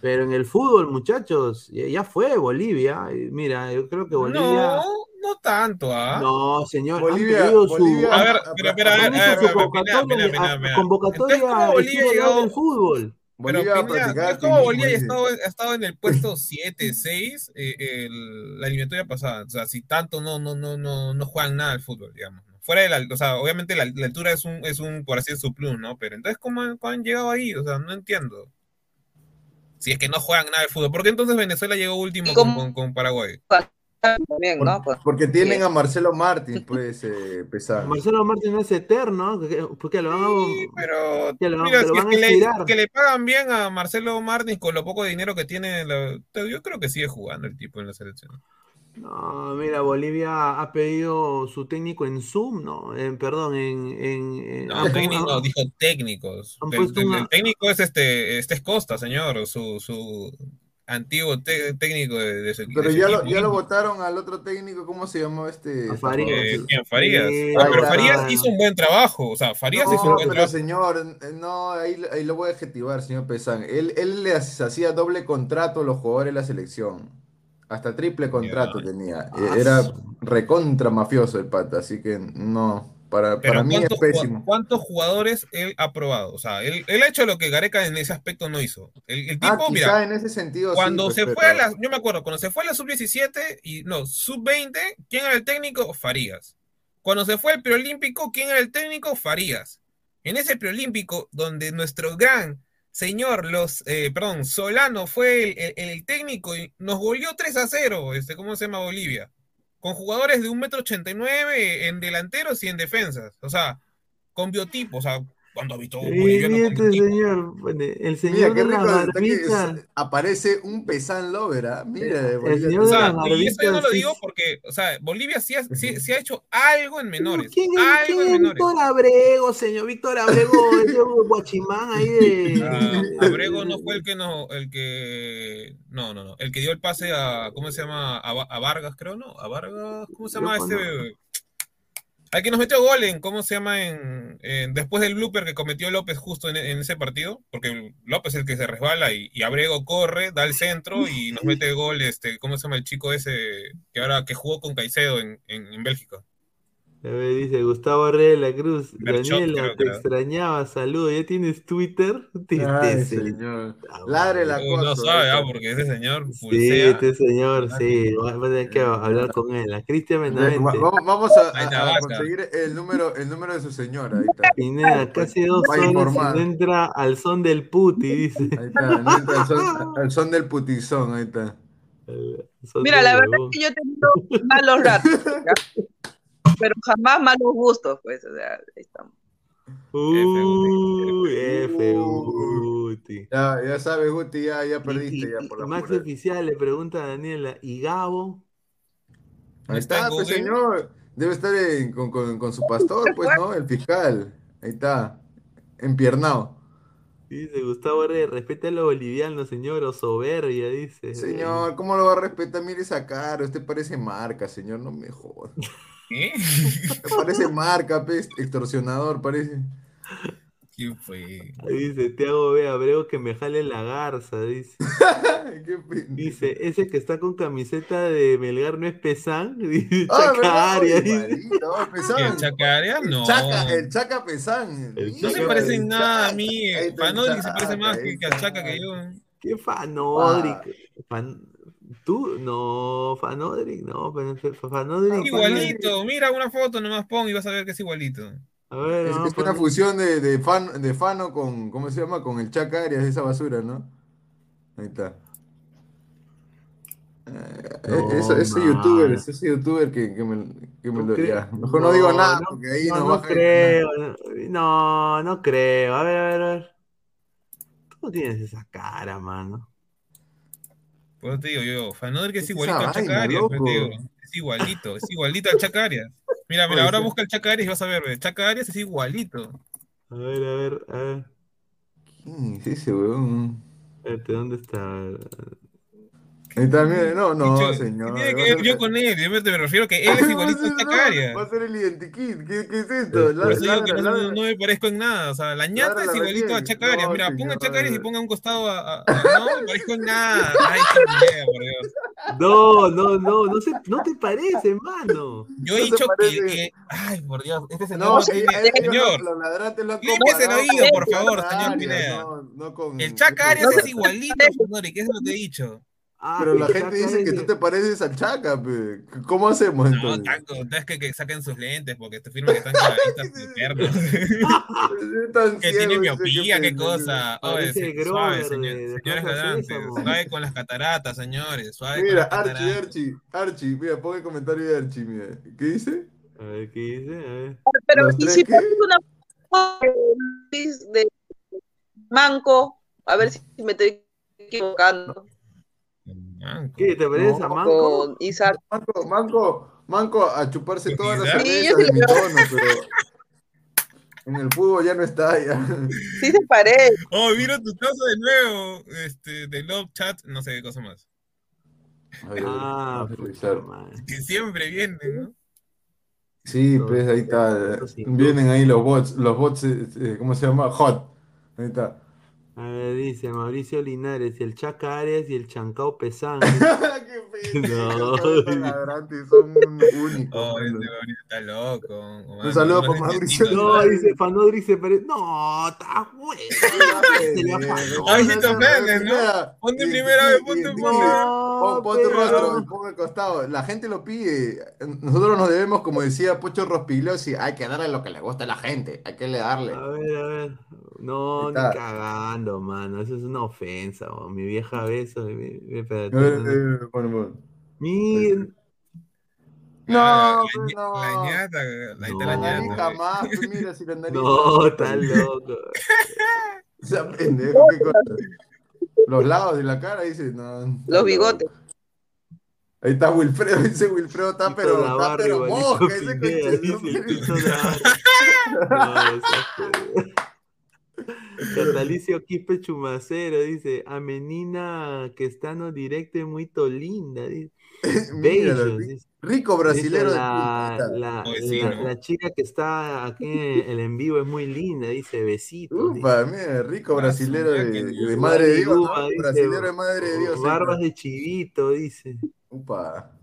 S1: Pero en el fútbol, muchachos, ya, fue Bolivia. y Mira, yo creo que Bolivia.
S5: No, no tanto, ¿ah?
S1: No, señor,
S2: Bolivia-
S1: han pedido su,
S2: Bolivia-
S5: A ver, pero, pero, a ver, a ver,
S1: convocatoria,
S5: mira, mira,
S1: a-
S5: mira.
S1: convocatoria
S5: Entonces, ¿cómo Bolivia
S1: estilo
S5: llegó-
S1: del fútbol.
S5: Pero
S2: Bolivia va a
S5: Pineda,
S2: practicar
S5: ¿es como Bolivia ha estado, ha estado en el puesto 7, 6 eh, el- la eliminatoria pasada? O sea, si tanto no, no, no, no, no juegan nada al fútbol, digamos. ¿no? Fuera de la, o sea, obviamente la, la altura es un, es un, por así decirlo, su plus, ¿no? Pero entonces, ¿cómo han, cómo han llegado ahí? O sea, no entiendo. Si es que no juegan nada al fútbol. ¿Por qué entonces Venezuela llegó último
S4: ¿Y
S5: con, con- con Paraguay?
S4: También, ¿no? Pues,
S2: Porque tienen
S4: Sí.
S2: a Marcelo Martín, pues, eh, pesar.
S1: Marcelo Martín es eterno, ¿no? Que- porque lo van a.
S5: Sí, pero
S1: que lo-
S5: mira,
S1: lo a
S5: que le,
S1: estirar.
S5: que le pagan bien a Marcelo Martins con lo poco de dinero que tiene, la- yo creo que sigue jugando el tipo en la selección.
S1: No, mira, Bolivia ha pedido su técnico en Zoom, ¿no? En- perdón, en. en- en-
S5: No,
S1: han-
S5: técnico,
S1: han-
S5: dijo técnicos. El,
S1: una-
S5: técnico es este, este es Costa, señor, su, su antiguo te- técnico de, de su
S2: Pero
S5: de su
S2: ya lo, ya lo votaron al otro técnico, ¿cómo se llamó este?
S1: A Farías.
S5: Eh, ¿quién? Farías.
S1: Sí,
S5: Ah, pero Farías hizo un buen trabajo, o sea, Farías hizo un
S2: No,
S5: buen
S2: pero
S5: trabajo.
S2: señor, no, ahí, ahí lo voy a adjetivar, señor Pesán. Él, él le hacía doble contrato a los jugadores de la selección. Hasta triple contrato tenía. Eh,
S1: Ah,
S2: Era recontra mafioso el pata, así que no, para, para mí es
S5: ¿cuántos, ju-
S2: pésimo.
S5: ¿cuántos jugadores él ha probado? O sea, él, él ha hecho lo que Gareca en ese aspecto no hizo. El, el tipo,
S2: Ah,
S5: mira,
S2: en ese sentido
S5: Cuando
S2: pues,
S5: se
S2: pero-
S5: fue a la, yo me acuerdo, cuando se fue a la sub-17 y no, sub-20, ¿quién era el técnico? Farías. Cuando se fue al preolímpico, ¿quién era el técnico? Farías. En ese preolímpico, donde nuestro gran señor, los, eh, perdón, Solano fue el, técnico y nos goleó 3 a 0, este, ¿cómo se llama Bolivia? Con jugadores de un metro ochenta y nueve en delanteros y en defensas. O sea, con biotipo, o sea, cuando ha visto un
S1: Y
S5: boliviano con
S1: este señor, el
S2: Mira,
S1: señor
S2: qué
S1: de las
S2: rico
S1: barbitas.
S2: aparece un Pesán Lover, ¿ah? Mira,
S1: El
S2: Bolivia-
S1: señor
S5: O
S1: de
S5: sea,
S1: las
S5: y eso yo no lo
S1: barbitas,
S5: digo porque, o sea, Bolivia sí ha, sí- sí ha hecho algo en menores.
S1: ¿Quién es,
S5: algo
S1: quién
S5: en
S1: es
S5: menores.
S1: Víctor Abrego, señor? Víctor Abrego, ese guachimán ahí de.
S5: Ah, Abrego no fue el que no, el que no, no, no, el que dio el pase a, ¿cómo se llama? A, a Vargas, creo, ¿no? A Vargas, ¿cómo se llama este? Al que nos metió gol en, ¿cómo se llama? En, en- después del blooper que cometió López justo en, ese partido, porque López es el que se resbala y, Abrego corre, da el centro y nos mete gol, este, ¿cómo se llama el chico ese que ahora que jugó con Caicedo en, en Bélgica?
S1: A ver, dice Gustavo Reyes de la Cruz. Daniela, te extrañaba, saludos. ¿Ya tienes Twitter? Te-
S2: señor. Ladre la
S5: no
S2: cosa.
S5: sabe, ah, porque ese señor
S1: Sí, este señor, sí. Va va a tener que hablar con él. A Cristian Benavente.
S2: Va- Vamos a, conseguir el número, el número de su señora. Ahí está.
S1: Pineda, casi dos horas no entra al son del puti, dice.
S2: Ahí está. no entra al, son, al son del putizón. Ahí está.
S1: Son
S4: Mira, la verdad es que yo he tenido malos ratos. pero jamás malos gustos, pues, o sea, ahí estamos.
S1: Uy, F, Uti.
S2: Ya, ya sabes, Guti, ya, ya perdiste
S1: y-
S2: ya
S1: y
S2: por la
S1: Max
S2: pura.
S1: Oficial le pregunta a Daniela, ¿y Gabo?
S2: Ahí
S5: ¿Está
S2: pues
S5: Google?
S2: señor. Debe estar en- con, con- con su pastor, pues, ¿no? El fiscal. Ahí está. Empiernado.
S1: Dice Gustavo Reyes, respete a los bolivianos, señor, o soberbia, dice.
S2: Señor, ¿cómo lo va a respetar? Mire esa cara. Usted parece marca, señor. No me joda.
S5: ¿Qué?
S2: Parece marca, pues. Extorsionador, parece.
S5: ¿Quién fue?
S1: Dice, te hago ver Abreu que me jale la garza, dice.
S2: Qué.
S1: Dice, ese que está con camiseta de Melgar no es Pesán, dice
S2: Ah, Oye,
S1: dice.
S2: marido, Pesán.
S5: ¿El Chacaria? No.
S2: Chaca, el Chaca Pesán.
S1: El
S5: No se
S1: Chaca
S5: parecen
S2: el
S5: nada a
S2: Chaca.
S5: mí. Panoli se parece
S2: Chaca,
S5: más que, al. Chaca que yo.
S1: ¿Qué Fanodric? Fan- ¿Tú? No, Fanodric, no, pero Fa- Fa- Fanodric.
S5: Igualito, mira una foto nomás pon y vas a ver que es igualito.
S1: A ver,
S2: Es, una fusión de, de, fan, de Fano con, ¿cómo se llama? Con el Chaca Arias, esa basura, ¿no? Ahí está. Eh,
S1: No,
S2: ese, youtuber, ese youtuber que, que me, que me
S1: ¿Tú
S2: lo ya, Mejor no, digo nada,
S1: no,
S2: porque ahí
S1: no, no creo, no, no creo. A ver, a ver, a ver. Tú no tienes esa cara, mano.
S5: Pues te digo yo, Fanodric es
S2: ¿Qué es
S5: igualito
S2: esa
S5: al Chaca
S2: vaina,
S5: Arias, pues. Es igualito, es igualito al Chaca Arias. Mira, mira, ahora busca el Chaca Arias y vas a ver, ve, Chaca Arias es igualito.
S1: A ver, a ver, a ver.
S2: ¿Quién es ese weón?
S1: Espérate, ¿dónde está?
S2: Está, mire, no, no,
S5: Dicho,
S2: señor.
S5: ¿Qué tiene que
S2: va a
S5: ver
S2: ser-
S5: yo con él? Yo me, refiero que él es
S2: a
S5: igualito
S2: no,
S5: Arias.
S2: Va a ser el identikit. ¿Qué, qué es esto? La-
S5: Por eso digo que
S2: ladra,
S5: no, me parezco en nada. O sea, la ñata
S2: Ladra
S5: es
S2: la
S5: igualito a
S2: recién.
S5: Chaca Arias.
S2: No,
S5: Mira, ponga
S2: señor.
S5: Chaca Arias y ponga a un costado a. a- a- no me parezco en nada. Ay, qué idea, por Dios.
S1: No, no, no, no, se, no te parece, mano.
S5: Yo he dicho que, Ay, por Dios. Este señor
S2: a ellos
S5: Señor, límpiese el oído, por favor, señor Pineda. el Chaca Arias
S2: con-
S5: es igualito a Fanodric, eso es lo que he dicho.
S1: Ah,
S2: Pero la gente dice que tú te pareces al Chaca, pe. ¿Cómo hacemos
S5: No,
S2: entonces?
S5: taco, es que, que saquen sus lentes porque te firma que están claritas internos. Que tiene miopía, qué cosa. Oye, suave, señores.
S1: Sésamo.
S5: Suave con las cataratas, señores. Suave con
S2: Mira,
S5: las
S2: Archie,
S5: cataratas.
S2: Archie, Archie, mira, pon el comentario de Archie, mira. ¿Qué dice?
S1: A ver, ¿qué dice? A ver.
S4: Pero
S2: ¿Los
S4: y si pones una de Manco, a ver si me estoy equivocando.
S5: Manco.
S1: ¿Qué? ¿Te pareces
S2: No,
S1: a Manco?
S4: Isaac.
S2: Manco, Manco, Manco a chuparse todas las
S5: Sí,
S2: cervezas
S4: yo sí
S2: de mi
S4: lo-
S2: tono, pero en el fútbol ya no está ya.
S4: Sí se parece.
S5: Oh, mira tu caso de nuevo. Este, de Love Chat, no sé qué cosa más.
S2: A ver,
S1: Ah, madre.
S5: Que siempre vienen, ¿no?
S2: Sí, pues ahí está. Vienen ahí los bots, los bots, eh, eh, ¿cómo se llama? Hot. Ahí está.
S1: A ver, dice Mauricio Linares, y el Chaca Arias y el Chancao Pesán.
S2: Qué
S1: No.
S2: ladrantes son un único.
S5: Oh, este Mauricio está loco.
S2: Un saludo para Mauricio
S1: No, dice Fanodric se parece. No, está bueno.
S5: Te ofendes, ¿no? Ponte primera vez, ponte un
S2: Pon, tu
S1: pero-
S2: rostro, pon al costado. La gente lo pide. Nosotros nos debemos, como decía Pocho Rospigliosi, hay que darle lo que le gusta a la gente. Hay que le darle.
S1: A ver, a ver. No, ni
S2: está.
S1: Cagando, mano. Eso es una ofensa. oh. Mi vieja beso. Mi, no, no.
S2: bueno, bueno.
S1: Miren.
S2: No,
S5: la,
S2: no.
S5: la ñata,
S1: No.
S5: la ñata.
S2: jamás, pues mira, si la nariz.
S1: No, está loco.
S2: O sea, pendejo, qué cosa. Los lados de la cara, dice, no.
S4: Los bigotes.
S2: Ahí está Wilfredo, ese Wilfredo está, pero, está, mosca, ese
S1: dice. No, Catalicio Quispe Chumacero dice, a menina que está no directo y muy linda. Dice.
S2: Míralo,
S1: dice.
S2: rico brasilero
S1: Dice
S2: de
S1: la, la, la- chica que está aquí en el en vivo es muy linda, dice.
S2: Upa, mira, rico brasilero de, madre de Dios,
S1: Upa,
S2: ¿no?
S1: dice,
S2: Brasilero de madre de Dios.
S1: Barbas de chivito, dice.
S2: Upa.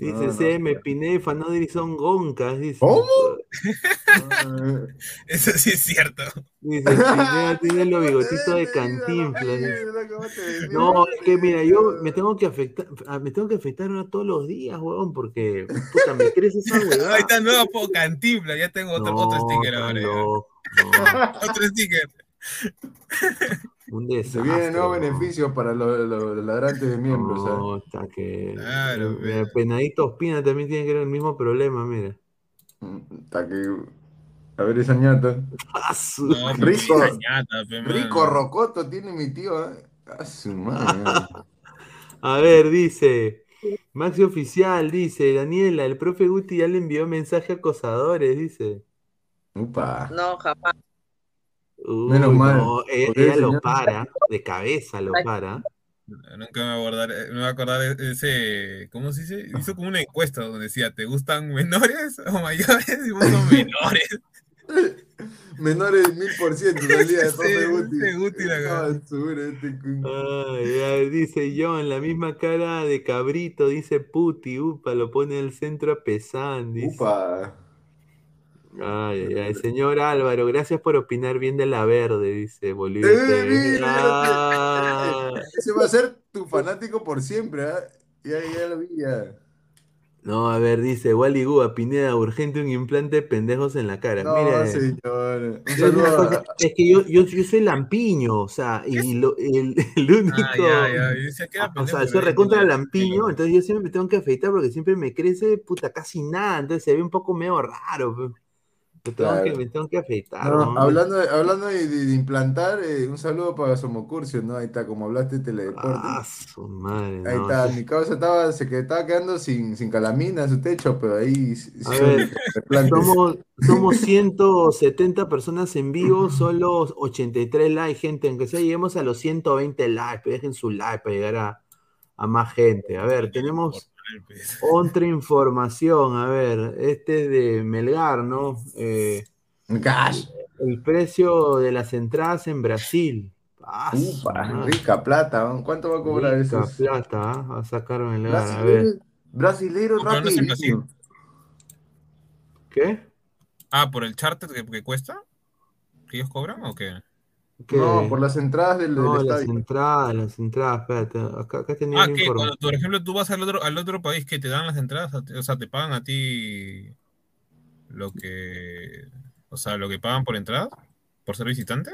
S1: Dice
S2: No, no.
S1: CM Pineda Fanodri son goncas, dice.
S2: ¿Cómo?
S5: Eso sí es cierto.
S1: Dice, Pineda tiene los bigotitos de cantinflas. dice. No, es que mira, yo me tengo que afectar, ah, me tengo que afectar ahora todos los días, huevón, porque puta, me crece esa huevada.
S5: Ahí está nuevo po- Cantinflas, ya tengo otro,
S1: No,
S5: otro sticker ahora.
S1: loco, no,
S5: Otro sticker.
S1: Un
S2: Se vienen nuevos beneficios para los, los ladrantes de miembros. ¿sabes?
S1: No, está que.
S5: Claro,
S1: mira, Penadito Ospina también tiene que ver el mismo problema, mira.
S2: Hasta que. A ver esa ñata.
S5: No,
S2: Rico.
S5: ñata, pe.
S2: Rico Rocoto tiene mi tío. ¿eh? A su madre.
S1: A ver, dice. Maxi Oficial dice, Daniela, el profe Guti ya le envió mensaje a acosadores, dice.
S2: Upa.
S4: No, jamás.
S1: Uy,
S2: Menos mal,
S1: no, ella,
S2: porque
S1: ella lo para, de cabeza lo para.
S5: Nunca me voy a acordar, eh, me voy a acordar de ese, ¿cómo se dice? Hizo como una encuesta donde decía, ¿te gustan menores o mayores? Y puso menores.
S2: Menores del mil por ciento salía de
S5: Sí,
S2: Ah, seguro, este
S1: Ay, ay, dice John, la misma cara de cabrito, dice Puti, upa, lo pone al centro a dice.
S2: Upa.
S1: Ay, ay, ay, señor Álvaro, gracias por opinar bien de la verde, dice Bolivia
S2: Eh, mira,
S1: Ah.
S2: Ese va a ser tu fanático por siempre, ¿ah? Ya, ya lo vi, ya.
S1: No, a ver, dice Wally Gua, Pineda, urgente un implante de pendejos en la cara.
S2: No,
S1: Mire,
S2: señor.
S1: Es, cosa- que yo, yo, yo soy lampiño, o sea, y lo- el, el único.
S5: Ah, ya, ya. Yo decía que era
S1: O sea, soy recontra lampiño, entonces yo siempre me tengo que afeitar porque siempre me crece, puta, casi nada, entonces se ve un poco medio raro. Me tengo,
S2: Claro.
S1: que, me tengo que afeitar.
S2: No,
S1: ¿no?
S2: hablando de, hablando de, de- de implantar, eh, un saludo para Somocurcio, ¿no? Ahí está, como hablaste de teledeporte.
S1: Ah, su madre.
S2: Ahí
S1: no,
S2: está,
S1: sí.
S2: mi causa estaba, se que estaba quedando sin, sin calamina en su techo, pero ahí
S1: A ver. Somos, somos 170 personas en vivo, solo 83 likes, gente. Aunque sea lleguemos a los 120 likes, pero dejen su like para llegar a, a más gente. A ver, tenemos otra información. A ver, este es de Melgar, ¿no? Eh,
S2: Gosh.
S1: el precio de las entradas en Brasil. Ah,
S2: Upa, rica plata. ¿cuánto va a cobrar
S1: rica
S2: eso?
S1: plata, ¿ah? Va a sacar Melgar. A ver,
S2: Brasilero,
S5: Brasil.
S2: rapidísimo.
S1: ¿qué?
S5: Ah, ¿por el charter que, que cuesta? ¿Que ellos cobran o qué?
S1: ¿Qué?
S2: No, por las entradas del, del
S1: No, las
S2: estadio.
S1: entradas, las entradas, espérate, acá, acá tenía
S5: Ah, que
S1: información.
S5: cuando, por ejemplo, tú vas al otro, al otro país que te dan las entradas, a ti- o sea, te pagan a ti lo que, o sea, lo que pagan por entrada, por ser visitante.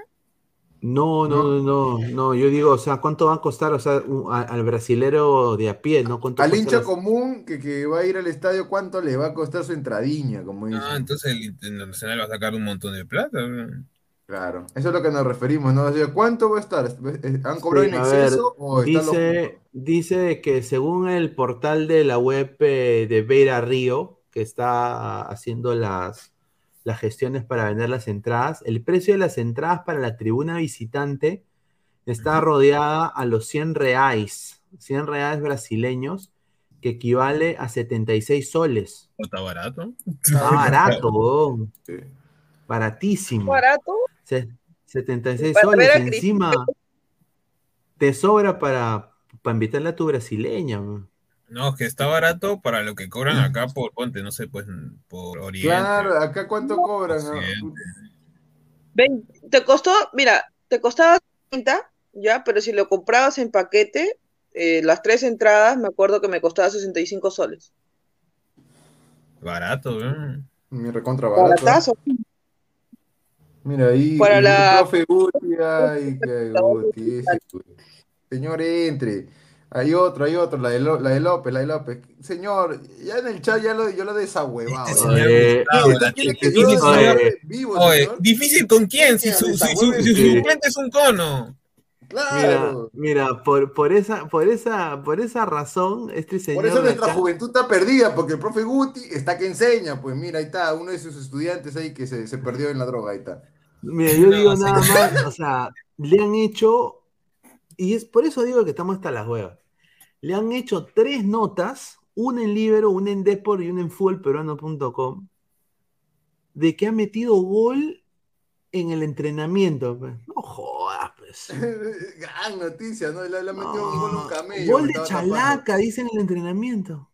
S1: No, no, no, no, no, yo digo, o sea, ¿cuánto va a costar, o sea, un- a- al brasilero de a pie, ¿no? ¿Cuánto
S2: Al
S1: cuesta
S2: hincha
S1: las-
S2: común que, que va a ir al estadio, ¿cuánto le va a costar su entradiña? Como dicen.
S5: Ah, entonces el internacional va a sacar un montón de plata. ¿no?
S2: Claro, eso es lo que nos referimos, ¿no? O sea, ¿cuánto va a estar? ¿Han cobrado
S1: Sí,
S2: en
S1: ver,
S2: exceso o
S1: dice, dice que según el portal de la web eh, de Beira Río, que está haciendo las, las gestiones para vender las entradas, el precio de las entradas para la tribuna visitante está rodeada a los 100 reais, 100 reales brasileños, que equivale a 76 soles.
S5: ¿O está barato?
S1: Está barato.
S2: Sí.
S1: baratísimo.
S4: Barato.
S1: Se- 76
S4: Para
S1: soles. encima te sobra para, para invitarle a tu brasileña. man.
S5: No, es que está barato para lo que cobran acá por Ponte, no sé, pues por Oriente.
S2: Claro, acá cuánto cobran.
S4: Ven, te costó, mira, te costaba 30, ya, pero si lo comprabas en paquete, eh, las tres entradas, me acuerdo que me costaba 65 soles.
S5: Barato, ¿eh?
S2: Mi recontra barato.
S4: Baratazo.
S2: Mira ahí,
S4: Para
S2: el
S4: la-
S2: profe Guti, ay, qué Guti, ese. Señor, entre. Hay otro, hay otro, la de, Lo- la de López, la de López. Señor, ya en el chat ya lo, yo lo he desahuevado.
S5: Este
S1: Eh,
S5: Gustavo,
S2: ¿Usted
S5: la
S2: quiere
S5: chica,
S2: que
S5: difícil,
S2: desahueve
S1: eh,
S2: vivo,
S5: Oye,
S2: señor?
S5: difícil con quién, si su, si su, si su suplente es un cono.
S1: Mira,
S2: Claro.
S1: mira, por, por esa, por esa, por esa razón, este señor
S2: Por eso nuestra
S1: acá-
S2: juventud está perdida, porque el profe Guti está que enseña. Pues mira, ahí está, uno de sus estudiantes ahí que se, se perdió en la droga, ahí está.
S1: Mira, yo
S5: No,
S1: digo nada más, o sea, le han hecho, y es por eso digo que estamos hasta las huevas. Le han hecho tres notas, una en Libero, una en Depor y una en futbolperuano.com, de que ha metido gol en el entrenamiento. pues. No jodas, pues.
S2: Gran noticia, ¿no? Le, le ha metido un gol a un camello.
S1: Gol de chalaca, dice en el entrenamiento.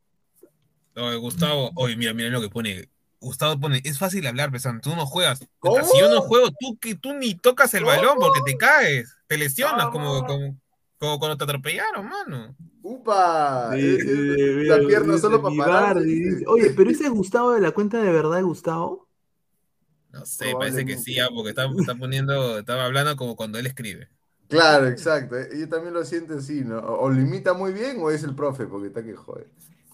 S5: Oye, Gustavo, oye, mira, mira lo que pone. Gustavo pone, es fácil hablar, pesando, tú no juegas.
S2: ¿Cómo?
S5: Si yo no juego, tú, que tú ni tocas el
S2: ¿Cómo?
S5: balón porque te caes, te lesionas como, como, como cuando te atropellaron, mano.
S2: ¡Upa!
S1: Sí, sí,
S2: la pierna solo para parar.
S1: Oye, pero ese es Gustavo de la cuenta de verdad de Gustavo.
S5: No sé, parece que sí, ah, porque está, está poniendo, estaba hablando como cuando él escribe.
S2: Claro, exacto. eh, Yo también lo siento así, ¿no? O o lo imita muy bien o es el profe, porque está que joder.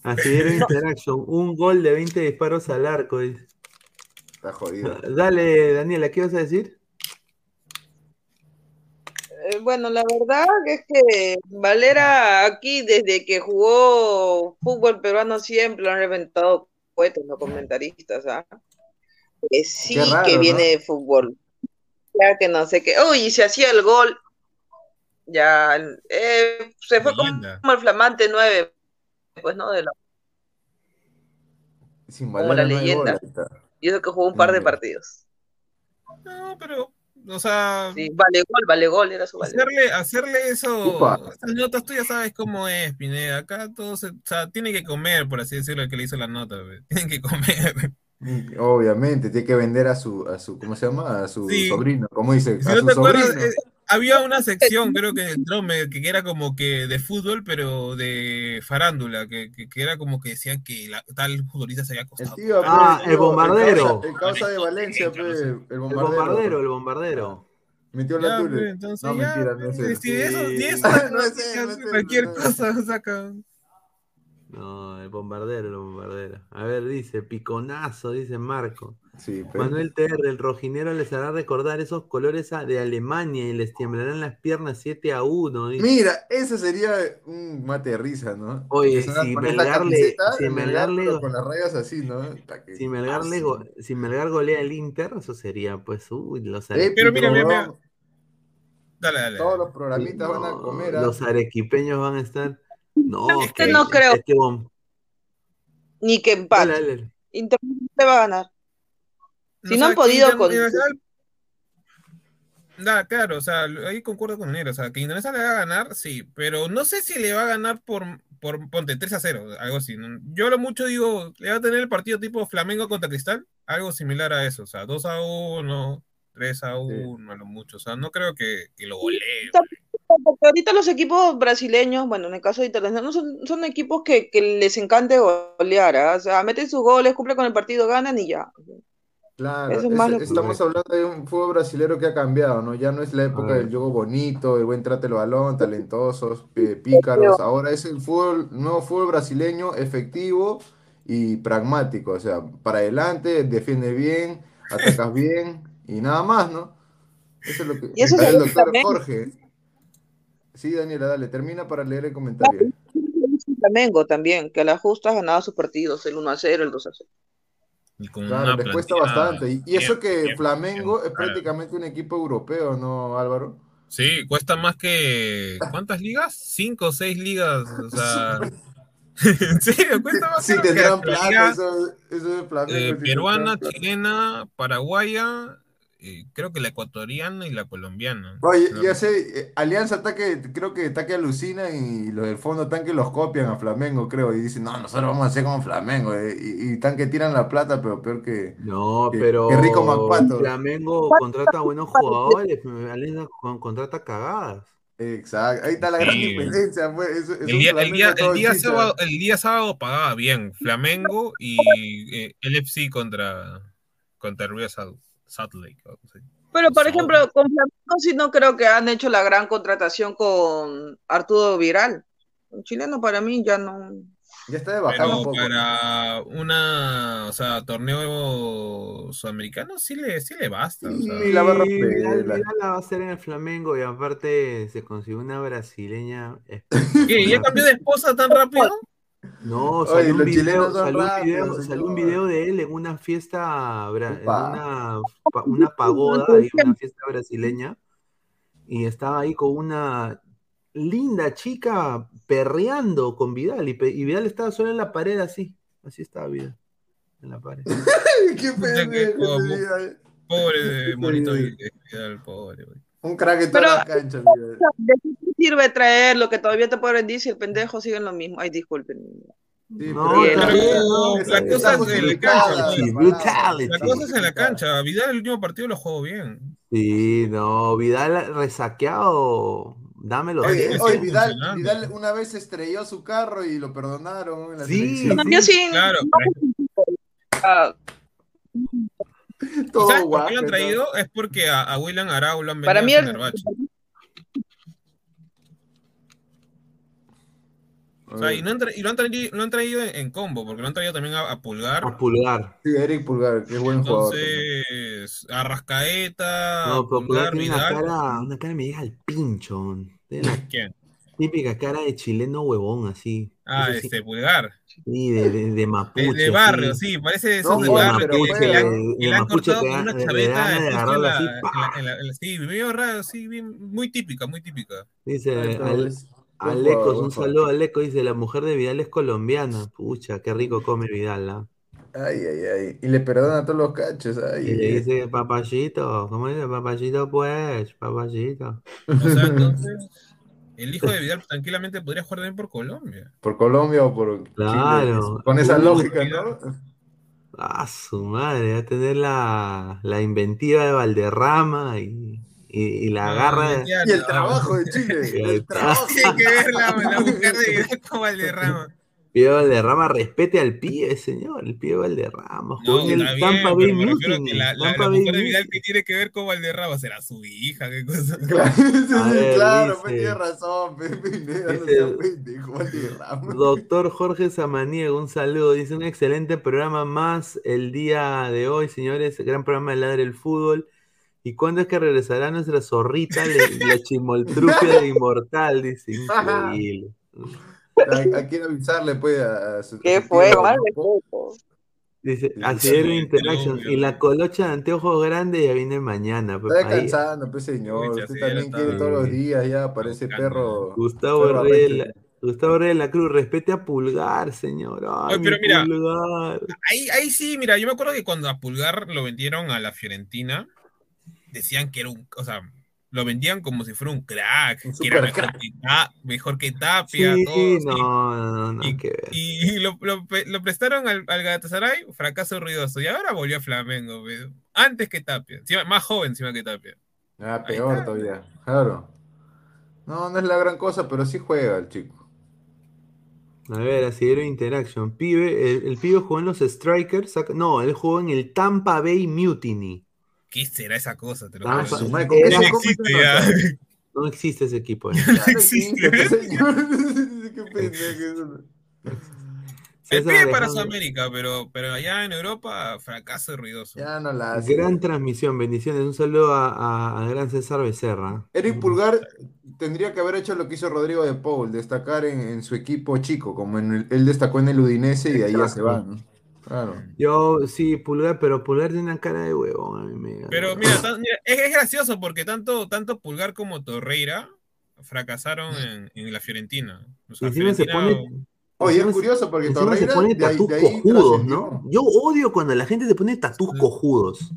S1: Así era Interaction, un gol de 20 disparos al arco.
S2: Está jodido.
S1: Dale, Daniela, ¿qué vas a decir?
S4: Eh, bueno, la verdad es que Valera aquí, desde que jugó fútbol peruano, siempre lo han reventado cohetes los comentaristas, ¿ah? Que sí
S2: raro,
S4: que
S2: ¿no?
S4: viene de fútbol. Ya que no sé qué. Uy, y se hacía el gol. Ya, eh, se fue como,
S5: Leyenda.
S4: el flamante 9, pues, ¿no? De la-
S2: Sin
S4: Como la leyenda. y eso que jugó un par de
S2: Mm.
S4: partidos.
S5: No, pero, o sea,
S4: Sí, vale gol, vale gol, era su vale
S5: hacerle, hacerle eso,
S2: Upa.
S5: esas notas tú ya sabes cómo es, Pineda. Acá todos, se- o sea, tiene que comer, por así decirlo, el que le hizo la nota, tienen que comer.
S2: Obviamente, tiene que vender a su, a su, ¿cómo se llama? A su
S5: Sí.
S2: sobrino, ¿cómo dice?
S5: Si
S2: a
S5: no
S2: su
S5: te
S2: sobrino.
S5: eh, había una sección, creo que en el Trome, que era como que de fútbol, pero de farándula, que, que, que era como que decían que la, tal futbolista se había
S2: El
S5: acostado.
S2: tío,
S1: Ah,
S2: pues,
S1: el bombardero.
S2: causa- El causa de Valencia, pues, el
S1: El
S2: bombardero.
S1: bombardero, el bombardero.
S2: Metió la tule.
S5: entonces
S2: No,
S5: ya,
S2: mentira, no
S5: si eso,
S1: Sí.
S5: si eso
S2: No no
S5: cualquier
S2: no
S5: cosa sacan.
S1: No, el bombardero, el bombardero. A ver, dice, piconazo, dice Marco.
S2: Sí.
S1: Manuel TR, el rojinero les hará recordar esos colores de Alemania y les temblarán las piernas 7 a 1. dice.
S2: Mira, ese sería un mate de risa, ¿no?
S1: Oye, si
S2: con esta
S1: Melgar le-
S2: camiseta,
S1: si
S2: el
S1: Melgar le-
S2: pero con las rayas así, ¿no? Que-
S1: Si Melgar, le go- si Melgar golea el Inter, eso sería, pues, uy, los, are-
S2: Épico,
S5: Pero mira, mira, mira. Dale, dale.
S2: Todos los programitas van a comer. ¿ah?
S1: los arequipeños van a estar. No,
S4: Este no creo.
S1: Este bom-
S4: Ni que
S1: Dale,
S4: empate.
S1: dale.
S4: Inter le va a ganar. Si no han
S5: que
S4: podido con-
S5: Internacional- Da, claro, o sea, ahí concuerdo con él, o sea, que Indonesia le va a ganar, sí, pero no sé si le va a ganar por, por ponte 3 a 0, algo así. ¿no? Yo lo mucho digo, le va a tener el partido tipo Flamengo contra Cristal, algo similar a eso, o sea, 2 a 1, 3 a 1, a lo mucho, o sea, no creo que, que lo golee.
S4: Porque ahorita los equipos brasileños, bueno, en el caso de Internacional, son, son equipos que, que les encanta golear, ¿ah? o sea, meten sus goles, cumplen con el partido, ganan y ya.
S2: Claro,
S4: Eso es más
S2: es-
S4: lo que-
S2: estamos hablando de un fútbol brasilero que ha cambiado, ¿no? Ya no es la época del juego bonito, el buen trate el balón, talentosos, eh, pícaros. Ahora es el fútbol, nuevo fútbol brasileño efectivo y pragmático. O sea, para adelante, defiendes bien, atacas bien y nada más, ¿no? Eso es lo que.
S4: Y eso
S2: el doctor
S4: también.
S2: Jorge. Sí, Daniela, dale, termina para leer el comentario.
S4: Flamengo también, que a la justa ha ganado sus partidos, el 1 a 0, el 2 a 0.
S5: Y con
S2: Claro,
S5: una
S2: les cuesta bastante. Y, y eso que
S5: bien,
S2: Flamengo
S5: bien,
S2: es prácticamente un equipo europeo, ¿no, Álvaro?
S5: Sí, cuesta más que. ¿Cuántas ligas? Cinco o seis ligas. O sea. en serio, cuesta más
S2: Sí,
S5: que
S2: tendrán
S5: la
S2: plata, eso, eso de Flamengo.
S5: eh,
S2: sí
S5: peruana,
S2: tendrán
S5: chilena, paraguaya, eh, creo que la ecuatoriana y la colombiana.
S2: Oye,
S5: No,
S2: ya sé, eh, Alianza ataque, creo que ataque alucina y los del fondo tanque los copian a Flamengo, creo, y dicen, no, nosotros vamos a hacer como Flamengo, eh", y, y tanque tiran la plata, pero peor que...
S1: No, pero
S2: qué rico Macpato.
S1: Flamengo contrata buenos jugadores, Alianza con- contrata cagadas.
S2: Exacto, ahí está la gran
S5: Sí.
S2: diferencia, pues, es, es
S5: El día, el, día, el, sábado, el día sábado pagaba bien Flamengo y eh, el FC contra, contra el Real Salt, Lake. algo así.
S4: Pero, por ejemplo, con Flamengo sí no creo que han hecho la gran contratación con Arturo Viral. Un chileno para mí ya no.
S2: Ya está de bajar un poco.
S5: para una, o sea, torneo sudamericano sí le, sí le basta. o sea.
S2: Y la la
S1: va a hacer en el Flamengo y aparte se consiguió una brasileña.
S5: ¿Qué? ¿Ya cambió de esposa tan rápido?
S1: No,
S2: Oye,
S1: salió un, video, salió, un video, salió un video de él en una fiesta, en una, pa- una pagoda, ahí, una fiesta brasileña, y estaba ahí con una linda chica perreando con Vidal, y, Vidal estaba solo en la pared así, así estaba Vidal, en la pared.
S2: Qué pendejo.
S5: Pobre de Monito Vidal, pobre, güey.
S2: Un crack en toda
S4: Pero-
S2: la cancha.
S4: ¿De qué sirve traerlo? Que todavía te pueden rendir si el pendejo sigue en lo mismo. Ay, disculpen.
S2: Sí,
S1: No,
S2: pero-
S4: está
S5: bien,
S2: esa-
S5: la cosa es de la cancha,
S2: la.
S5: La cosa es en la cancha. Vidal el último partido lo jugó bien.
S1: Sí, no, Vidal resaqueado, dámelo.
S2: Oye, oye, Vidal. Vidal una vez estrelló su carro y lo perdonaron en la
S1: Sí.
S4: No, sí.
S5: Claro.
S4: ah,
S2: Todo
S5: ¿Sabes por qué lo han
S2: ¿no?
S5: traído? Es porque a, a William Arau lo han
S4: para mí, el,
S5: a Fenerbahce. O sea, y, no han y lo, han traído, lo han traído en, en combo, porque lo han traído también a, a Pulgar.
S1: A pulgar.
S2: Sí, Eric Pulgar, que es buen jugador.
S5: Entonces, a Rascaeta,
S1: No, pero Pulgar
S5: Pulgar,
S1: tiene una cara, una cara me llega al pincho.
S5: ¿Quién?
S1: Típica cara de chileno huevón, así.
S5: Ah,
S1: Eso sí,
S5: este, Pulgar.
S1: sí, de, de, de mapuche.
S5: De, barrio, sí, parece de esos
S2: No,
S5: de barrio
S2: pero
S5: que, le han,
S1: de-
S5: que
S1: de
S5: le han
S1: mapuche
S5: cortado con una chaveta sí, medio raro, sí, bien, muy típica, muy típica.
S1: Dice Al- Alecos, un saludo a Aleco, dice, la mujer de Vidal es colombiana. Pucha, qué rico come Vidal, ¿ah?
S2: Ay, ay, ay. Y le perdona a todos los cachos. Ay,
S1: Y le dice, papachito, ¿cómo dice? Papachito, pues, papachito.
S5: O sea, entonces, el hijo de Vidal tranquilamente podría jugar también por Colombia.
S2: Por Colombia o por Chile.
S1: Claro.
S2: Con esa
S1: Uy,
S2: lógica, ¿no?
S1: Ah, su madre, va a tener la, la inventiva de Valderrama y, y, y la garra de...
S5: ya
S2: Y el
S5: no.
S2: trabajo de Chile.
S1: El
S2: El trabajo.
S5: Tiene que ver la, la mujer de Vidal con Valderrama.
S1: Pío Valderrama respete al pibe, señor, el pibe Valderrama. Jugó
S5: No,
S1: en el
S5: bien,
S1: Tampa Bay Mutiny.
S5: que la, la,
S1: Tampa
S5: la
S1: Bay
S5: de Vidal que tiene que ver con Valderrama será su hija, qué cosa.
S2: Claro,
S1: ver,
S2: claro, pues tiene razón, pendejo, Valderrama.
S1: Doctor Jorge Samaniego, un saludo. Dice un excelente programa más el día de hoy, señores. Gran programa de Ladre el Fútbol. ¿Y cuándo es que regresará nuestra zorrita, le- la chimoltrufia de Inmortal? Dice, increíble.
S2: Hay, hay que avisarle, pues, a, a su
S4: ¿Qué
S2: a
S4: fue?
S1: Dice, Asidero Interaction. Y la colocha de anteojos grandes ya viene mañana. pues,
S2: Está descansando, pues, señor. Usted también quiere todos los días, ya parece perro.
S1: Gustavo
S2: perro.
S1: Gustavo de la Cruz, respete a Pulgar, señor. Ay,
S5: Oye, pero
S1: mi
S5: mira,
S1: Pulgar.
S5: Ahí, ahí sí, mira, yo me acuerdo que cuando a Pulgar lo vendieron a la Fiorentina, decían que era un, o sea, lo vendían como si fuera un crack,
S2: Un
S5: que era mejor que, Ta- mejor que Tapia,
S1: Sí,
S5: todo, sí.
S1: no, no, no,
S5: Y,
S1: que ver.
S5: y lo, lo pe- lo prestaron al, al Galatasaray, fracaso ruidoso, y ahora volvió a Flamengo, antes que Tapia, encima- más joven encima que Tapia.
S2: Ah, peor todavía, claro. No, no es la gran cosa, pero sí juega el chico.
S1: A ver, Asidero Interaction. Pibe, el, el pibe jugó en los Strikers. no, él jugó en el Tampa Bay Mutiny.
S5: ¿Qué será esa cosa? Te lo
S1: Ah,
S5: juro. no
S2: ¿con qué
S1: era-
S2: se come
S5: existe
S2: esa
S5: ya.
S2: nota?
S1: No existe ese equipo. eh.
S5: No
S2: Ya no
S5: existe. Se pide para. Sudamérica, pero, pero allá en Europa, fracaso ruidoso.
S2: Ya no la hace.
S1: Gran transmisión, bendiciones. Un saludo a, a- al gran César Becerra.
S2: Eric Pulgar tendría que haber hecho lo que hizo Rodrigo de Paul, destacar en, en su equipo chico, como en el- él destacó en el Udinese y de ahí ya se va, ¿no? Claro.
S1: Yo, sí, Pulgar, pero Pulgar tiene una cara de huevón. A mí me
S5: Pero mira, tan- mira, es, es gracioso porque tanto, tanto Pulgar como Torreira fracasaron en, en la Fiorentina. O sea,
S1: Encima se
S5: Fiorentina-
S1: pone.
S2: Oye, es curioso porque
S1: encima se
S2: Torreira
S1: pone tatús cojudos. ¿no? Yo odio cuando la gente se pone tatús cojudos.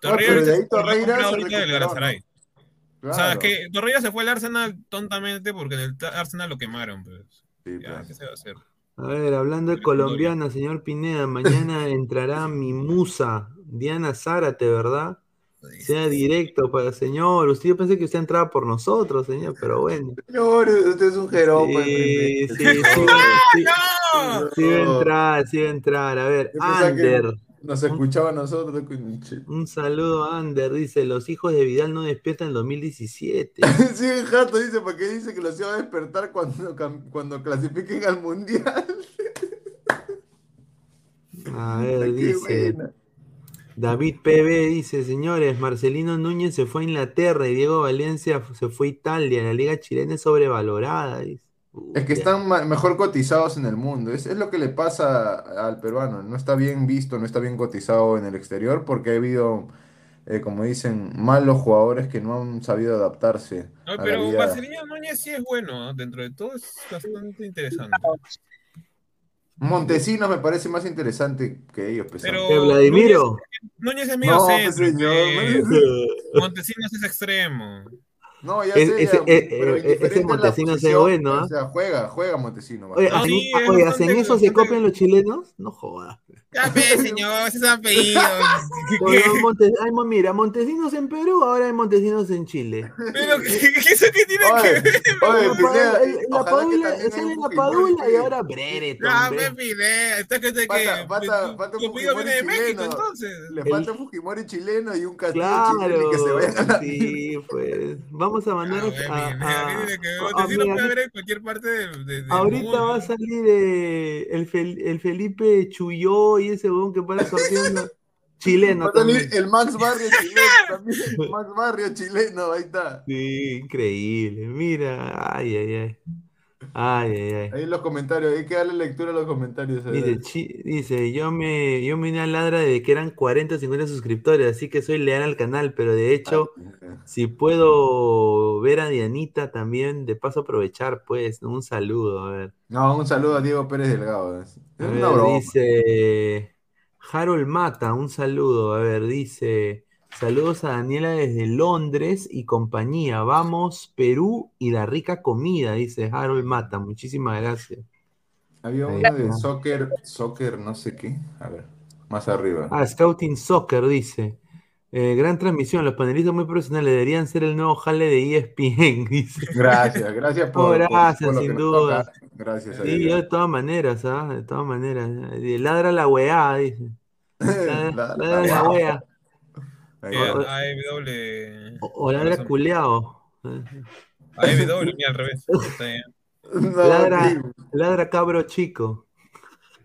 S5: Torreira
S2: pero de
S5: ahorita
S2: ahí
S5: se
S2: Torreira.
S5: O sea,
S2: Claro.
S5: que Torreira se fue al Arsenal tontamente porque en el Arsenal lo quemaron. Pues.
S2: Sí,
S5: Ya,
S2: pues.
S5: ¿qué se va a hacer?
S1: A ver, hablando de colombiana, señor Pineda, mañana entrará mi musa, Diana Zárate, ¿verdad? Sea directo para señor. Usted yo pensé que usted entraba por nosotros, señor, pero bueno.
S2: Señor, usted es un jeropa.
S1: Sí, sí, sí, sí,
S5: ¡No!
S1: sí va a entrar, sí va a entrar. A ver, Ander,
S2: Nos escuchaba a nosotros.
S1: un saludo a Ander, dice, los hijos de Vidal no despiertan en 2017.
S2: Sí, jato dice, porque dice que los iba a despertar cuando, cuando clasifiquen al mundial.
S1: A ver,
S2: Qué
S1: dice,
S2: buena.
S1: David PB dice, señores, Marcelino Núñez se fue a Inglaterra y Diego Valencia se fue a Italia. La liga chilena es sobrevalorada, dice.
S2: Es que están ma- mejor cotizados en el mundo. Es, es lo que le pasa al peruano. No está bien visto, no está bien cotizado en el exterior porque ha habido, eh, como dicen, malos jugadores que no han sabido adaptarse
S5: No,
S2: a la
S5: pero
S2: vida.
S5: Marcelino Núñez sí es bueno, ¿ah? dentro de todo es bastante interesante.
S2: Montesinos me parece más interesante que ellos, pesado.
S5: Pero
S1: ¿Qué, Vladimiro?
S5: Núñez es medio
S2: No, pues,
S5: centro,
S2: señor,
S5: pues.
S2: Montesinos-
S5: Montesinos es extremo.
S2: No, ya
S1: Es-
S2: sé,
S1: ese-
S2: ya,
S1: eh,
S2: pero
S1: eh,
S2: indiferente
S1: ese es
S2: posición,
S1: bueno, ¿ah?
S2: O sea, juega, juega Montesinos.
S1: Oye,
S2: bastante.
S1: ¿hacen,
S5: sí, es
S1: oye, ¿hacen eso? ¿Se copian los chilenos? No jodas.
S5: Ya ve, señor, ese es apellido.
S1: Oye, Monte- hay mo- mira, Montesinos en Perú, ahora hay Montesinos en Chile.
S5: Pero, ¿qué, qué, eso qué tiene que
S2: Oye,
S5: ver?
S2: oye,
S1: La
S2: Pineda,
S1: la
S2: que
S1: Padula, sale
S2: un
S1: la
S2: Fujimori
S1: Padula y
S2: que-
S1: ahora Brereton.
S5: Ya,
S1: ve.
S5: me pide. Esta gente que.
S2: Falta- falta-
S5: tu-
S2: falta un
S5: viene de
S2: Fujimori
S5: México,
S2: chileno.
S5: entonces.
S2: Le
S1: El-
S2: falta Fujimori chileno y un Castillo chileno que se vayan a la
S1: sí, pues. Vamos a mandar a, Ahorita
S5: mundo.
S1: va a salir eh, el, Fel- el Felipe Chuyó y ese huevón que para sorteando chileno
S2: Va a salir
S1: también.
S2: el Max Barrio chileno también. el Max Barrio chileno, ahí está.
S1: Sí, increíble. Mira, ay, ay, ay. Ay, ay, ay.
S2: Ahí en los comentarios, hay que darle lectura a los comentarios.
S1: Dice, chi- dice, yo me, yo me uní a Ladra de que eran 40 o 50 suscriptores, así que soy leal al canal, pero de hecho, si puedo ver a Dianita también, de paso aprovechar, pues, un saludo, a ver.
S2: No, un saludo a Diego Pérez Delgado. Es
S1: A
S2: es
S1: ver,
S2: una broma.
S1: dice Harold Mata, un saludo. A ver, dice saludos a Daniela desde Londres y compañía. Vamos, Perú y la rica comida, dice Harold Mata. Muchísimas gracias.
S2: Había uno de soccer, soccer, no sé qué. A ver, más arriba.
S1: Ah, Scouting Soccer dice. eh, gran transmisión, los panelistas muy profesionales deberían ser el nuevo jale de ESPN, dice.
S2: Gracias, gracias por,
S1: Oh,
S2: por-
S1: gracias,
S2: por lo
S1: sin
S2: que nos
S1: duda.
S2: toca. Gracias a
S1: Sí, yo de todas maneras, ¿ah? De todas maneras. Ladra la weá, dice. Ladra,
S2: La-
S1: ladra
S2: la
S1: la
S2: weá.
S1: wea.
S2: Ahí
S5: Eh,
S2: va.
S5: AEW.
S1: O, o ladra culeado.
S5: AEW, mira, al revés. Está bien.
S2: No,
S1: Ladra, ladra cabro chico.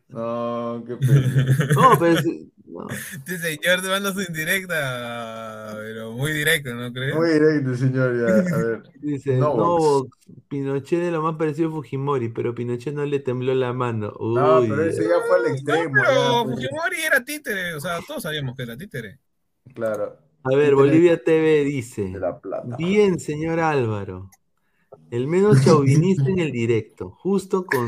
S2: no, qué pena.
S1: No, pero es- no.
S5: Este señor te manda su indirecta, pero muy directo, ¿no crees?
S2: Muy directo, señor. Ya. A ver.
S1: dice,
S2: No,
S1: no. Pinochet es lo más parecido a Fujimori, pero Pinochet no le tembló la mano. Uy,
S2: No, pero ese ya fue al
S5: No,
S2: extremo.
S5: pero
S2: ya, pues.
S5: Fujimori era títere, o sea, todos sabíamos que era títere.
S2: Claro.
S1: a ver, Bolivia TV dice,
S2: De la plata.
S1: bien, señor Álvaro, el menos chauvinista en el directo, justo con,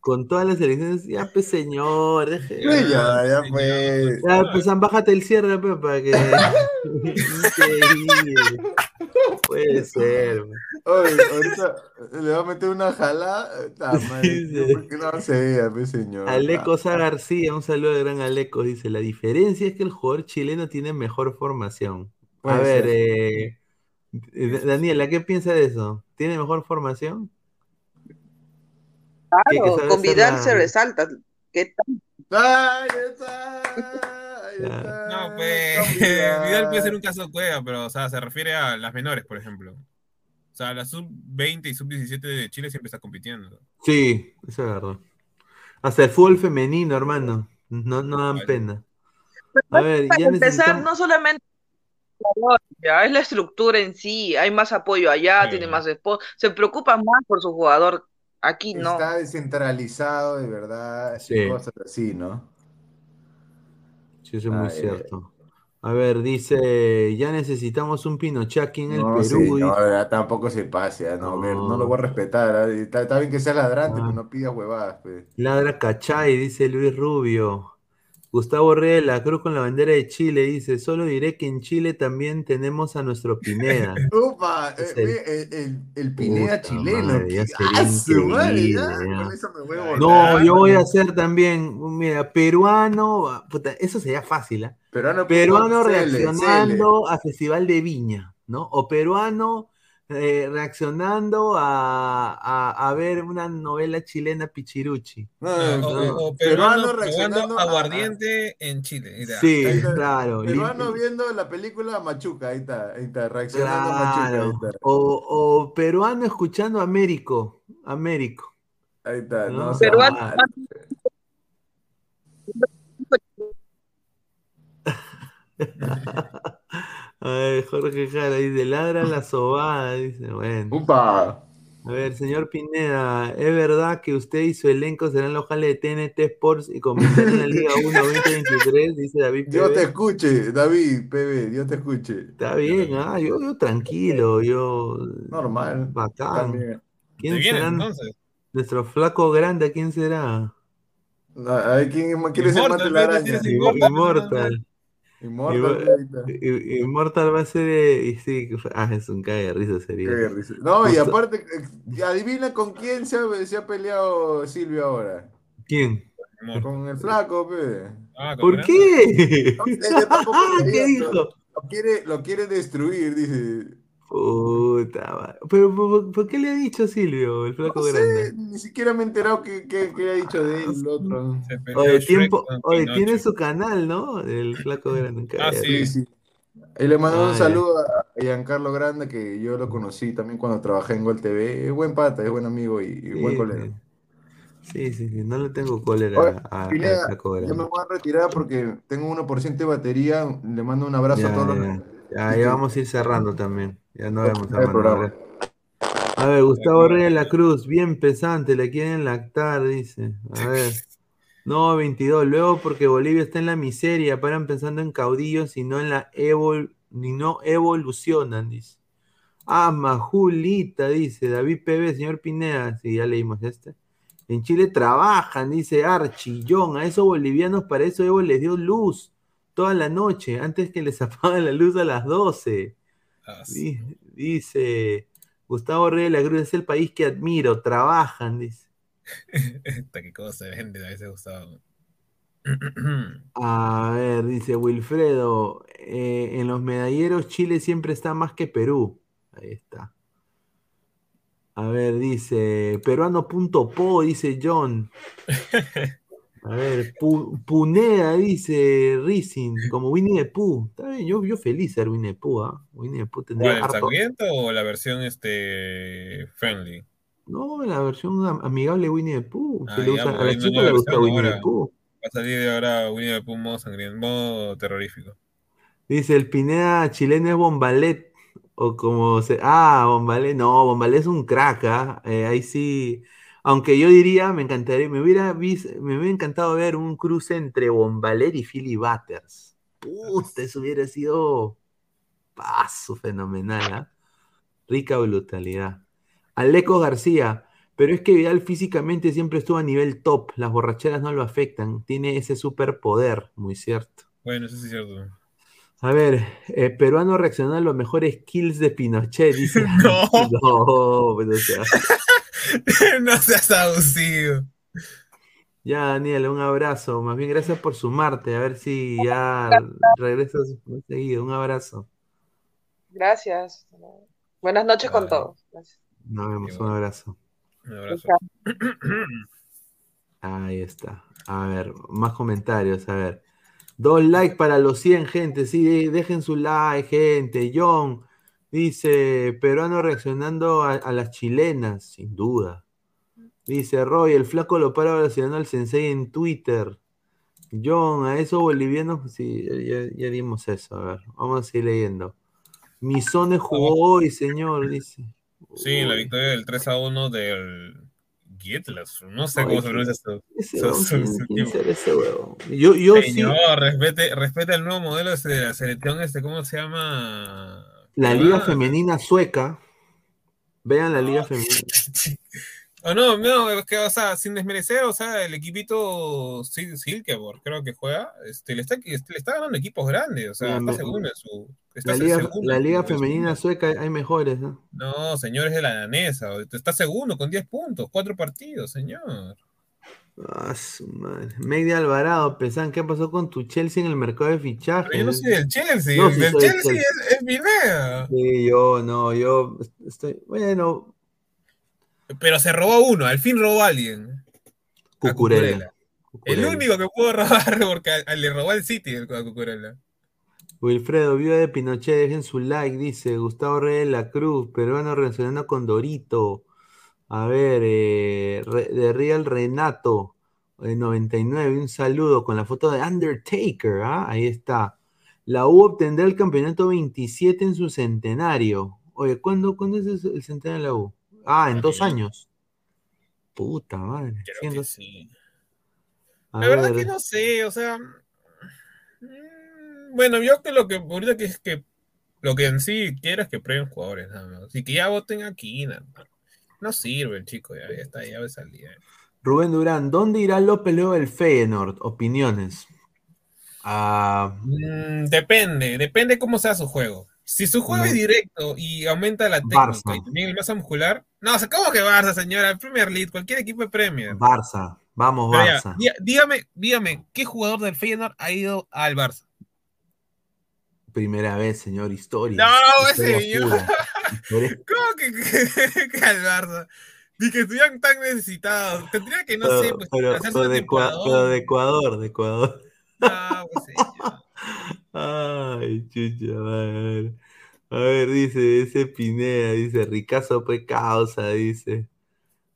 S1: con todas las elecciones. Ya, pues, señor, deje.
S2: Ya, ya fue.
S1: Ya, pues, bájate el cierre, pues, para que... Puede ser.
S2: Oye, ahorita le va a meter una.
S1: Sí, sí.
S2: ¿Por qué no se vea, pues, señor?
S1: Aleco Sá García, un saludo al gran Aleco, dice, la diferencia es que el jugador chileno tiene mejor formación. A ver, eh, eh, Daniela, ¿qué piensa de eso? ¿Tiene mejor formación?
S4: Claro, con
S1: hacer
S4: Vidal
S1: la-
S4: se resalta. ¿Qué tal?
S2: ¡Ahí está! Está.
S5: No, pues, Vidal puede ser un caso de cueva, pero, o sea, se refiere a las menores, por ejemplo. O sea, la sub-20 y sub-17 de Chile siempre está compitiendo.
S1: Sí, eso es verdad. Hasta el fútbol femenino, hermano. No, no dan
S5: Vale.
S1: pena. A ver,
S4: Para
S1: ya
S4: empezar,
S1: necesitamos...
S4: no solamente ya es la estructura en sí, hay más apoyo allá,
S5: Sí.
S4: tiene más esposo, se preocupa más por su jugador. Aquí no.
S2: Está descentralizado, de verdad.
S1: Sí.
S2: Cosas así, ¿no?
S1: Sí, eso es muy
S2: Ay,
S1: cierto. A ver, dice, ya necesitamos un Pinochet aquí en el
S2: No,
S1: Perú.
S2: sí, no, ya tampoco se pase, ah, no,
S1: No.
S2: ver, no lo voy a respetar. ah, Está, bien que sea ladrante,
S1: Ah.
S2: pero no pidas huevadas. Pues.
S1: Ladra Cachay, dice Luis Rubio. Gustavo Reyes de la Cruz con la bandera de Chile dice, solo diré que en Chile también tenemos a nuestro Pineda.
S2: Upa,
S1: Es
S2: eh,
S1: el-
S2: el, el, el Pineda
S1: Puta
S2: chileno.
S1: madre, ya.
S2: Con eso me voy a
S1: No, yo voy a hacer también, mira, peruano, puta, eso sería fácil, ¿ah?
S2: Peruano,
S1: Peruano
S2: Cele,
S1: reaccionando a Festival de Viña, ¿no? O peruano eh, reaccionando a, a, a ver una novela chilena Pichiruchi.
S2: No,
S5: O,
S2: no,
S5: o- o
S2: peruano
S5: peruano
S2: reaccionando a-
S5: aguardiente en Chile. mira.
S1: Sí,
S2: está.
S1: claro.
S2: Peruano viendo la película Machuca, ahí está, ahí está, reaccionando a Machuca,
S1: Claro.
S2: ahí está.
S1: O, o peruano escuchando Américo. Américo.
S2: Ahí está,
S1: No,
S2: no, sea
S4: Peruano-
S2: mal.
S1: A ver, Jorge Jara dice, ladra la sobada, dice, bueno.
S2: Upa.
S1: A ver, señor Pineda, ¿es verdad que usted y su elenco serán los jales de TNT Sports y comenzarán en la Liga 1 2023? Dice David
S2: Dios te
S1: PB.
S2: escuche, David, PB, Dios te escuche.
S1: Está bien, ah, yo, yo tranquilo, yo
S2: Normal.
S1: bacán. ¿Quién
S5: ¿Te vienes
S1: será
S5: entonces?
S1: nuestro flaco grande? ¿Quién será?
S2: A ver, ¿quién quiere ser
S5: Inmortal,
S2: mate la araña?
S5: Inmortal.
S1: Immortal. Immortal va a ser. eh, y sí, ah, es un cague de risa sería.
S2: Risa. No, y aparte, eh, adivina con quién se ha, se ha peleado Silvio ahora.
S1: ¿Quién?
S2: Con el flaco, pe.
S5: Ah,
S1: ¿Por qué?
S2: No
S1: ¿Qué dijo?
S2: Lo quiere, lo quiere destruir, dice.
S1: Puta madre. ¿Pero por, por qué le ha dicho Silvio, el flaco
S2: No sé,
S1: grande?
S2: ni siquiera me he enterado qué qué- qué ha dicho de él el otro.
S1: Oye, tiempo, oye, tiene su canal, ¿no? El flaco grande.
S5: Ah, sí.
S2: Sí, sí. Y le mando
S1: Ah,
S2: un
S1: ya.
S2: saludo a Giancarlo Grande, que yo lo conocí también cuando trabajé en Gol TV. Es buen pata, es buen amigo y, y buen colega.
S1: sí. Sí, sí, no le tengo cólera
S2: Oye,
S1: a-
S2: Pineda, Ya me voy a retirar porque tengo 1% de batería. Le mando un abrazo
S1: Ya,
S2: a todos los.
S1: ya vamos a ir cerrando también. Ya no vemos
S2: programa.
S1: A ver, Gustavo Reyes de la Cruz, bien pesante, le quieren lactar, dice. A ver. No, 22. Luego porque Bolivia está en la miseria, paran pensando en caudillos y no en la evol ni no evolucionan, dice. Ah, Majulita, dice. David PB, señor Pineda. Sí, ya leímos este. En Chile trabajan, dice Archillón. A esos bolivianos para eso Evo les dio luz toda la noche, antes que les apagan la luz a las 12. Dice Gustavo Reyes de la Cruz, es el país que admiro, trabajan, dice.
S5: Esta qué cosa se vende a veces Gustavo.
S1: A ver, dice Wilfredo, eh, en los medalleros Chile siempre está más que Perú. Ahí está. A ver, dice, peruano.po, dice John. A ver, Pu- Puneda, dice Rising, como Winnie the Pooh. Está bien, yo, yo feliz ser Winnie the Pooh, ¿ah? Winnie the Pooh tendría
S5: ¿Cuál, el sangriento o la versión este friendly?
S1: No, la versión am- amigable de Winnie the Pooh. Se
S5: Ah,
S1: usa- a la chica le gusta Winnie the. Pooh.
S5: Va a salir de ahora Winnie the Pooh modo sangriento, modo terrorífico.
S1: Dice, el Pineda chileno es Bombalet. O como se... Ah, Bombalet. No, Bombalet es un crack, ¿ah? Eh, ahí sí... Aunque yo diría, me encantaría, me hubiera, vis- me hubiera encantado ver un cruce entre Bombalet y Philly Butters. Puta, eso hubiera sido paso fenomenal, ¿ah? Rica brutalidad. Aleco García, pero es que Vidal físicamente siempre estuvo a nivel top. Las borracheras no lo afectan. Tiene ese superpoder, muy cierto.
S5: Bueno, eso sí es cierto.
S1: A ver, eh, peruano reaccionó a los mejores kills de Pinochet, dice.
S5: No.
S1: No, pero o sea,
S5: no seas abusivo.
S1: Ya, Daniel, un abrazo. Más bien, gracias por sumarte. A ver si ya regresas seguido. Un abrazo.
S4: Gracias. Buenas noches con todos. Gracias.
S1: Nos vemos, un
S5: bueno.
S1: abrazo.
S5: Un abrazo.
S1: Ahí está. A ver, más comentarios. A ver. Dos likes para los 100, gente. Sí, de- dejen su like, gente. John dice: peruano reaccionando a, a las chilenas, sin duda. Dice Roy: el flaco lo para relacionando al sensei en Twitter. John, a esos bolivianos, sí, ya, ya- dimos eso. A ver, vamos a seguir leyendo. Misone jugó hoy, señor, dice.
S5: Sí, la victoria del 3 a 1 del No sé cómo se pronuncia Su-.
S1: Yo, yo sí.
S5: Señor, respete, respete el nuevo modelo de la selección, este, ¿cómo se llama?
S1: La Liga
S5: Ah,
S1: Femenina Sueca. Vean la Liga Femenina.
S5: Oh, no, no, es que, o sea, sin desmerecer, o sea, el equipito Sil- Silkeborg, creo que juega, este, le está, este, le está ganando equipos grandes, o sea, está segundo en su. Está
S1: La Liga,
S5: segundo
S1: la Femenina Sueca hay mejores, ¿no?
S5: No, señor, es de la danesa, está segundo con 10 puntos, cuatro partidos, señor.
S1: Ah, su madre. Meg de Alvarado, Pesan, ¿qué pasó con tu Chelsea en el mercado de fichajes?
S5: Pero yo no soy del Chelsea,
S1: No,
S5: el
S1: sí
S5: del Chelsea
S1: Chelsea.
S5: es, es Pineda.
S1: Sí, yo no, yo estoy. Bueno,
S5: Pero se robó uno, al fin robó a alguien. A
S1: Cucurella.
S5: El único que pudo robar, porque a- a- le robó al City el a Cucurella.
S1: Wilfredo, viva de Pinochet, dejen su like, dice Gustavo Reyes de la Cruz, peruano relacionando con Dorito. A ver, eh, de Real Renato, eh, 99, un saludo con la foto de Undertaker, ¿ah? ahí está. La U obtendrá el campeonato 27 en su centenario. Oye, ¿cuándo, ¿cuándo es el centenario de la U? Ah, en dos años. Puta madre.
S5: Creo que sí. La verdad
S1: ver,
S5: que no sé, o sea. mm, Bueno, yo que lo que ahorita que es que lo que en sí quiero es que prueben jugadores, nada más. Y que ya voten aquí, nada más. No sirve el chico, ya, ya está, ya va a salir.
S1: Rubén Durán, ¿dónde irá López luego del Feyenoord? Opiniones. Ah,
S5: Mm, depende, depende cómo sea su juego. Si su juego es directo y aumenta la técnica
S1: Barça.
S5: y también el masa muscular. No, ¿cómo que Barça, señora? El Premier League, cualquier equipo de Premier.
S1: Barça. Vamos,
S5: Pero
S1: Barça.
S5: dí- dígame, dígame, ¿qué jugador del Feyenoord ha ido al Barça?
S1: Primera vez, señor, historia.
S5: No,
S1: Historia
S5: señor. ¿Cómo que, que, que al Barça? Ni que estuvieran tan necesitados. Tendría que, no
S1: pero,
S5: sé, pues,
S1: de, pero de Ecuador, de Ecuador.
S5: No, pues, señor.
S1: Ay, chucha, madre. A ver, dice ese Pineda, dice Ricazo fue causa, dice.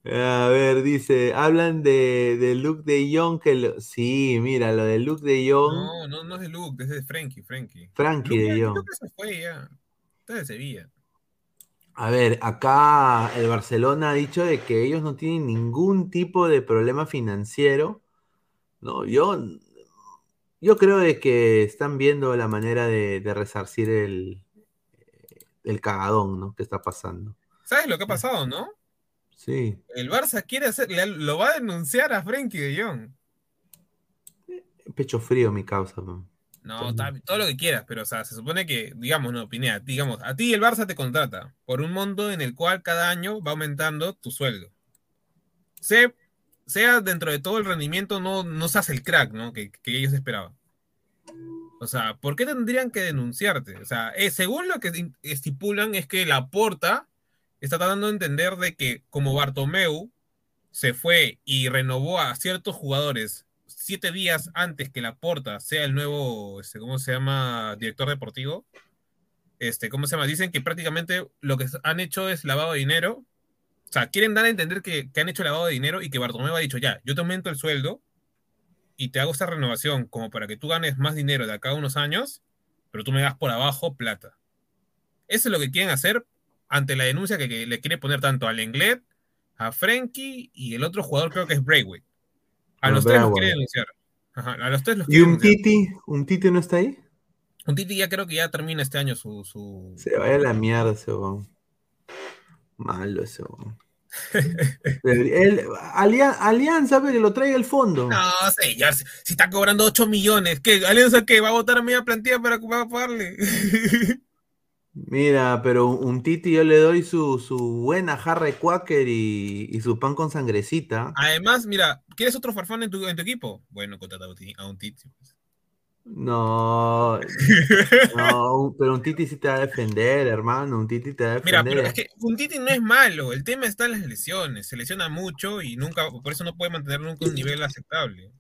S1: A ver, dice, hablan de, de Luke de Jong que lo... Sí, mira, lo de Luke de Jong,
S5: No, no, no es de Luke, es de Frankie, Frankie.
S1: Frankie
S5: Luke,
S1: de Jong.
S5: Luke se fue ya. Está de Sevilla.
S1: A ver, acá el Barcelona ha dicho de que ellos no tienen ningún tipo de problema financiero. No, yo, yo creo de que están viendo la manera de, de resarcir el, el cagadón, ¿no? que está pasando.
S5: ¿Sabes lo que ha pasado, no?
S1: Sí.
S5: El Barça quiere hacer, lo va a denunciar a Frankie de Jong.
S1: Pecho frío mi causa. man.
S5: No, todo lo que quieras, pero o sea, se supone que, digamos, no, Pineda, digamos, a ti el Barça te contrata por un monto en el cual cada año va aumentando tu sueldo. Sea, sea dentro de todo el rendimiento, no, no seas el crack, ¿no? Que, que ellos esperaban. O sea, ¿por qué tendrían que denunciarte? O sea, eh, según lo que estipulan es que la porta está tratando de entender de que como Bartomeu se fue y renovó a ciertos jugadores siete días antes que Laporta sea el nuevo, este, ¿cómo se llama? Director deportivo. Este, ¿cómo se llama? Dicen que prácticamente lo que han hecho es lavado de dinero. O sea, quieren dar a entender que, que han hecho lavado de dinero y que Bartomeu ha dicho, ya, yo te aumento el sueldo y te hago esta renovación como para que tú ganes más dinero de acá a unos años, pero tú me das por abajo plata. Eso es lo que quieren hacer ante la denuncia que, que le quiere poner tanto al Lenglet, a Frenkie y el otro jugador creo que es Braithwaite. A los tres los quiere denunciar. Ajá, a los tres los
S1: ¿Y un. Titi? ¿Un Titi no está ahí?
S5: Un Titi ya creo que ya termina este año su... su...
S1: Se vaya a la mierda ese. Malo ese. El- Alia- Alianza, que lo traiga el fondo.
S5: No, señor, si, si está cobrando 8 millones, ¿qué? ¿Alianza qué? ¿Va a votar a media plantilla para, para pagarle?
S1: Mira, pero un, Titi yo le doy su, su buena jarra de Quaker y, y su pan con sangrecita.
S5: Además, mira, ¿quieres otro farfán en tu, en tu equipo? Bueno, contrata a un Titi- a un Titi. pues.
S1: No, no, pero un Titi sí te va a defender, hermano. Un Titi te va a
S5: Mira,
S1: defender.
S5: pero es que un Titi no es malo, el tema está en las lesiones, se lesiona mucho y nunca, por eso no puede mantener nunca un nivel aceptable.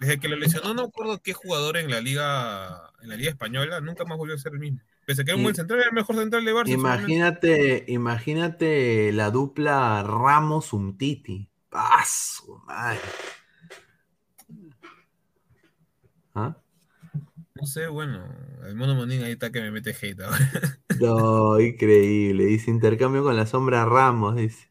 S5: Desde que lo lesionó, no recuerdo qué jugador en la liga, en la liga española, nunca más volvió a ser el mismo. Pese a que era un buen central, era el mejor central de Barça.
S1: Imagínate, imagínate la dupla Ramos un Titi. ¡Ah, su madre! ¿Ah?
S5: No sé, bueno, el mono Monín ahí está que me mete hate ahora.
S1: No, increíble. Dice intercambio con la sombra Ramos. Dice.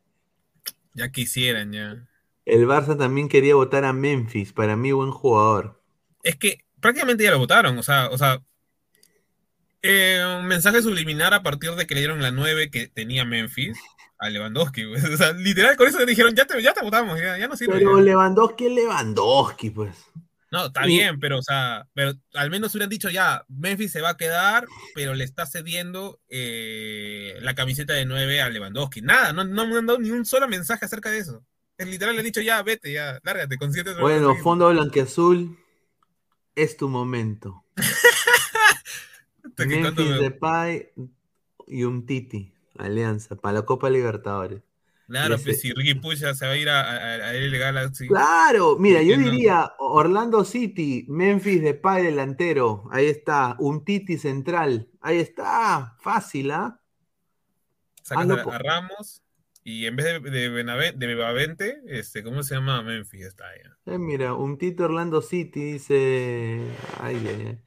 S5: ya quisieran, ya.
S1: El Barça también quería votar a Memphis. Para mí, buen jugador.
S5: Es que prácticamente ya lo votaron, o sea, o sea, eh, un mensaje subliminar a partir de que le dieron la 9 que tenía Memphis a Lewandowski. pues. O sea, literal, con eso le dijeron, ya te, ya te votamos, ya, ya no sirve.
S1: Pero
S5: ya".
S1: Lewandowski es Lewandowski, pues.
S5: No, está
S1: y-
S5: bien, pero, o sea, pero al menos hubieran dicho ya, Memphis se va a quedar, pero le está cediendo eh, la camiseta de 9 a Lewandowski. Nada, no, no me han dado ni un solo mensaje acerca de eso. Es literal, le han dicho ya, vete, ya, lárgate, consciente.
S1: Bueno, fondo blanqueazul. Es tu momento. Memphis Depay y un Titi. Alianza para la Copa Libertadores.
S5: Claro,
S1: Ese-
S5: pues si Ricky Pucha se va a ir a, a, a LA Galaxy.
S1: Claro, mira,
S5: ¿Por
S1: yo diría Orlando City, Memphis Depay delantero, ahí está, un Titi central, ahí está, fácil, ¿ah?
S5: Sacas
S1: hazlo
S5: a, Ramos y en vez de, de, Benave- de Benavente, este, ¿cómo se llama? Memphis está ya.
S1: Eh, mira, un Titi Orlando City dice, ay, ay, ay.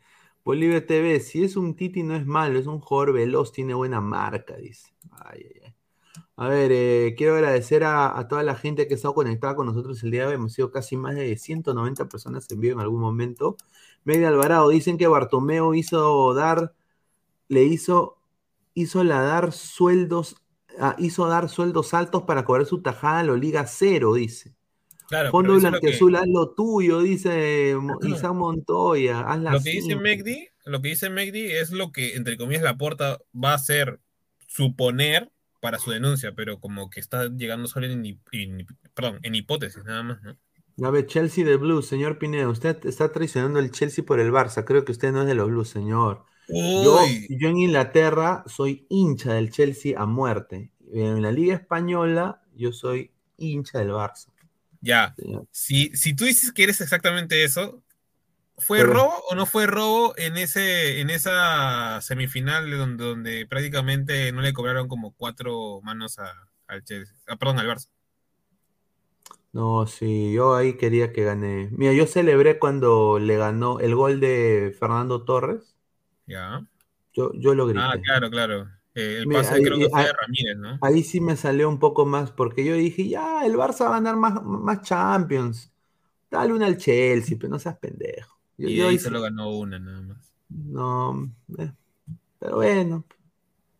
S1: Bolivia TV, si es un Titi no es malo, es un jugador veloz, tiene buena marca, dice. Ay, ay, ay. A ver, eh, quiero agradecer a, a toda la gente que ha estado conectada con nosotros el día de hoy. Hemos sido casi más de 190 personas en vivo en algún momento. Media Alvarado, dicen que Bartomeo hizo dar, le hizo, hizo la dar sueldos, ah, hizo dar sueldos altos para cobrar su tajada a la Liga Cero, dice.
S5: Claro,
S1: Fondo
S5: lo que-
S1: Blanqueazul, haz lo tuyo, dice Isaac Montoya, haz la
S5: Lo que dice. Megdi, lo que dice Megdi es lo que, entre comillas, la porta va a hacer suponer para su denuncia, pero como que está llegando solo en, perdón, en hipótesis nada más, ¿no?
S1: A ver, Chelsea de Blues, señor Pineda, usted está traicionando el Chelsea por el Barça. Creo que usted no es de los Blues, señor. Yo, en Inglaterra soy hincha del Chelsea a muerte. En la Liga Española yo soy hincha del Barça.
S5: Ya,
S1: señor.
S5: si, si tú dices que eres exactamente eso, ¿fue
S1: Pero-
S5: robo o no fue robo en ese, en esa semifinal de donde, donde prácticamente no le cobraron como cuatro manos a- al Chelsea, ah, perdón, al Barça?
S1: No, sí, yo ahí quería que gane. Mira, yo celebré cuando le ganó el gol de Fernando Torres.
S5: Ya.
S1: Yo, yo lo grité.
S5: Ah, claro, claro. Eh, el
S1: Mira,
S5: pase
S1: ahí-
S5: creo que fue
S1: ahí-
S5: de Ramírez, ¿no?
S1: Ahí sí me salió un poco más, porque yo dije, ya, el Barça va a ganar más, más Champions. Dale una al Chelsea, pero no seas pendejo. Yo,
S5: Y
S1: yo
S5: ahí solo ganó una nada más.
S1: no, eh, pero bueno,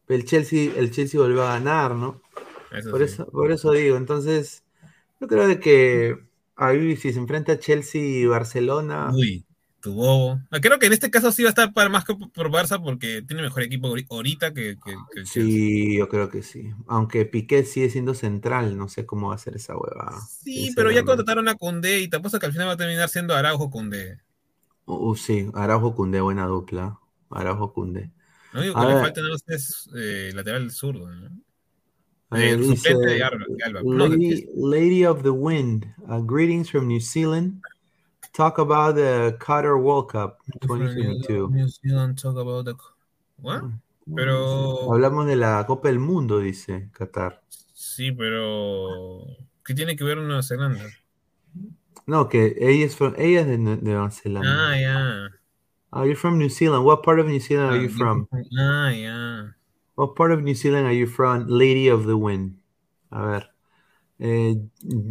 S1: el Chelsea, el Chelsea volvió a ganar, ¿no?
S5: Eso
S1: Por
S5: sí.
S1: eso, por eso digo, entonces, yo creo de que ahí si se enfrenta a Chelsea y Barcelona,
S5: Uy, tu bobo. Ah, Creo que en este caso sí va a estar para más que por Barça porque tiene mejor equipo ahori- ahorita que, que- que el Chelsea.
S1: sí, yo creo que sí. Aunque Piqué sigue siendo central, no sé cómo va a ser esa huevada.
S5: Sí, pero ya contrataron a Condé y apuesto que al final va a terminar siendo Araujo Condé.
S1: Uh, sí, Araujo Cundé, buena dupla. Araujo Cundé.
S5: Lo único que le falta no es eh, lateral zurdo, ¿no?
S1: Dice,
S5: de Alba. de Alba. No,
S1: Lady, Lady of the Wind, uh, greetings from New Zealand. Talk about the Qatar World Cup 2022.
S5: New Zealand talk about the- ¿What? Pero
S1: Hablamos de la Copa del Mundo, dice Qatar.
S5: sí, pero ¿qué tiene que ver Nueva Zelanda?
S1: No, que ella es, from- ella es de, Nue- de Nueva Zelanda.
S5: Ah, ya.
S1: Oh, you're from New Zealand. What part of New Zealand are you from?
S5: Ah, ya.
S1: What part of New Zealand are you from, Lady of the Wind? A ver. Eh,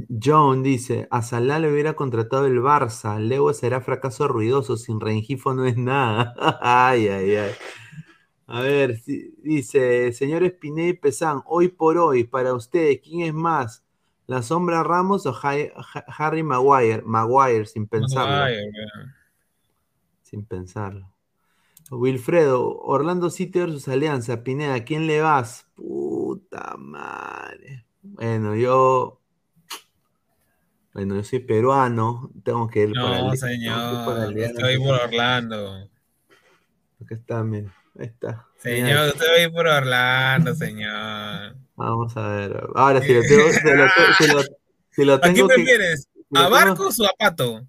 S1: John dice, a Salah le hubiera contratado el Barça, luego será fracaso ruidoso, sin Rengifo no es nada. ay, ay, ay. A ver, dice, señor Pineda y Pesán, hoy por hoy, para ustedes, ¿quién es más? ¿La Sombra Ramos o Harry Maguire? Maguire, sin pensarlo.
S5: Maguire.
S1: Sin pensarlo. Wilfredo, Orlando City versus Alianza. Pineda, ¿a quién le vas? Puta madre. Bueno, yo. Bueno, yo soy peruano. Tengo que ir para
S5: No,
S1: para
S5: señor.
S1: Alianza.
S5: Estoy por Orlando.
S1: Acá está, mira. Ahí está.
S5: Señor,
S1: Mira,
S5: usted va a ir por Orlando, señor.
S1: Vamos a ver. Ahora, si lo tengo, si lo, si lo- si lo
S5: ¿A quién
S1: tengo que.
S5: prefieres? ¿A
S1: tengo-
S5: Barcos o a Pato?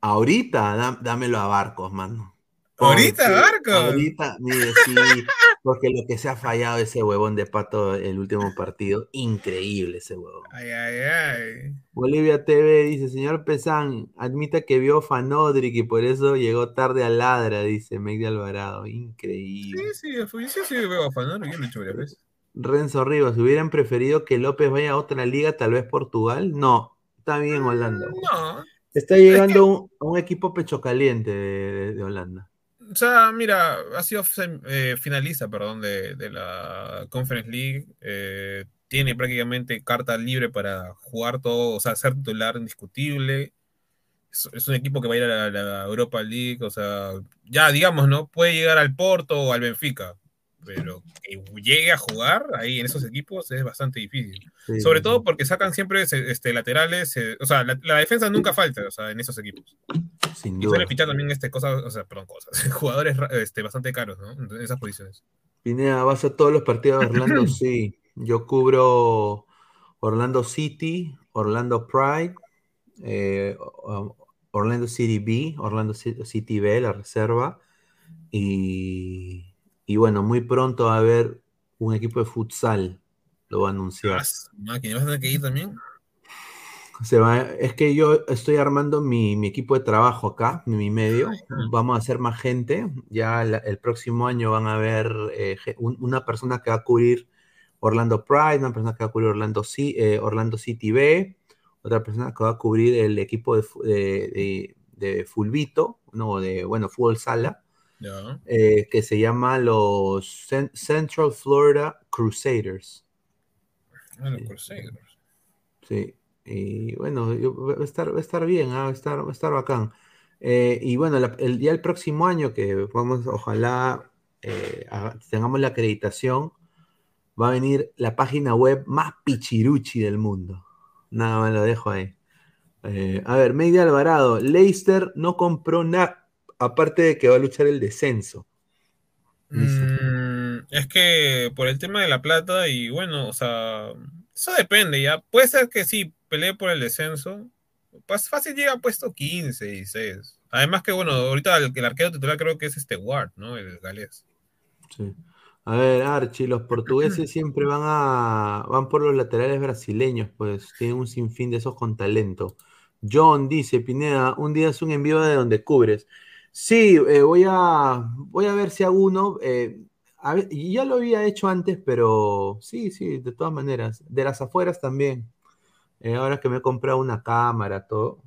S1: Ahorita, dá- dámelo a Barcos, mano.
S5: ¿Ahorita, Barcos?
S1: Ahorita, mire, sí, porque lo que se ha fallado ese huevón de pato el último partido, increíble ese huevón.
S5: Ay, ay, ay.
S1: Bolivia TV dice, señor Pesán, admita que vio Fanodric y por eso llegó tarde a Ladra, dice Meg de Alvarado. Increíble.
S5: Sí, sí, fui- sí, sí, veo a Fanaro, yo lo he hecho varias veces.
S1: Renzo Rivas, ¿hubieran preferido que López vaya a otra liga, tal vez Portugal? No, está bien Holanda.
S5: No,
S1: Está llegando un, a un equipo pecho caliente de, de- de Holanda.
S5: O sea, mira, ha sido eh, finalista, perdón, de, de la Conference League. eh, tiene prácticamente carta libre para jugar todo, o sea, ser titular indiscutible. Es, es un equipo que va a ir a la, la Europa League, o sea, ya digamos, ¿no? Puede llegar al Porto o al Benfica, pero que llegue a jugar ahí en esos equipos es bastante difícil.
S1: Sí,
S5: Sobre
S1: sí,
S5: todo porque sacan siempre este, laterales, eh, o sea, la, la defensa nunca falta, o sea, en esos equipos.
S1: Sin
S5: Y
S1: duda.
S5: suele pichar también este, cosas, o sea, perdón, cosas, jugadores este, bastante caros, ¿no? En esas posiciones.
S1: Pineda, ¿vas a todos los partidos de Orlando? Sí. Yo cubro Orlando City, Orlando Pride, eh, Orlando City B, Orlando Ci- City B, la reserva. Y, y bueno, muy pronto va a haber un equipo de futsal, lo va a anunciar.
S5: Ah, máquina, ¿vas a tener que ir también?
S1: Se va, es que yo estoy armando mi, mi equipo de trabajo acá, mi, medio. Vamos a hacer más gente. Ya la- el próximo año van a haber eh, un- una persona que va a cubrir Orlando Pride, una persona que va a cubrir Orlando, C- eh, Orlando City B, otra persona que va a cubrir el equipo de, de- de Fulvito, no, de, bueno, Fútbol Sala, Eh, que se llama los Cen- Central Florida Crusaders.
S5: Bueno, Crusaders.
S1: Sí, y bueno, va a estar, va a estar bien, ah, va a estar, va a estar bacán. Eh, y bueno, la- el, ya el próximo año que vamos, ojalá eh, haga- tengamos la acreditación, va a venir la página web más pichiruchi del mundo. Nada más lo dejo ahí. Eh, a ver, Media Alvarado, Leicester no compró nada, aparte de que va a luchar el descenso.
S5: Mm, es que por el tema de la plata y bueno, o sea, eso depende ya. Puede ser que sí, pelee por el descenso. Pues fácil llega a puesto 15, 16. Además que bueno, ahorita el, el arquero titular creo que es este Ward, ¿no? El galés.
S1: Sí. A ver, Archie, los portugueses siempre van a van por los laterales brasileños, pues tienen un sinfín de esos con talento. John dice, Pineda, un día es un envío de donde cubres. Sí, eh, voy a voy a ver si hago uno. eh, ya lo había hecho antes, pero sí, sí, de todas maneras. De las afueras también. Eh, ahora que me he comprado una cámara, todo,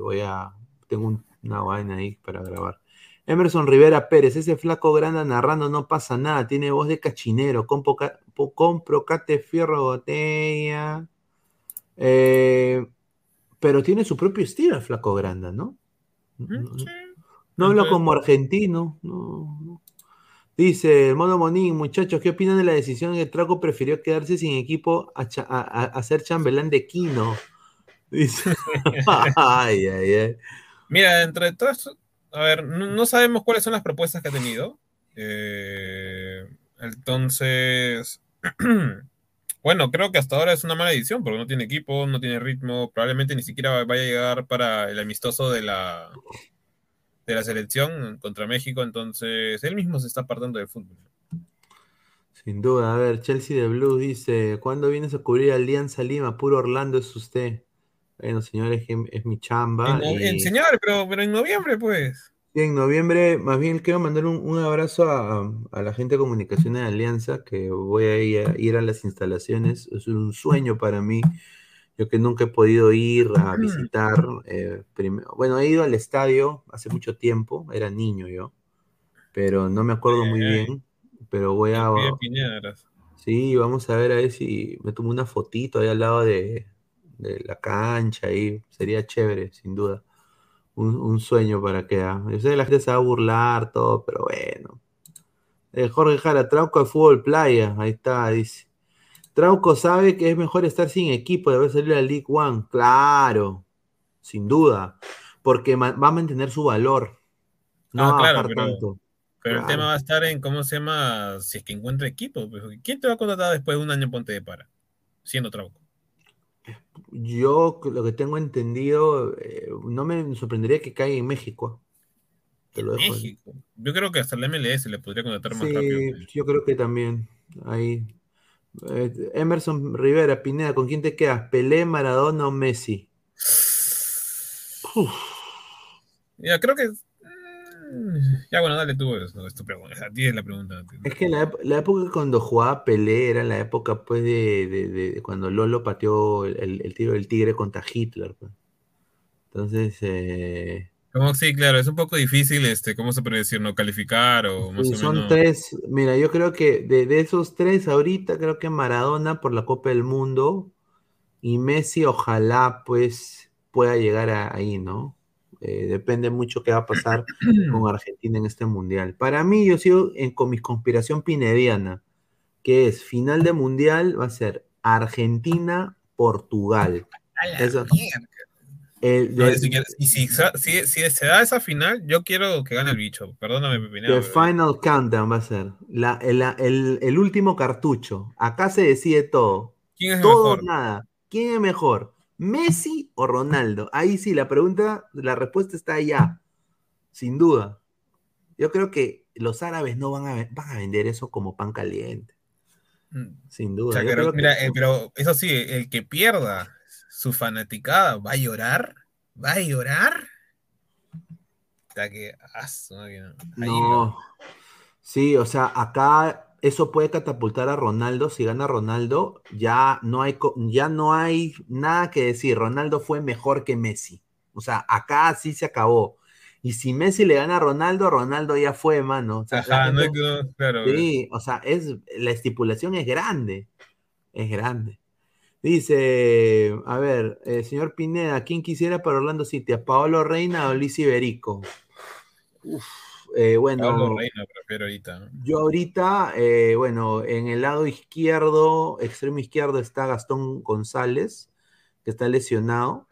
S1: voy a. Tengo un- una vaina ahí para grabar. Emerson Rivera Pérez, ese flaco grande narrando no pasa nada, tiene voz de cachinero, compro, cate fierro botella. Eh, pero tiene su propio estilo el flaco grande, ¿no? No, no- habla como argentino. no, no. Dice el mono Monín, muchachos, ¿qué opinan de la decisión de que Traco prefirió quedarse sin equipo a, cha- a- a- a ser chambelán de Quino? Dice. ay, ay, ay.
S5: Mira, entre todo esto, a ver, no, no sabemos cuáles son las propuestas que ha tenido. Eh, entonces, bueno, creo que hasta ahora es una mala edición porque no tiene equipo, no tiene ritmo, probablemente ni siquiera vaya a llegar para el amistoso de la, de la selección contra México, entonces él mismo se está apartando del fútbol.
S1: Sin duda, a ver, Chelsea de Blues dice, ¿cuándo vienes a cubrir Alianza Lima? Puro Orlando es usted. Bueno, señores, es, mi chamba.
S5: En,
S1: y-
S5: en- señor, pero, pero en noviembre, pues.
S1: Sí, en noviembre, más bien quiero mandar un, un abrazo a, a la gente de comunicación de Alianza, que voy a ir, a ir a las instalaciones. Es un sueño para mí. Yo que nunca he podido ir a visitar. eh, prim- bueno, he ido al estadio hace mucho tiempo, era niño yo, pero no me acuerdo muy bien. Pero voy a... Sí, vamos a ver a ver si me tomo una fotito ahí al lado de, de la cancha ahí. Sería chévere, sin duda. Un, un sueño para que ah, Yo sé que la gente se va a burlar, todo, pero bueno. Eh, Jorge Jara, Trauco de fútbol playa. Ahí está, dice. Trauco sabe que es mejor estar sin equipo de haber salido a la League One. Claro, sin duda. Porque va a mantener su valor. No va a
S5: claro,
S1: bajar
S5: pero-
S1: tanto.
S5: Pero el tema va a estar en cómo se llama, si es que encuentra equipo. pues, ¿Quién te va a contratar después de un año en Ponte de Para? Siendo Trauco.
S1: Yo lo que tengo entendido, eh, no me sorprendería que caiga en México. Te lo dejo ahí.
S5: México. Yo creo que hasta el MLS le podría contratar más
S1: Sí,
S5: rápido.
S1: yo creo que también. Ahí. Eh, Emerson Rivera, Pineda, ¿con quién te quedas? ¿Pelé, Maradona o Messi? Uf,
S5: Ya, creo que. mm, Ya, bueno, dale tú. eso, es tu pregunta. A ti es la pregunta.
S1: es que la, época cuando jugaba Pelé era la época pues de, de- cuando Lolo pateó el tiro del tigre contra Hitler. pues. Entonces, eh,
S5: Como, sí, claro, es un poco difícil, este, ¿cómo se puede decir? No calificar o más
S1: Sí,
S5: o
S1: son
S5: menos.
S1: tres. Mira, yo creo que de, de esos tres, ahorita creo que Maradona por la Copa del Mundo y Messi, ojalá pues pueda llegar a- ahí, ¿no? Eh, depende mucho qué va a pasar con Argentina en este mundial. Para mí, yo sigo en- con mi conspiración pinediana, que es final de mundial, va a ser Argentina-Portugal.
S5: No, si, quieres- y si, si- si se da esa final, yo quiero que gane el bicho. Perdóname, Pepineo.
S1: The
S5: pero-
S1: Final Countdown va a ser. La- el, el- el último cartucho. Acá se decide todo.
S5: ¿Quién es
S1: Todo
S5: mejor?
S1: nada. ¿Quién es mejor? ¿Messi o Ronaldo? Ahí sí, la pregunta, la respuesta está allá. Sin duda. Yo creo que los árabes no van a, van a vender eso como pan caliente.
S5: Mm.
S1: Sin
S5: O
S1: duda.
S5: sea,
S1: Yo
S5: pero,
S1: creo que-
S5: mira, eh, pero eso sí, el que pierda su fanaticada va a llorar. ¿Va a llorar? Sea que. ah,
S1: No. Sí, o sea, acá eso puede catapultar a Ronaldo. Si gana Ronaldo, ya no hay, ya no hay nada que decir. Ronaldo fue mejor que Messi. O sea, acá sí se acabó. Y si Messi le gana a Ronaldo, Ronaldo ya fue, mano. O sea,
S5: Ajá, no no, claro.
S1: Sí, o sea, es, la estipulación es grande. Es grande. Dice, a ver, eh, señor Pineda, ¿quién quisiera para Orlando City? ¿A Paolo Reina o Luis Iberico? Uf, eh, bueno,
S5: Pablo Reina prefiero ahorita. ¿no?
S1: yo ahorita, eh, bueno, en el lado izquierdo, extremo izquierdo está Gastón González, que está lesionado,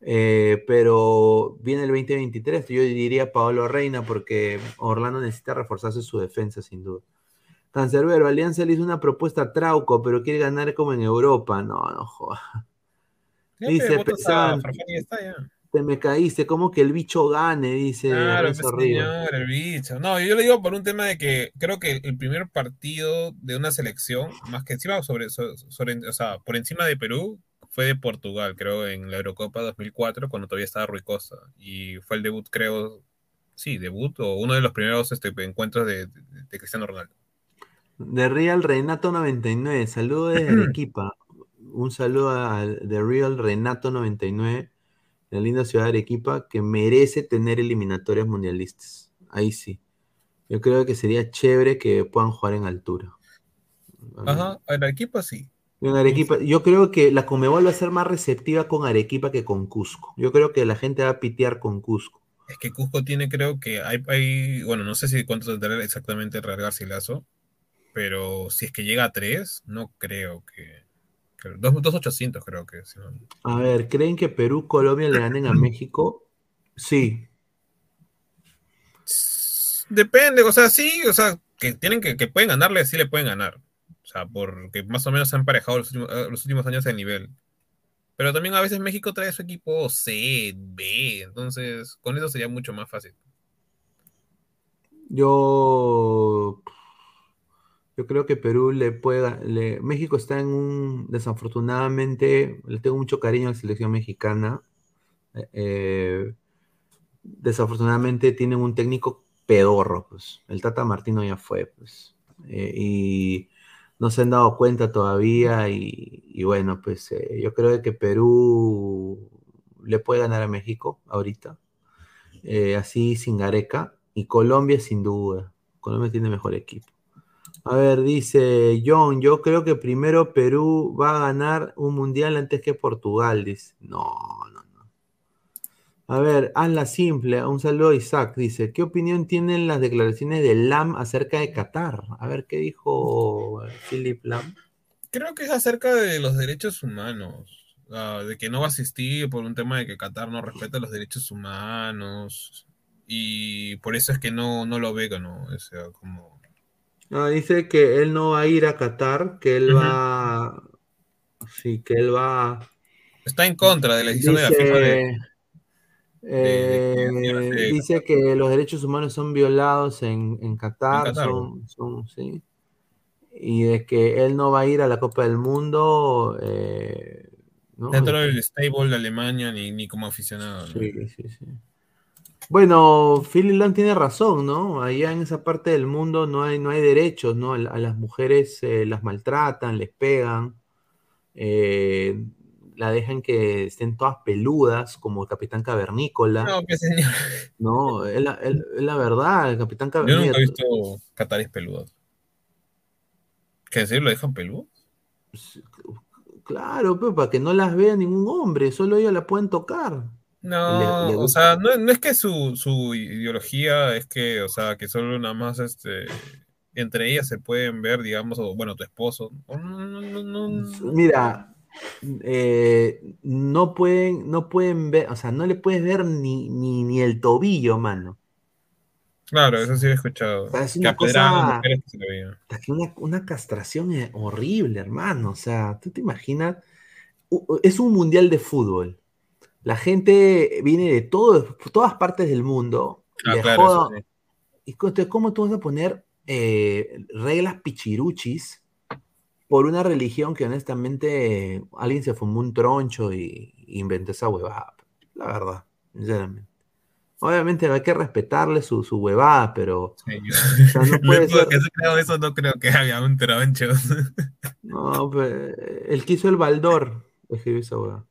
S1: pero viene el 2023, yo diría Paolo Reina, porque Orlando necesita reforzarse su defensa, sin duda. Cancerbero, Alianza le hizo una propuesta a Trauco, pero quiere ganar como en Europa. No, no jodas.
S5: Ya,
S1: Dice Pesan, te me caíste, como que el bicho gane, dice
S5: Claro, pues, señor, el bicho. No, yo le digo por un tema de que creo que el primer partido de una selección, más que encima sobre, so- sobre, o sea, por encima de Perú, fue de Portugal, creo, en la Eurocopa 2004, cuando todavía estaba Rui Costa. Y fue el debut, creo, sí, debut o uno de los primeros este, encuentros de, de- de Cristiano Ronaldo.
S1: De Real Renato 99, saludo desde Arequipa. Un saludo a The Real Renato 99, la linda ciudad de Arequipa, que merece tener eliminatorias mundialistas. Ahí sí. Yo creo que sería chévere que puedan jugar en altura.
S5: Ajá, el equipo sí.
S1: En Arequipa, yo creo que la Comebol va a ser más receptiva con Arequipa que con Cusco. Yo creo que la gente va a pitear con Cusco.
S5: Es que Cusco tiene, creo que hay, hay bueno, no sé si cuánto tendrá exactamente Real Garcilaso, pero si es que llega a 3, no creo que... que 2.800 creo que. si no-
S1: A ver, ¿creen que Perú, Colombia le ganen a México? Sí.
S5: Depende, o sea, sí, o sea, que tienen que, que pueden ganarle, sí le pueden ganar. O sea, porque más o menos se han emparejado los últimos, eh, los últimos años el nivel. Pero también a veces México trae su equipo C, B, entonces con eso sería mucho más fácil.
S1: Yo, yo creo que Perú le pueda, le- México está en un, desafortunadamente, le tengo mucho cariño a la selección mexicana. eh, eh, desafortunadamente tienen un técnico pedorro, pues. El Tata Martino ya fue, pues. eh, y no se han dado cuenta todavía y, bueno, pues yo creo que Perú le puede ganar a México ahorita, así sin Gareca, y Colombia sin duda. Colombia tiene mejor equipo. A ver, dice John, yo creo que primero Perú va a ganar un mundial antes que Portugal, dice. No, no, no. A ver, hazla simple. Un saludo a Isaac. Dice, ¿qué opinión tienen las declaraciones de Lam acerca de Qatar? A ver, ¿qué dijo Philip Lam?
S5: Creo que es acerca de los derechos humanos, de que no va a asistir por un tema de que Qatar no respeta los derechos humanos y por eso es que no, no lo ve, ¿no? O sea, como...
S1: Ah, dice que él no va a ir a Qatar, que él va... Sí, que él va...
S5: Está en contra de la decisión de la FIFA de...
S1: Eh,
S5: de- de-
S1: dice que los derechos humanos son violados en, en Qatar,
S5: En Qatar,
S1: son, son- sí. Y de que él no va a ir a la Copa del Mundo. eh, ¿no?
S5: dentro del stable de Alemania ni, ni como aficionado. ¿no?
S1: Sí, sí, sí. Bueno, Lam tiene razón, ¿no? Allá en esa parte del mundo no hay, no hay derechos, ¿no? A las mujeres eh, las maltratan, les pegan, eh, la dejan que estén todas peludas, como el Capitán Cavernícola.
S5: No, pues señor.
S1: No, es la, es- es la verdad, el Capitán
S5: Yo nunca he
S1: Cavernícola.
S5: visto cataris peludos. ¿Qué decir? ¿Lo dejan peludo?
S1: Claro, pero para que no las vea ningún hombre, solo ellos la pueden tocar.
S5: No,
S1: Le- le
S5: o sea, no, no es que su, su ideología es que, o sea, que solo nada más este, entre ellas se pueden ver, digamos, o bueno, tu esposo. No, no.
S1: Mira, eh, no pueden, no pueden ver, o sea, no le puedes ver ni, ni, ni el tobillo, mano.
S5: Claro, eso sí he escuchado.
S1: O sea, es una cosa- Una, una castración horrible, hermano. O sea, tú te imaginas, es un mundial de fútbol. La gente viene de todo, todas partes del mundo.
S5: Ah,
S1: le
S5: claro,
S1: joda-
S5: eso sí.
S1: Y co- entonces, ¿cómo tú vas a poner eh, reglas pichiruchis por una religión que honestamente alguien se fumó un troncho y, y inventó esa huevada? La verdad, sinceramente. Obviamente hay que respetarle su, su huevada, pero
S5: Sí, yo-
S1: o sea, no puede ser-
S5: que creo eso, no creo que haya un troncho.
S1: No, pues, el que hizo el Baldor, escribió esa hueá.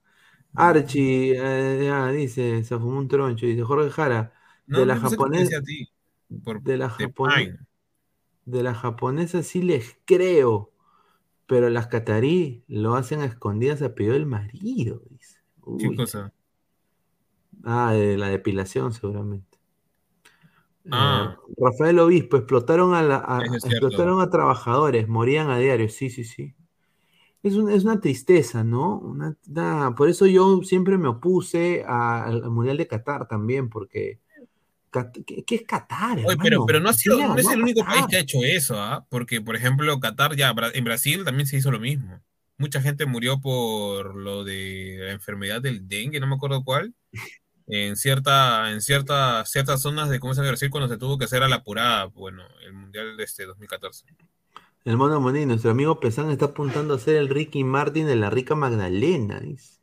S1: Archie, eh, ya, dice, se fumó un troncho, dice Jorge Jara,
S5: No,
S1: de la japonesa, de la japonesa,
S5: Pine.
S1: de la japonesa sí les creo, pero las catarí lo hacen a escondidas a pedido del marido, dice.
S5: ¿Qué cosa?
S1: Ah, de la depilación seguramente. Eh,
S5: Ah.
S1: Rafael Obispo, explotaron a, la, a- explotaron a trabajadores, morían a diario, sí, sí, sí. Es, un- es una tristeza, ¿no? Una- una- por eso yo siempre me opuse a- al, al Mundial de Qatar también, porque ¿qué, qué es Qatar,
S5: Oye, pero, pero no, ha sido,
S1: ¿Quién le
S5: no es el único
S1: Qatar?
S5: país que ha hecho eso, ¿ah? Porque, por ejemplo, Qatar, ya, en Brasil también se hizo lo mismo. Mucha gente murió por lo de la enfermedad del dengue, no me acuerdo cuál, en cierta, en cierta, ciertas zonas de cómo se llama Brasil cuando se tuvo que hacer a la apurada, bueno, el Mundial de este 2014.
S1: El mono Monín, nuestro amigo Pesán está apuntando a ser el Ricky Martin de la rica Magdalena, dice.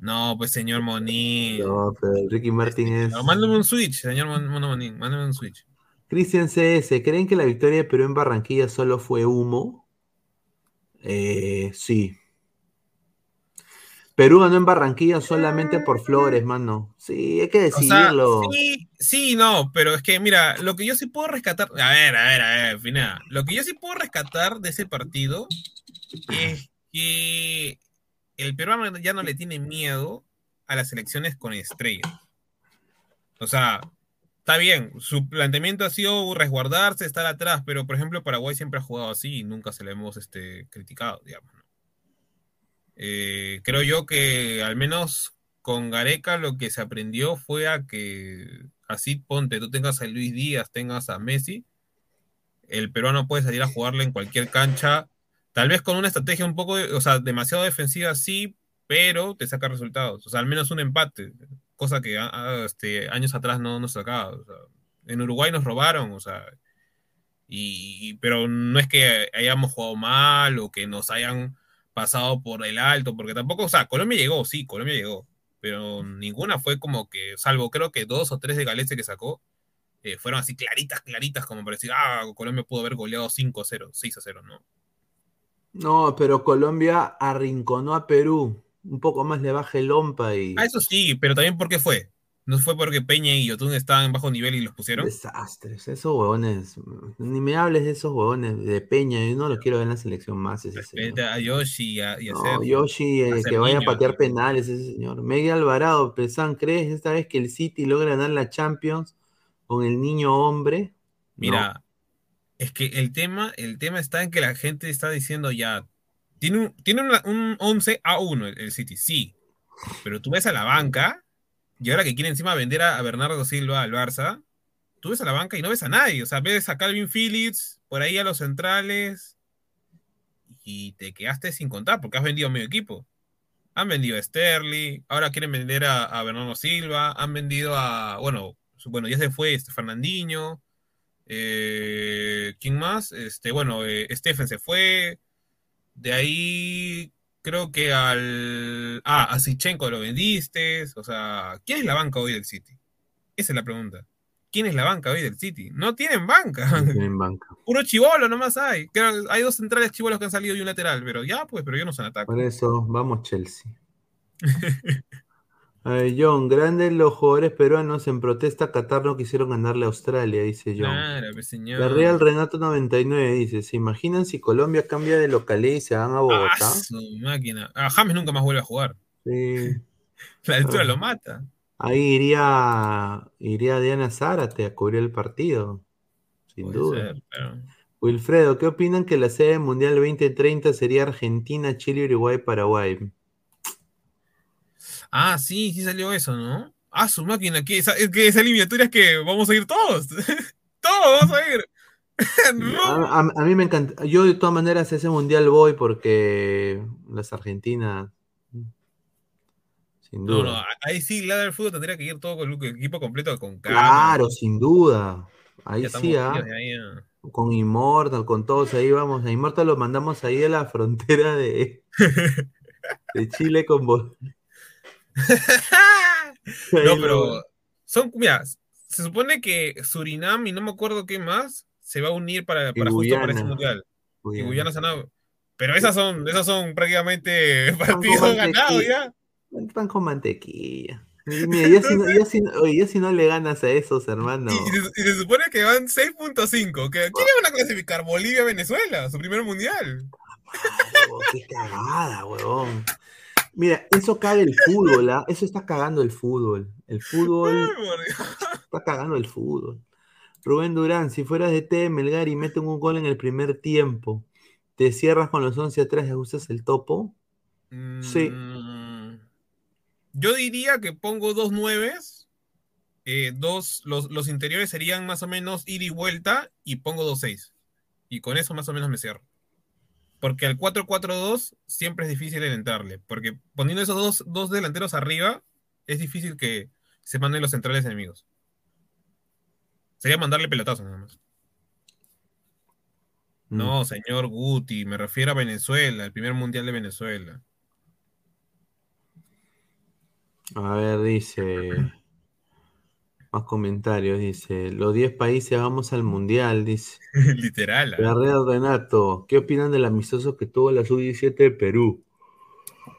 S5: No, pues señor Monín.
S1: No, pero el Ricky Martin es...
S5: No, mándame un switch, señor Mon- Mono Monín, mándame un switch.
S1: Cristian CS, ¿creen que la victoria de Perú en Barranquilla solo fue humo? Eh, sí. Perú ganó en Barranquilla solamente por flores, mano. Sí, hay que
S5: O sea,
S1: decirlo.
S5: sí, sí, no, pero es que mira, lo que yo sí puedo rescatar, a ver, a ver, a ver, Pineda, lo que yo sí puedo rescatar de ese partido es que el peruano ya no le tiene miedo a las elecciones con estrellas. O sea, está bien, su planteamiento ha sido resguardarse, estar atrás, pero por ejemplo Paraguay siempre ha jugado así y nunca se le hemos este, criticado, digamos. ¿no? Eh, creo yo que al menos con Gareca lo que se aprendió fue a que así ponte, tú tengas a Luis Díaz, tengas a Messi, el peruano puede salir a jugarle en cualquier cancha, tal vez con una estrategia un poco, o sea, demasiado defensiva, sí, pero te saca resultados, o sea, al menos un empate, cosa que a- a- este, años atrás no nos sacaba. en Uruguay nos robaron, o sea, y- pero no es que hayamos jugado mal o que nos hayan pasado por el alto, porque tampoco, o sea, Colombia llegó, sí, Colombia llegó, pero ninguna fue como que, salvo creo que dos o tres de Galese que sacó, eh, fueron así claritas, claritas, como para decir, ah, Colombia pudo haber goleado 5-0, 6-0, ¿no?
S1: No, pero Colombia arrinconó a Perú. Un poco más le baja el ompa y.
S5: Ah, eso sí, pero también ¿por qué fue? ¿No fue porque Peña y Yotun estaban en bajo nivel y los pusieron?
S1: Desastres, esos huevones. Ni me hables de esos huevones de Peña. Yo no los quiero ver en la selección más. Ese
S5: a Yoshi y a, y a
S1: No. Yoshi, eh, que vaya a patear penales, ese señor. Miguel Alvarado, Pesan, ¿crees esta vez que el City logra ganar la Champions con el niño hombre?
S5: Mira, es que el tema, el tema está en que la gente está diciendo ya, tiene un, tiene una- un 11 a 1 el, el City, sí, pero tú ves a la banca y ahora que quiere encima vender a, a Bernardo Silva al Barça, tú ves a la banca y no ves a nadie, o sea, ves a Calvin Phillips, por ahí a los centrales y te quedaste sin contar porque has vendido medio equipo. Han vendido a Sterling, ahora quieren vender a, a Bernardo Silva, han vendido a, bueno, bueno, ya se fue este Fernandinho, eh, ¿quién más? Este, bueno, eh, Stephen se fue. De ahí creo que al. Ah, a Sichenko lo vendiste. O sea, ¿quién es la banca hoy del City? Esa es la pregunta. ¿Quién es la banca hoy del City? No tienen banca.
S1: No tienen banca.
S5: Puro chivolo nomás hay. Creo- hay dos centrales chivolos que han salido y un lateral, pero ya, pues, pero yo no son ataque.
S1: Por eso, vamos Chelsea. A ver, John, grandes los jugadores peruanos en protesta a Qatar no quisieron ganarle a Australia, dice John.
S5: Claro, pues, señor.
S1: La Real Renato 99 dice, ¿se imaginan si Colombia cambia de localidad y se van a
S5: Ah,
S1: Bogotá?
S5: su máquina. Ah, James nunca más vuelve a jugar.
S1: Sí.
S5: La altura
S1: Ah.
S5: lo mata.
S1: Ahí iría, iría Diana Zárate a cubrir el partido, sin
S5: Puede
S1: duda.
S5: ser, pero-
S1: Wilfredo, ¿qué opinan que la sede mundial 2030 sería Argentina, Chile, Uruguay, Paraguay?
S5: Ah, sí, sí salió eso, ¿no? Ah, su máquina, que esa, es que esa eliminatoria es que vamos a ir todos. todos vamos a ir.
S1: A, a- a mí me encanta. Yo de todas maneras ese mundial voy porque las Argentinas, sin
S5: No,
S1: duda.
S5: no, ahí sí, la del fútbol tendría que ir todo con el equipo completo con cama.
S1: Claro, sin duda. Ahí
S5: Ya
S1: sí, ¿ah? Con Immortal, con todos ahí vamos. A Immortal lo mandamos ahí a la frontera de, de Chile con Bolivia.
S5: No, pero Son, mira, se supone que Surinam y no me acuerdo qué más se va a unir para, para justo para ese
S1: Guyana.
S5: mundial. Y
S1: Guyana.
S5: Han- Pero esas son, esas son prácticamente partidos ganados ya.
S1: Pan con mantequilla. Mira, ya si, no, si, si le ganas a esos, hermano.
S5: Y, y se, supone que van 6.5. que- ¿Quiénes van a clasificar? Bolivia, Venezuela, su primer mundial.
S1: Oh, qué cagada, huevón. Mira, eso caga el fútbol, ¿ah? Eso está cagando el fútbol. El fútbol está cagando el fútbol. Rubén Durán, si fueras de T Melgar y meten un gol en el primer tiempo, ¿te cierras con los 11 atrás y ajustas el topo? Sí.
S5: Mm, Yo diría que pongo dos nueves. eh, dos, los, los interiores serían más o menos ida y vuelta y pongo dos seis. Y con eso más o menos me cierro. Porque al 4-4-2 siempre es difícil el entrarle. Porque poniendo esos dos, dos delanteros arriba, es difícil que se manden los centrales enemigos. Sería mandarle pelotazos nada más.
S1: Mm.
S5: No, señor Guti, me refiero a Venezuela, el primer mundial de Venezuela.
S1: A ver, dice. Más comentarios, dice. Los 10 países vamos al mundial, dice.
S5: Literal. ¿ah?
S1: Guerrero Renato, ¿qué opinan del amistoso que tuvo la sub-17 de Perú?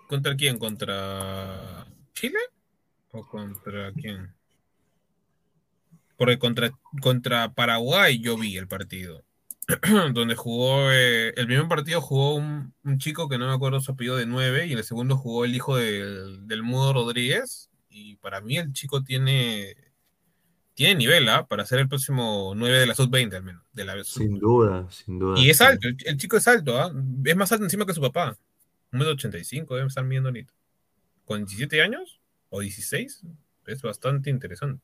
S5: ¿Contra quién? ¿Contra Chile? ¿O contra quién? Porque contra, contra Paraguay yo vi el partido. donde jugó, eh, el primer partido jugó un, un chico que no me acuerdo su apellido de 9 y en el segundo jugó el hijo del, del Mudo Rodríguez. Y para mí el chico tiene, tiene nivel ¿ah? para ser el próximo 9 de la sub-20 al menos. De la sub-
S1: Sin duda, sin duda.
S5: y es alto, el, el chico es alto, ¿ah? es más alto encima que su papá. 1,85 debe estar midiendo ahorita. Con 17 años o 16, es bastante interesante.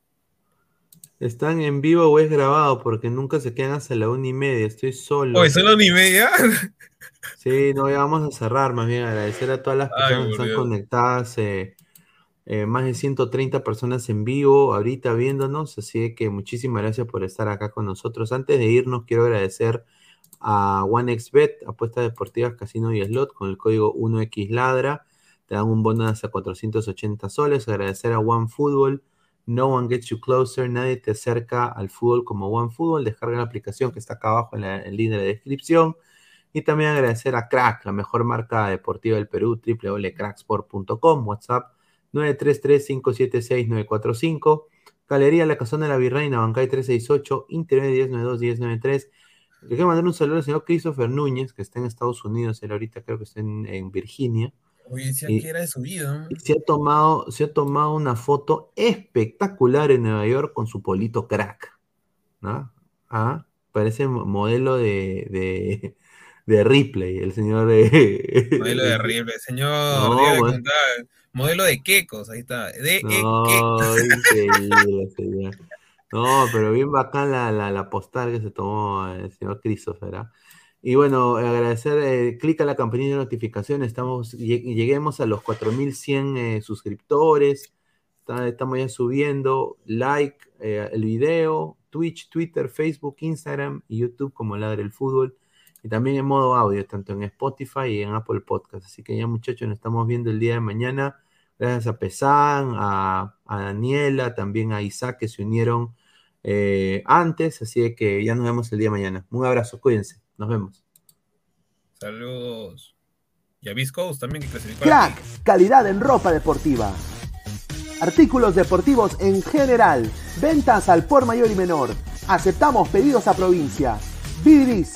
S1: ¿Están en vivo o es grabado? Porque nunca se quedan hasta la una y media. Estoy solo.
S5: Oye, son las una y media.
S1: Sí, no, ya vamos a cerrar, más bien agradecer a todas las
S5: Ay,
S1: personas que están conectadas. eh, eh, más de 130 personas en vivo ahorita viéndonos, así que muchísimas gracias por estar acá con nosotros. Antes de irnos, quiero agradecer a OneXBet, apuestas deportivas, casino y slot, con el código 1XLadra. Te dan un bono hasta 480 soles. Agradecer a OneFootball. No one gets you closer. Nadie te acerca al fútbol como OneFootball. Descarga la aplicación que está acá abajo en la- el link de la descripción. Y también agradecer a Crack, la mejor marca deportiva del Perú, www.cracksport.com, WhatsApp 933-576-945, Galería La Casona de la Virreina, Bancay 368, Internet 1092-1093. Le quiero mandar un saludo al señor Christopher Núñez, que está en Estados Unidos, él ahorita creo que está en, en Virginia.
S5: Oye, decía
S1: Y-
S5: que era de su vida.
S1: Y se ha, tomado, se ha tomado una foto espectacular en Nueva York con su polito crack. ¿no? Ah, parece mo- modelo de, de, de Ripley, el señor de...
S5: Modelo de Ripley, señor.
S1: No, bueno.
S5: Modelo de quecos, ahí está. De e-
S1: No, increíble, señor. No, pero bien bacán la, la, la postal que se tomó el señor Christopher. ¿ah? Y bueno, agradecer, eh, clica la campanilla de notificaciones, estamos, lleg- lleguemos a los 4100 eh, suscriptores, está- estamos ya subiendo, like eh, el video, Twitch, Twitter, Facebook, Instagram y YouTube como Ladre el Fútbol, y también en modo audio, tanto en Spotify y en Apple Podcast. Así que ya muchachos, nos estamos viendo el día de mañana. Gracias a Pesán, a, a Daniela, también a Isaac que se unieron eh, antes, así que ya nos vemos el día de mañana. Un abrazo, cuídense, nos vemos.
S5: Saludos. Y a Viscos también que clasificó.
S6: Crack, calidad en ropa deportiva. Artículos deportivos en general. Ventas al por mayor y menor. Aceptamos pedidos a provincia. Bidris,